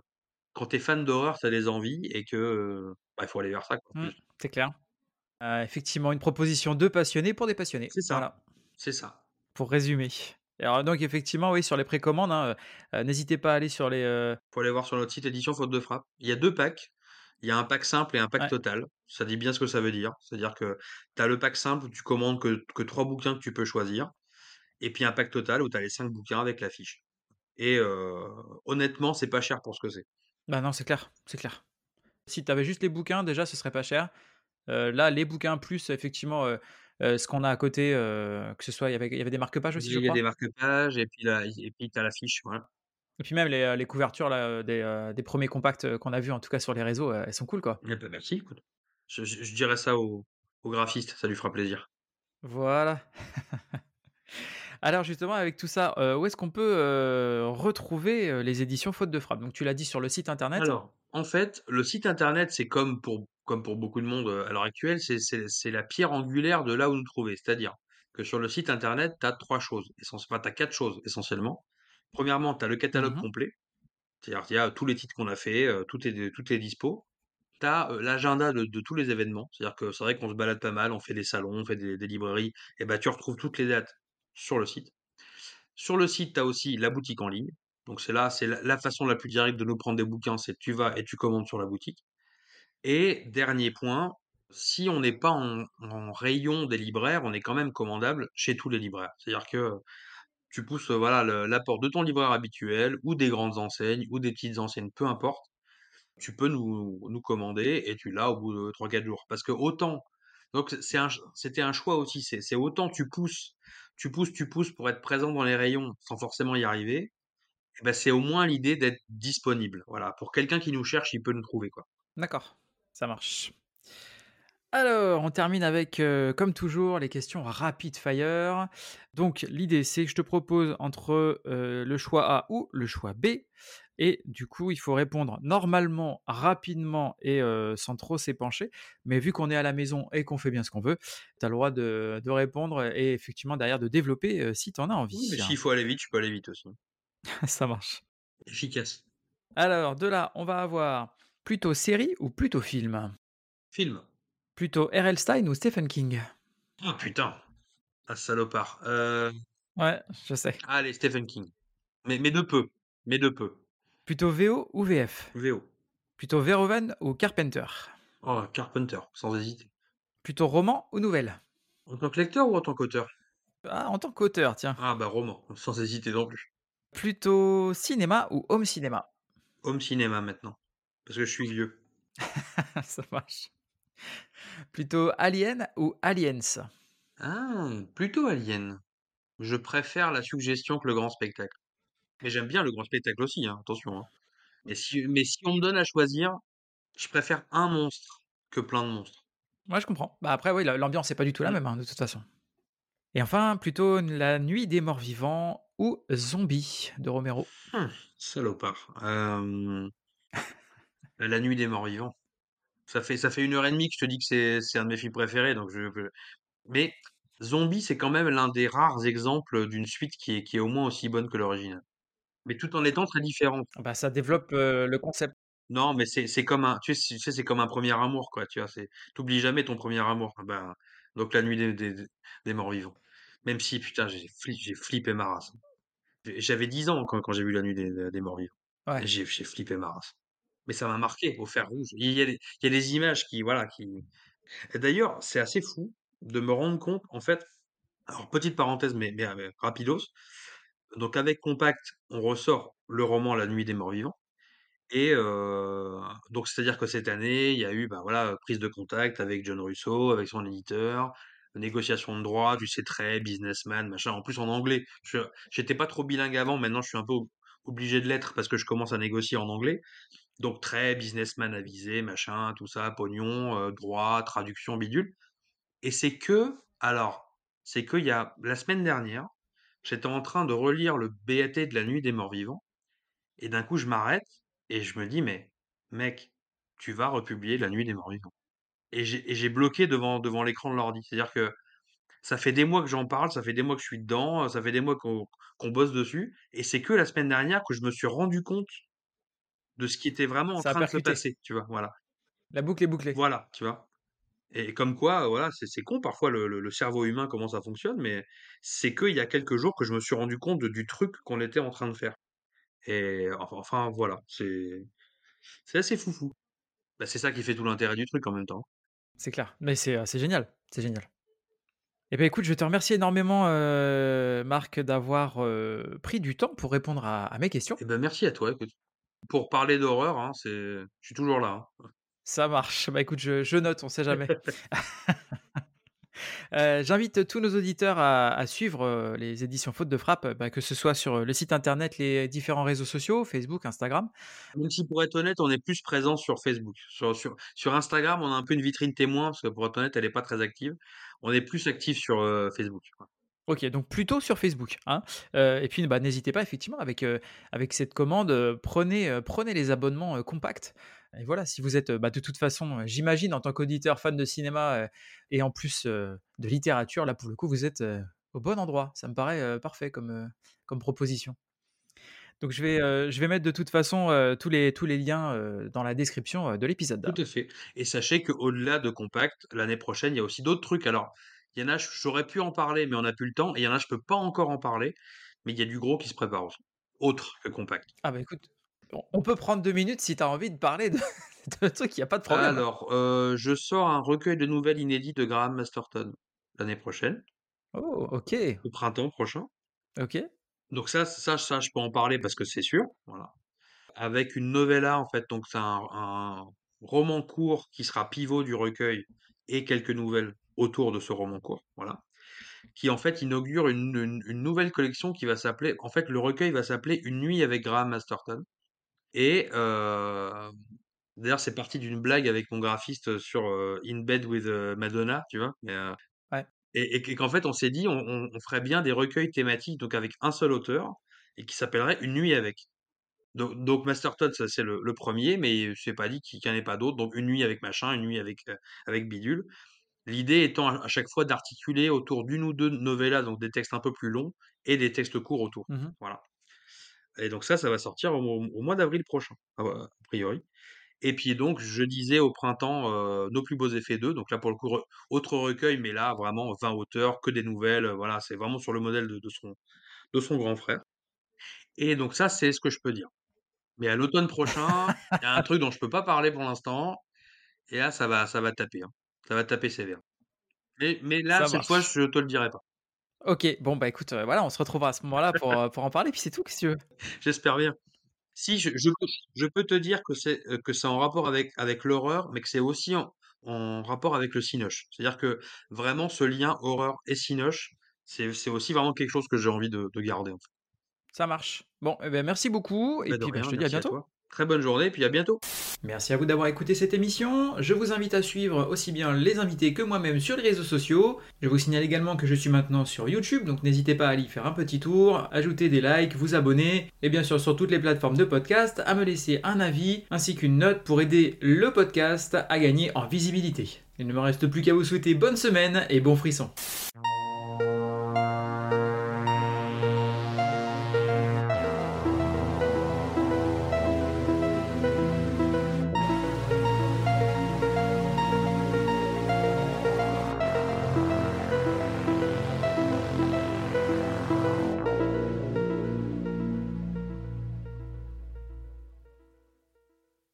quand tu es fan d'horreur, tu as des envies et que, bah, il faut aller vers ça, Mmh. C'est clair. Effectivement, une proposition de passionnés pour des passionnés. C'est ça, Voilà, c'est ça. pour résumer. Alors donc effectivement, oui, sur les précommandes, hein, n'hésitez pas à aller sur les, heu Faut aller voir sur notre site édition faute de frappe. Il y a 2 packs. Il y a un pack simple et un pack ouais. total. Ça dit bien ce que ça veut dire. C'est-à-dire que tu as le pack simple où tu commandes que que 3 bouquins que tu peux choisir et puis un pack total où tu as les 5 bouquins avec la fiche. Et honnêtement, c'est pas cher pour ce que c'est. Bah, non, c'est clair, c'est clair. Si tu avais juste les bouquins, déjà, ce serait pas cher. Là, les bouquins plus effectivement, ce qu'on a à côté, que ce soit il y avait il y avait des marque-pages aussi, je Il y a des crois? marque-pages et puis et puis tu as la fiche, voilà. Et puis même les, les couvertures là, des, heu, des 1ers compacts, qu'on a vus en tout cas sur les réseaux, elles sont cool, quoi. Eh bah, merci, écoute. Je je je dirai ça au au graphiste, ça lui fera plaisir. Voilà. Alors justement avec tout ça, où est-ce qu'on peut, retrouver, les éditions Faute de Frappe? Donc tu l'as dit sur le site internet? Alors, en fait, le site internet, c'est comme pour comme pour beaucoup de monde, à l'heure actuelle, c'est la pierre angulaire de là où nous trouver. C'est-à-dire que sur le site internet, tu as 3 choses, enfin, tu as 4 choses essentiellement. Premièrement, tu as le catalogue Mmh complet, c'est-à-dire qu'il y a tous les titres qu'on a fait, heu, tout est tout est dispo. Tu as, l'agenda de de tous les événements, c'est-à-dire que c'est vrai qu'on se balade pas mal, on fait des salons, on fait des des librairies et bah, tu retrouves toutes les dates sur le site. Sur le site, tu as aussi la boutique en ligne. Donc c'est là, c'est la la façon la plus directe de nous prendre des bouquins, c'est tu vas et tu commandes sur la boutique. Et dernier point, si on n'est pas en en rayon des libraires, on est quand même commandable chez tous les libraires. C'est-à-dire que, tu pousses, voilà, le la porte de ton libraire habituel ou des grandes enseignes ou des petites enseignes, peu importe. Tu peux nous commander et tu l'as au bout de 3-4 jours. Parce que autant donc c'était un choix aussi, c'est autant tu pousses, tu pousses, tu pousses pour être présent dans les rayons sans forcément y arriver bah, c'est au moins l'idée d'être disponible. Voilà, pour quelqu'un qui nous cherche, il peut nous trouver. D'accord, ça marche. Alors, on termine avec, heu, comme toujours, les questions rapid fire. Donc l'idée, c'est que je te propose entre, heu, le choix A ou le choix B et du coup, il faut répondre normalement, rapidement et heu, sans trop s'épancher. Mais vu qu'on est à la maison et qu'on fait bien ce qu'on veut, tu as le droit de de répondre et effectivement derrière de développer, si tu en as Oui, envie. mais s'il faut aller vite, je peux aller vite aussi. Ça marche. Efficace. Alors de là, on va avoir plutôt série ou plutôt film? Film. Plutôt R.L. Stein ou Stephen King? Ah putain! Ah salopard. Heu, Ouais, je sais. allez Stephen King. Mais mais de peu, mais de peu. Plutôt VO ou VF? VO. Plutôt Verhoeven ou Carpenter? Oh Carpenter, sans hésiter. Plutôt roman ou nouvelle? En tant que lecteur ou en tant qu'auteur? Ah, en tant qu'auteur, tiens. Ah bah roman, sans hésiter non plus. Plutôt cinéma ou home cinéma? Home cinéma maintenant, parce que je suis vieux. Ça marche. Plutôt Alien ou Aliens? Ah, plutôt Alien. Je préfère la suggestion que le grand spectacle. Mais j'aime bien le grand spectacle aussi, hein, attention, hein. Mais si mais si on me donne à choisir, je préfère un monstre que plein de monstres. Ouais, je comprends. Bah, après, oui, la l'ambiance est pas du tout la Mmh. même, hein, de toute façon. Et enfin, plutôt La Nuit des Morts Vivants ou Zombie de Romero? Mmh, salopard. Hem La Nuit des Morts Vivants. Ça fait ça fait 1 heure et demie que je te dis que c'est c'est un de mes films préférés, donc je je mais Zombie, c'est quand même l'un des rares exemples d'une suite qui est qui est au moins aussi bonne que l'original. Mais tout en étant très différente. Bah, ça développe, le concept. Non, mais c'est comme un tu sais c'est comme un premier amour, quoi, tu vois? Tu jamais ton premier amour. Ah ben, donc La Nuit des des Morts Vivants. Même si putain, j'ai fli j'ai flippé ma race. J'avais 10 ans quand quand j'ai vu La Nuit des des Morts Vivants. Ouais. J'ai flippé ma race. Mais ça m'a marqué au fer rouge. Il y a des images qui voilà, qui d'ailleurs, c'est assez fou de me rendre compte, en fait alors petite parenthèse, mais mais rapidos. Donc avec Compact, on ressort le roman La Nuit des Morts Vivants et donc c'est-à-dire que cette année, il y a eu, bah, voilà, prise de contact avec John Russo, avec son éditeur, négociation de droits, tu sais, très businessman, machin, en plus en anglais. Je j'étais pas trop bilingue avant, maintenant je suis un peu ob obligé de l'être parce que je commence à négocier en anglais. Donc très businessman avisé, machin, tout ça, pognon, heu, droit, traduction, bidule et c'est que alors, c'est qu'il y a la semaine dernière, j'étais en train de relire le BAT de La Nuit des Morts Vivants et d'un coup je m'arrête et je me dis: «Mais mec, tu vas republier La Nuit des Morts Vivants» et j'ai bloqué devant devant l'écran de l'ordi. C'est-à-dire que ça fait des mois que j'en parle, ça fait des mois que je suis dedans, ça fait des mois qu'on bosse dessus et c'est que la semaine dernière que je me suis rendu compte de ce qui était vraiment en Ça train de se passer, tu vois? Voilà. La boucle est bouclée. Voilà, tu vois? Et comme quoi, voilà, c'est con parfois le le le cerveau humain, comment ça fonctionne, mais c'est qu'il y a quelques jours que je me suis rendu compte de du truc qu'on était en train de faire et enfin enfin voilà, c'est c'est assez foufou. Bah, c'est ça qui fait tout l'intérêt du truc en même temps. C'est clair. Mais c'est, c'est génial, c'est génial. Eh beh, écoute, je te remercie énormément, heu, Marc, d'avoir, pris du temps pour répondre à à mes questions. Et ben, merci à toi, écoute. Pour parler d'horreur, hein, c'est je suis toujours là, hein. Ça marche. Bah, écoute, je je note, on sait jamais. Heu, j'invite tous nos auditeurs à à suivre, heu, les éditions Faute de frappe, bah, que ce soit sur, le site internet, les différents réseaux sociaux, Facebook, Instagram. Même si pour être honnête, on est plus présent sur Facebook. Sur sur sur Instagram, on a un peu une vitrine témoin parce que pour être honnête, elle est pas très active. On est plus actif sur, Facebook. OK, donc plutôt sur Facebook, hein? Heu, et puis, bah, n'hésitez pas effectivement avec, heu, avec cette commande, heu, prenez, prenez les abonnements, heu, Compact et voilà, si vous êtes, bah, de toute façon, j'imagine en tant qu'auditeur fan de cinéma, et en plus, de littérature, là pour le coup, vous êtes, au bon endroit. Ça me paraît, parfait comme, comme proposition. Donc je vais, je vais mettre de toute façon, tous les tous les liens, dans la description, de l'épisode. Tout à fait et sachez qu'au-delà de Compact, l'année prochaine, il y a aussi d'autres trucs. Alors, il y en a, j'aurais pu en parler, mais on n'a plus le temps et il y en a, je peux pas encore en parler, mais il y a du gros qui se prépare aussi, autre que Compact. Ah bah, écoute, on peut prendre 2 minutes si tu as envie de parler de de trucs, il y a pas de problème. Alors, heu, je sors un recueil de nouvelles inédit de Graham Masterton l'année prochaine, Oh, OK, au printemps prochain. OK. Donc ça ça ça, je peux en parler parce que c'est sûr, voilà. Avec une novella, en fait, donc c'est un un roman court qui sera pivot du recueil et quelques nouvelles autour de ce roman court, voilà. Qui, en fait, inaugure une une une nouvelle collection qui va s'appeler en fait, le recueil va s'appeler Une nuit avec Graham Masterton et heu D'ailleurs, c'est parti d'une blague avec mon graphiste, sur, heu, In Bed with, heu, Madonna, tu vois? Mais, Ouais. et et qu'en fait, on s'est dit: «On on on ferait bien des recueils thématiques, donc avec un seul auteur et qui s'appellerait Une nuit avec». Donc donc Masterton, ça c'est le le 1er, mais c'est pas dit qu'il y en ait pas d'autres, donc Une nuit avec machin, Une nuit avec, avec bidule. L'idée étant à chaque fois d'articuler autour d'1 ou 2 novellas, donc des textes un peu plus longs et des textes courts autour. Mmh Voilà et donc ça, ça va sortir au mois d'avril prochain, a a priori et puis donc je disais au printemps, heu, Nos plus beaux effets 2, donc là pour le coup re autre recueil, mais là vraiment 20 auteurs, que des nouvelles, heu, voilà, c'est vraiment sur le modèle de de son de son grand frère et donc ça, c'est ce que je peux dire. Mais à l'automne prochain, il y a un truc dont je peux pas parler pour l'instant et là ça va ça va taper, hein. Ça va taper sévère. Mais mais là, Ça cette fois, je te le dirai pas. OK, bon, bah, écoute, heu, voilà, on se retrouvera à ce moment-là pour, heu, pour en parler, puis c'est tout, que tu veux? J'espère bien. Si, je je peux je peux te dire que c'est, heu, que c'est en rapport avec avec l'horreur, mais que c'est aussi en en rapport avec le cinoche. C'est-à-dire que vraiment ce lien horreur et cinoche, c'est c'est aussi vraiment quelque chose que j'ai envie de de garder, en fait. Ça marche. Bon, et beh, merci beaucoup et Bah, de puis, bah, je te dis à bientôt. Très bonne journée, puis à bientôt. Merci à vous d'avoir écouté cette émission. Je vous invite à suivre aussi bien les invités que moi-même sur les réseaux sociaux. Je vous signale également que je suis maintenant sur YouTube, donc n'hésitez pas à aller faire un petit tour, ajouter des likes, vous abonner, et bien sûr sur toutes les plateformes de podcast, à me laisser un avis ainsi qu'une note pour aider le podcast à gagner en visibilité. Il ne me reste plus qu'à vous souhaiter bonne semaine et bon frisson.